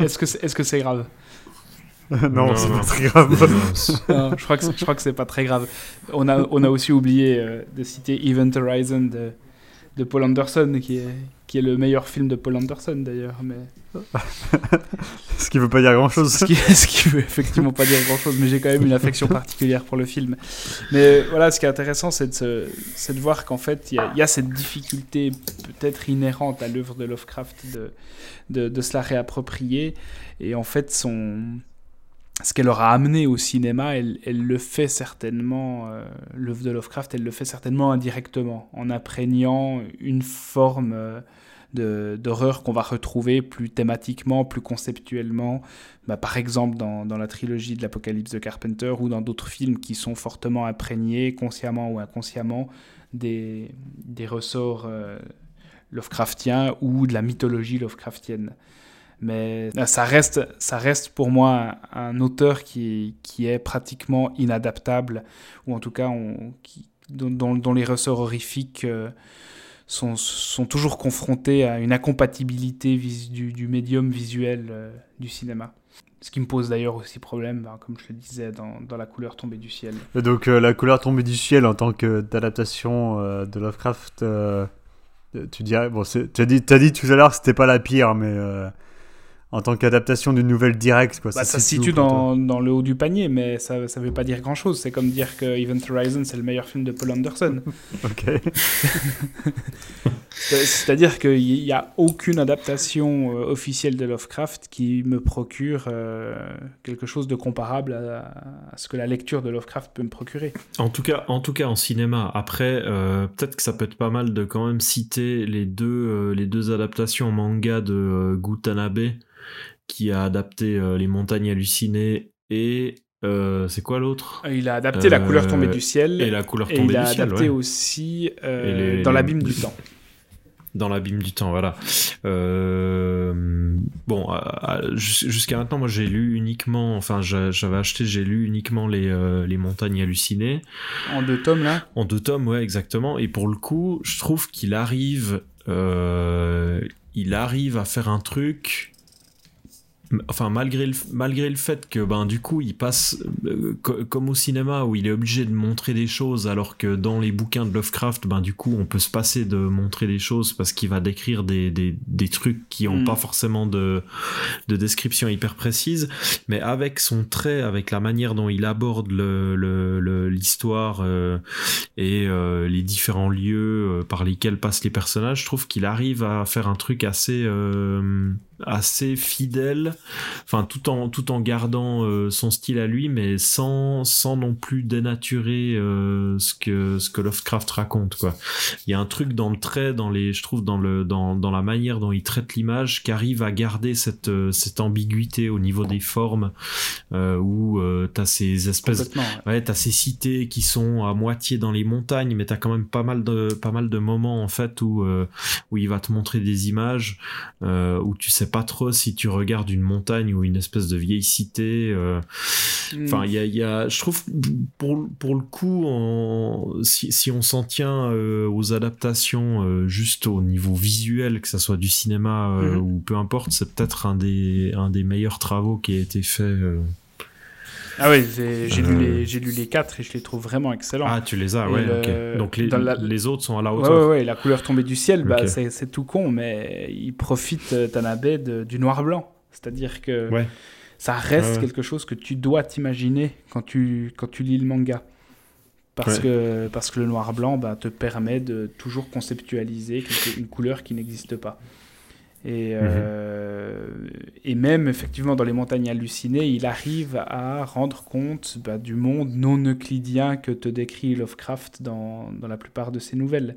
Est-ce que c'est est -ce c'est [LAUGHS] grave? Non, Non, c'est pas très grave. Non, je crois que c'est- je crois que c'est pas très grave. On a on a aussi oublié euh, de citer Event Horizon de, de Paul Anderson qui est qui est le meilleur film de Paul Anderson d'ailleurs, mais [LAUGHS] Ce qui veut pas dire grand chose. ce qui, [LAUGHS] ce qui veut effectivement pas dire grand chose, mais j'ai quand même une affection particulière pour le film. Mais voilà, ce qui est intéressant, c'est de, se- c'est de voir qu'en fait, il y, y a cette difficulté peut-être inhérente à l'œuvre de Lovecraft de, de, de se la réapproprier. Et en fait, son, ce qu'elle aura amené au cinéma, elle, le fait certainement, euh, l'œuvre de Lovecraft, elle le fait certainement indirectement, en imprégnant une forme euh, d'horreur qu'on va retrouver plus thématiquement, plus conceptuellement, bah, par exemple dans, la trilogie de l'Apocalypse de Carpenter ou dans d'autres films qui sont fortement imprégnés, consciemment ou inconsciemment, des, des ressorts euh, Lovecraftiens ou de la mythologie Lovecraftienne. Mais euh, ça reste, ça reste pour moi un, auteur qui, qui, est pratiquement inadaptable, ou en tout cas on, qui, dont, dont, les ressorts horrifiques euh, sont, sont, toujours confrontés à une incompatibilité du, du, médium visuel euh, du cinéma. Ce qui me pose d'ailleurs aussi problème, ben, comme je le disais, dans, dans, La couleur tombée du ciel. Et donc La couleur tombée du ciel en tant qu'adaptation de Lovecraft, tu dirais, bon, tu as dit, as dit tout à l'heure que c'était pas la pire, mais en tant qu'adaptation d'une nouvelle directe. Quoi. Bah, ça, se situe dans, dans, le haut du panier, mais ça ne veut pas dire grand-chose. C'est comme dire que Event Horizon, c'est le meilleur film de Paul Anderson. [LAUGHS] ok. [LAUGHS] C'est-à-dire qu'il n'y a aucune adaptation euh, officielle de Lovecraft qui me procure euh, quelque chose de comparable à, ce que la lecture de Lovecraft peut me procurer. En tout cas, en, tout cas, en cinéma. Après, euh, peut-être que ça peut être pas mal de quand même citer les deux, les deux adaptations manga de Gutanabe qui a adapté euh, Les montagnes hallucinées et euh, c'est quoi l'autre? Il a adapté La couleur tombée du ciel. Et La couleur tombée du ciel. Il a adapté aussi euh, Dans l'abîme du temps. [LAUGHS] Dans l'abîme du temps, voilà. bon, jusqu'à maintenant, moi j'ai lu uniquement, enfin j'avais acheté, j'ai lu uniquement les, les montagnes hallucinées. En deux tomes là? En deux tomes, ouais, exactement. Et pour le coup, je trouve qu'il arrive, il arrive à faire un truc enfin malgré le, malgré le fait que ben du coup il passe euh, comme au cinéma où il est obligé de montrer des choses alors que dans les bouquins de Lovecraft ben du coup on peut se passer de montrer des choses parce qu'il va décrire des, des, des, trucs qui ont mm. pas forcément de, de description hyper précise mais avec son trait avec la manière dont il aborde le l'histoire euh, et euh, les différents lieux par lesquels passent les personnages je trouve qu'il arrive à faire un truc assez assez fidèle, enfin tout en tout en gardant euh, son style à lui, mais sans sans non plus dénaturer euh, ce que ce que Lovecraft raconte quoi. Il y a un truc dans le trait, dans les, je trouve dans le dans dans la manière dont il traite l'image, qui arrive à garder cette euh, cette ambiguïté au niveau des formes, où t'as ces espèces, ouais, t'as ces cités qui sont à moitié dans les montagnes, mais t'as quand même pas mal de pas mal de moments en fait où où il va te montrer des images où tu sais pas trop si tu regardes une montagne ou une espèce de vieille cité. Euh, mm. Enfin, il y a, je trouve, pour, pour le coup, si, si, on s'en tient euh, aux adaptations euh, juste au niveau visuel, que ça soit du cinéma mm-hmm. ou peu importe, c'est peut-être un des, un des meilleurs travaux qui a été fait ah oui, j'ai lu, les, lu les quatre et je les trouve vraiment excellents. Ah, tu les as, ouais, ok. Donc les, les, autres sont à la hauteur. Ouais, ouais, la couleur tombée du ciel, bah, c'est tout con, mais il profite, euh, Tanabe, du noir-blanc. C'est-à-dire que ça reste quelque chose que tu dois t'imaginer quand tu, quand tu lis le manga. Parce, que, parce que le noir-blanc bah, te permet de toujours conceptualiser une couleur qui n'existe pas. Et, mhm. euh, et même, effectivement, dans les montagnes hallucinées, il arrive à rendre compte bah, du monde non euclidien que te décrit Lovecraft dans, dans la plupart de ses nouvelles.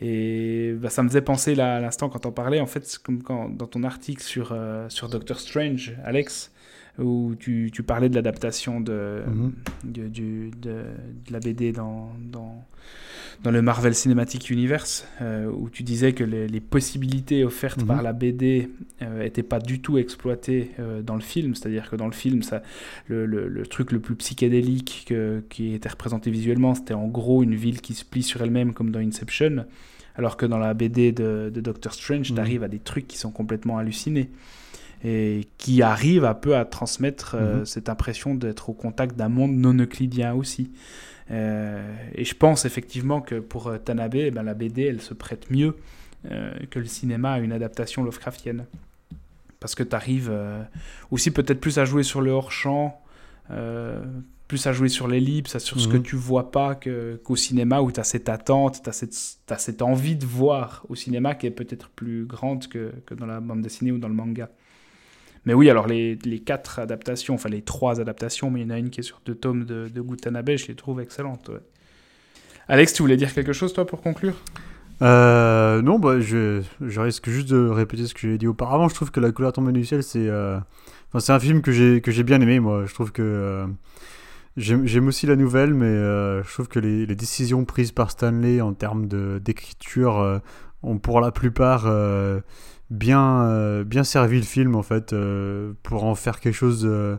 Et bah, ça me faisait penser là, à l'instant quand on parlait, en fait, comme quand, dans ton article sur, euh, sur Doctor Strange, Alex, où tu, tu parlais de l'adaptation de, mhm. de, de, de, la BD dans, dans, dans le Marvel Cinematic Universe, euh, où tu disais que les, possibilités offertes par mhm. la BD n'étaient euh, pas du tout exploitées euh, dans le film. C'est-à-dire que dans le film, ça, le, le, truc le plus psychédélique que, qui était représenté visuellement, c'était en gros une ville qui se plie sur elle-même comme dans Inception. Alors que dans la BD de, de Doctor Strange, mhm. tu arrives à des trucs qui sont complètement hallucinés et qui arrivent un peu à transmettre mhm. cette impression d'être au contact d'un monde non euclidien aussi. Euh, et je pense effectivement que pour euh, Tanabe, eh ben, la BD, elle se prête mieux euh, que le cinéma à une adaptation Lovecraftienne. Parce que tu arrives aussi peut-être plus à jouer sur le hors-champ, plus à jouer sur l'ellipse, sur ce que mhm. tu vois pas qu'au cinéma où tu as cette attente, tu as cette, as cette envie de voir au cinéma qui est peut-être plus grande que, que dans la bande dessinée ou dans le manga. Mais oui, alors les, quatre adaptations, enfin les trois adaptations, mais il y en a une qui est sur deux tomes de, de Gutanabe, je les trouve excellentes. Alex, tu voulais dire quelque chose, toi, pour conclure? Euh, non, bah, je, je risque juste de répéter ce que j'ai dit auparavant. Je trouve que La couleur tombée du ciel, c'est euh, un film que j'ai j'ai bien aimé. Moi, je trouve que euh, j'aime aussi la nouvelle, mais euh, je trouve que les, les décisions prises par Stanley en termes d'écriture ont pour la plupart bien euh, bien servi le film en fait euh, pour en faire quelque chose euh,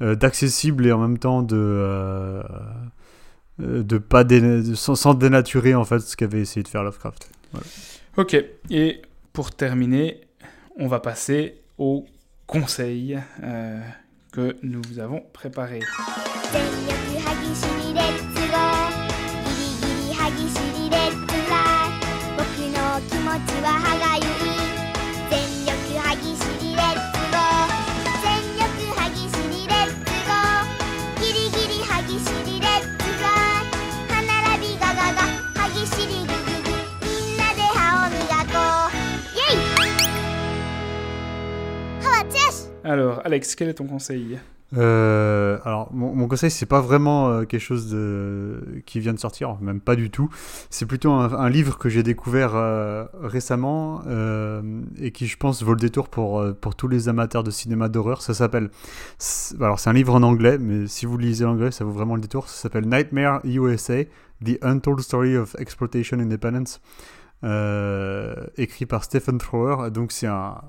d'accessible et en même temps de de pas déna- de- sans, sans dénaturer en fait ce qu'avait essayé de faire Lovecraft. Ok, et pour terminer, on va passer au conseil euh, que nous vous avons préparé. Alors, Alex, quel est ton conseil? Euh, alors, mon, mon conseil, c'est pas vraiment euh, quelque chose de... qui vient de sortir, même pas du tout. C'est plutôt un, livre que j'ai découvert euh, récemment et qui, je pense, vaut le détour pour, pour tous les amateurs de cinéma d'horreur. Ça s'appelle. Alors, c'est un livre en anglais, mais si vous lisez l'anglais, ça vaut vraiment le détour. Ça s'appelle Nightmare USA The Untold Story of Exploitation Independence. Écrit par Stephen Thrower. Donc, c'est un.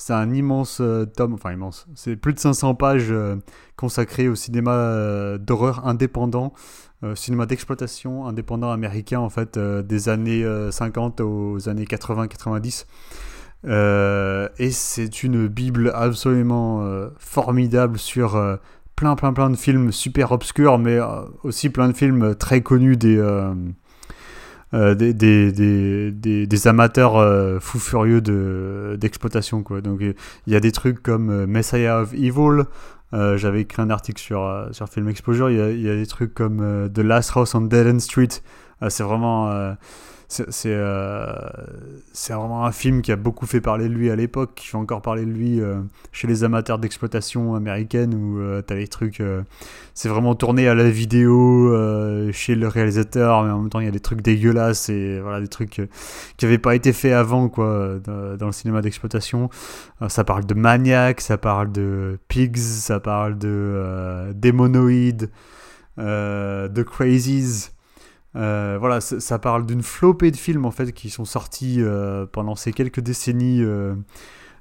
C'est un immense euh, tome, enfin immense, c'est plus de 500 pages euh, consacrées au cinéma euh, d'horreur indépendant, cinéma d'exploitation indépendant américain en fait, des années euh, 50 aux années 80-90. Euh, et c'est une bible absolument formidable sur plein plein plein de films super obscurs, mais aussi plein de films très connus des... euh, des, des, des, des, amateurs euh, fous furieux de, d'exploitation. Quoi. Donc il y a des trucs comme euh, Messiah of Evil. euh, J'avais écrit un article sur, euh, sur Film Exposure. Il y a, il y a des trucs comme The Last House on Dead End Street. Euh, c'est vraiment. Euh, c'est vraiment un film qui a beaucoup fait parler de lui à l'époque, qui fait encore parler de lui euh, chez les amateurs d'exploitation américaine où euh, t'as les trucs. c'est vraiment tourné à la vidéo chez le réalisateur, mais en même temps il y a des trucs dégueulasses et voilà des trucs qui n'avaient pas été faits avant quoi dans, le cinéma d'exploitation. Ça parle de Maniac, ça parle de Pigs, ça parle de Démonoïdes, de Crazies. Euh, voilà, ça, parle d'une flopée de films en fait qui sont sortis euh, pendant ces quelques décennies euh,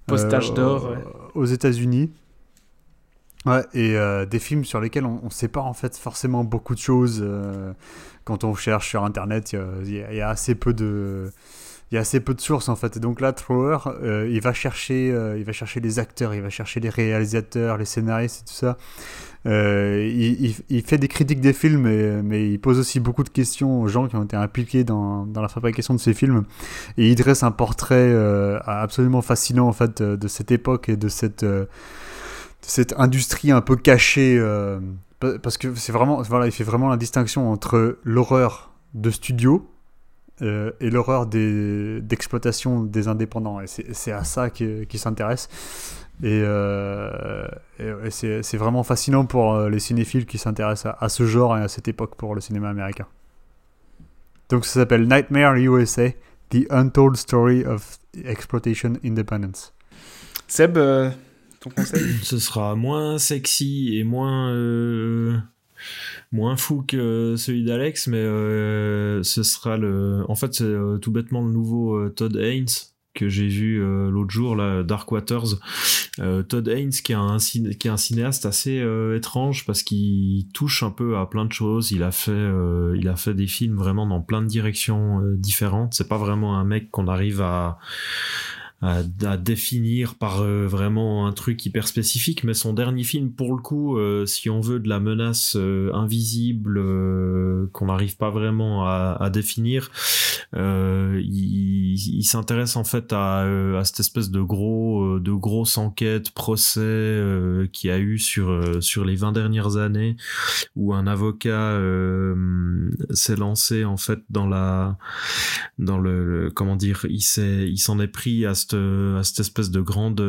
Post-âge euh, d'or, aux États-Unis. Ouais, et des films sur lesquels on ne sait pas en fait forcément beaucoup de choses. quand on cherche sur internet, il y a- y, assez peu de. Il y a assez peu de sources en fait. Et donc là, Thrower, il, va chercher, il va chercher les acteurs, il va chercher les réalisateurs, les scénaristes et tout ça. Euh, il, fait des critiques des films, mais, il pose aussi beaucoup de questions aux gens qui ont été impliqués dans, la fabrication de ces films. Et il dresse un portrait euh, absolument fascinant en fait de cette époque et de cette, euh, industrie un peu cachée. euh, pa- parce que c'est vraiment, voilà, il fait vraiment la distinction entre l'horreur de studio euh, et l'horreur d'exploitation des indépendants. Et c'est à ça qu'il s'intéresse. Et, euh, et- c'est c'est vraiment fascinant pour euh, les cinéphiles qui s'intéressent à, à ce genre et à cette époque pour le cinéma américain. Donc ça s'appelle Nightmare USA, The Untold Story of Exploitation Independence. Seb, euh, ton conseil [COUGHS] Ce sera moins sexy et moins euh, moins fou que celui d'Alex, mais euh, ce sera le. En fait, c'est euh, tout bêtement le nouveau euh, Todd Haynes que j'ai vu euh, l'autre jour là, Dark Waters. Euh, Todd Haynes qui est un qui est un cinéaste assez euh, étrange parce qu'il touche un peu à plein de choses. Il a fait il a fait des films vraiment dans plein de directions différentes. C'est pas vraiment un mec qu'on arrive à à, définir par euh, vraiment un truc hyper spécifique, mais son dernier film, pour le coup, euh, si on veut de la menace euh, invisible qu'on n'arrive pas vraiment à, définir, il, s'intéresse en fait à, cette espèce de gros, de grosse enquête, procès y a eu sur sur les 20 dernières années, où un avocat s'est lancé en fait dans la dans le, comment dire il s'est il s'en est pris à cette cette, à cette espèce de grande,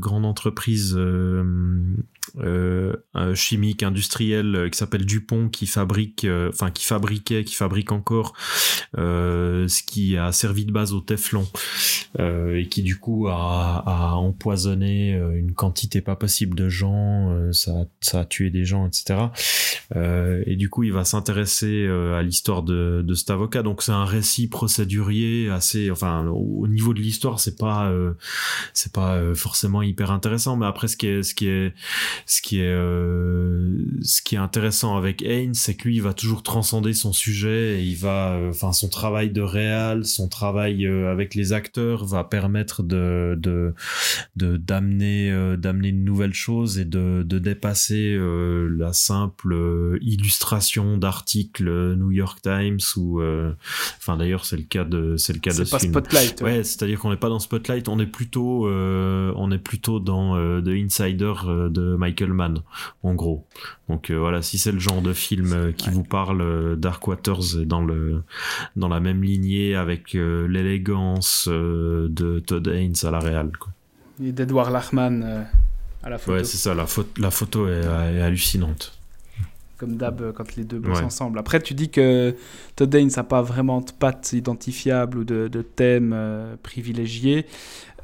grande entreprise euh, euh, chimique industrielle qui s'appelle Dupont, qui fabrique, enfin qui fabriquait, qui fabrique encore ce qui a servi de base au Teflon et qui du coup a, a empoisonné une quantité pas possible de gens, ça, ça a tué des gens, etc. et du coup, il va s'intéresser à l'histoire de, de cet avocat. Donc c'est un récit procédurier assez, enfin au niveau de l'histoire, c'est pas euh, c'est pas euh, forcément hyper intéressant. Mais après, ce qui est ce qui est ce qui est euh, ce qui est intéressant avec Haynes, c'est que lui, il va toujours transcender son sujet. Et il va, enfin, son travail de réal, son travail avec les acteurs va permettre de de de d'amener d'amener une nouvelle chose et de de dépasser la simple illustration d'articles New York Times ou enfin d'ailleurs c'est le cas de c'est le cas de pas Spotlight. Ouais, c'est-à-dire qu'on n'est pas dans Spotlight, on est plutôt, euh, on est plutôt dans euh, The Insider euh, de Michael Mann, en gros. Donc euh, voilà, si c'est le genre de film euh, qui vous parle, euh, Dark Waters est dans le, dans la même lignée avec l'élégance de Todd Haynes à la réal. Quoi. Et d'Edward Lachman à la photo. Ouais, c'est ça. La, photo la photo est, est hallucinante comme d'hab quand les deux bossent ouais. ensemble. Après, tu dis que Todd Haynes n'a pas vraiment de pattes identifiables ou de, euh, privilégiés.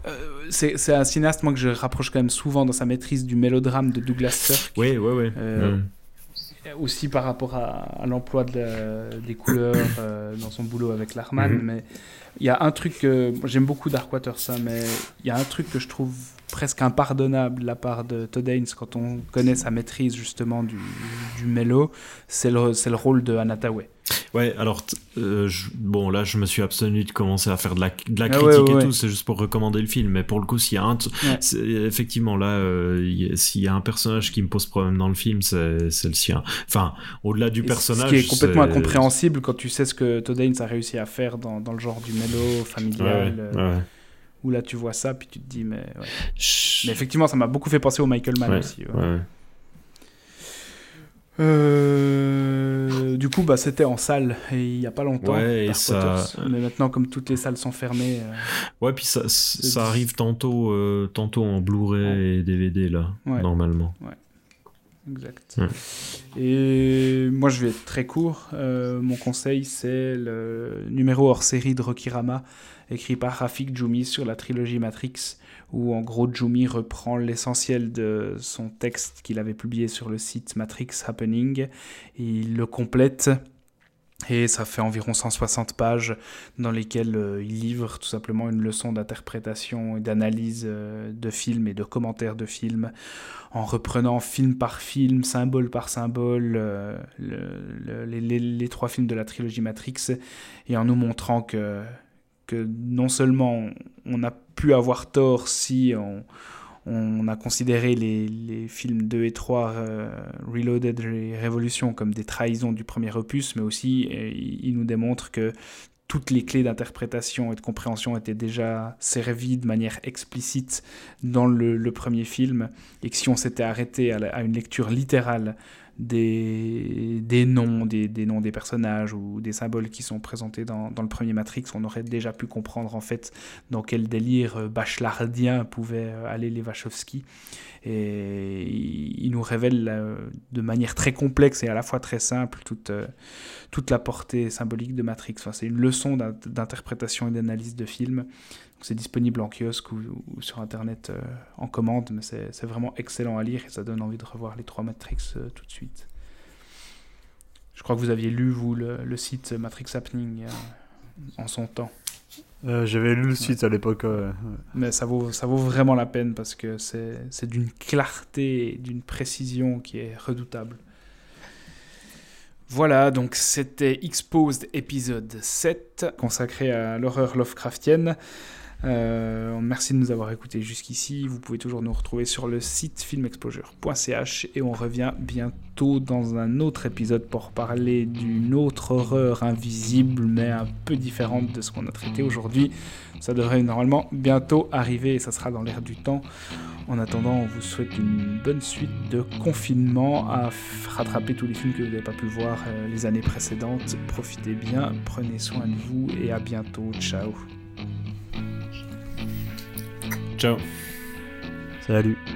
Euh, c'est un cinéaste moi que je rapproche quand même souvent dans sa maîtrise du mélodrame de Douglas Sirk. Oui, oui, oui. Euh, mm. Aussi par rapport à, à l'emploi de des couleurs euh, dans son boulot avec Larman, mm -hmm. mais il y a un truc que j'aime beaucoup Darkwater ça, mais il y a un truc que je trouve presque impardonnable de la part de Todd Haynes quand on connaît sa maîtrise justement du, du mélo, c'est le, le rôle de Anataway. Ouais, alors euh, je, bon là je me suis abstenu de commencer à faire de la, de la critique ah ouais, ouais, et tout, c'est juste pour recommander le film. Mais pour le coup, s'il y a un, effectivement là, euh, s'il y a un personnage qui me pose problème dans le film, c'est le sien. Enfin, au-delà du et personnage, ce qui est complètement incompréhensible quand tu sais ce que Todd Haynes a réussi à faire dans, dans le genre du mélo familial. Euh, où là tu vois ça, puis tu te dis, mais. Mais effectivement, ça m'a beaucoup fait penser au Michael Mann aussi. Euh, du coup, bah, c'était en salle et il n'y a pas longtemps. Ouais, et ça... Mais maintenant, comme toutes les salles sont fermées. Euh... Ouais, puis ça, ça arrive tantôt, euh, tantôt en Blu-ray ouais. et DVD, là, ouais. normalement. Ouais. Exact. Et moi, je vais être très court. Mon conseil, c'est le numéro hors série de Rokirama, écrit par Rafik Djoumi sur la trilogie Matrix où en gros Jumi reprend l'essentiel de son texte qu'il avait publié sur le site Matrix Happening, il le complète et ça fait environ 160 pages dans lesquelles euh, il livre tout simplement une leçon d'interprétation et d'analyse euh, de films et de commentaires de films en reprenant film par film, symbole par symbole, euh, le, le, les, les, trois films de la trilogie Matrix et en nous montrant que que non seulement on a pu avoir tort si on, a considéré les, films 2 et 3 euh, Reloaded et Révolution comme des trahisons du premier opus, mais aussi il nous démontre que toutes les clés d'interprétation et de compréhension étaient déjà servies de manière explicite dans le, premier film, et que si on s'était arrêté à, une lecture littérale des, des noms, des, des, noms des personnages ou des symboles qui sont présentés dans, dans, le premier Matrix, on aurait déjà pu comprendre en fait dans quel délire bachelardien pouvaient aller les Wachowski. Et il nous révèle de manière très complexe et à la fois très simple toute, toute la portée symbolique de Matrix. Enfin, c'est une leçon d'interprétation et d'analyse de film. C'est disponible en kiosque ou, ou sur internet euh, en commande, mais c'est vraiment excellent à lire et ça donne envie de revoir les trois Matrix euh, tout de suite. Je crois que vous aviez lu, vous, le, le site Matrix Happening euh, en son temps. J'avais lu le site ouais. à l'époque. Ouais. Mais ça vaut, ça vaut vraiment la peine parce que c'est d'une clarté, d'une précision qui est redoutable. Voilà, donc c'était Exposed épisode 7, consacré à l'horreur Lovecraftienne. Euh, merci de nous avoir écoutés jusqu'ici. Vous pouvez toujours nous retrouver sur le site filmexposure.ch et on revient bientôt dans un autre épisode pour parler d'une autre horreur invisible mais un peu différente de ce qu'on a traité aujourd'hui. Ça devrait normalement bientôt arriver et ça sera dans l'air du temps. En attendant, on vous souhaite une bonne suite de confinement à rattraper tous les films que vous n'avez pas pu voir euh, les années précédentes. Profitez bien, prenez soin de vous et à bientôt. Ciao. Ciao. Salut.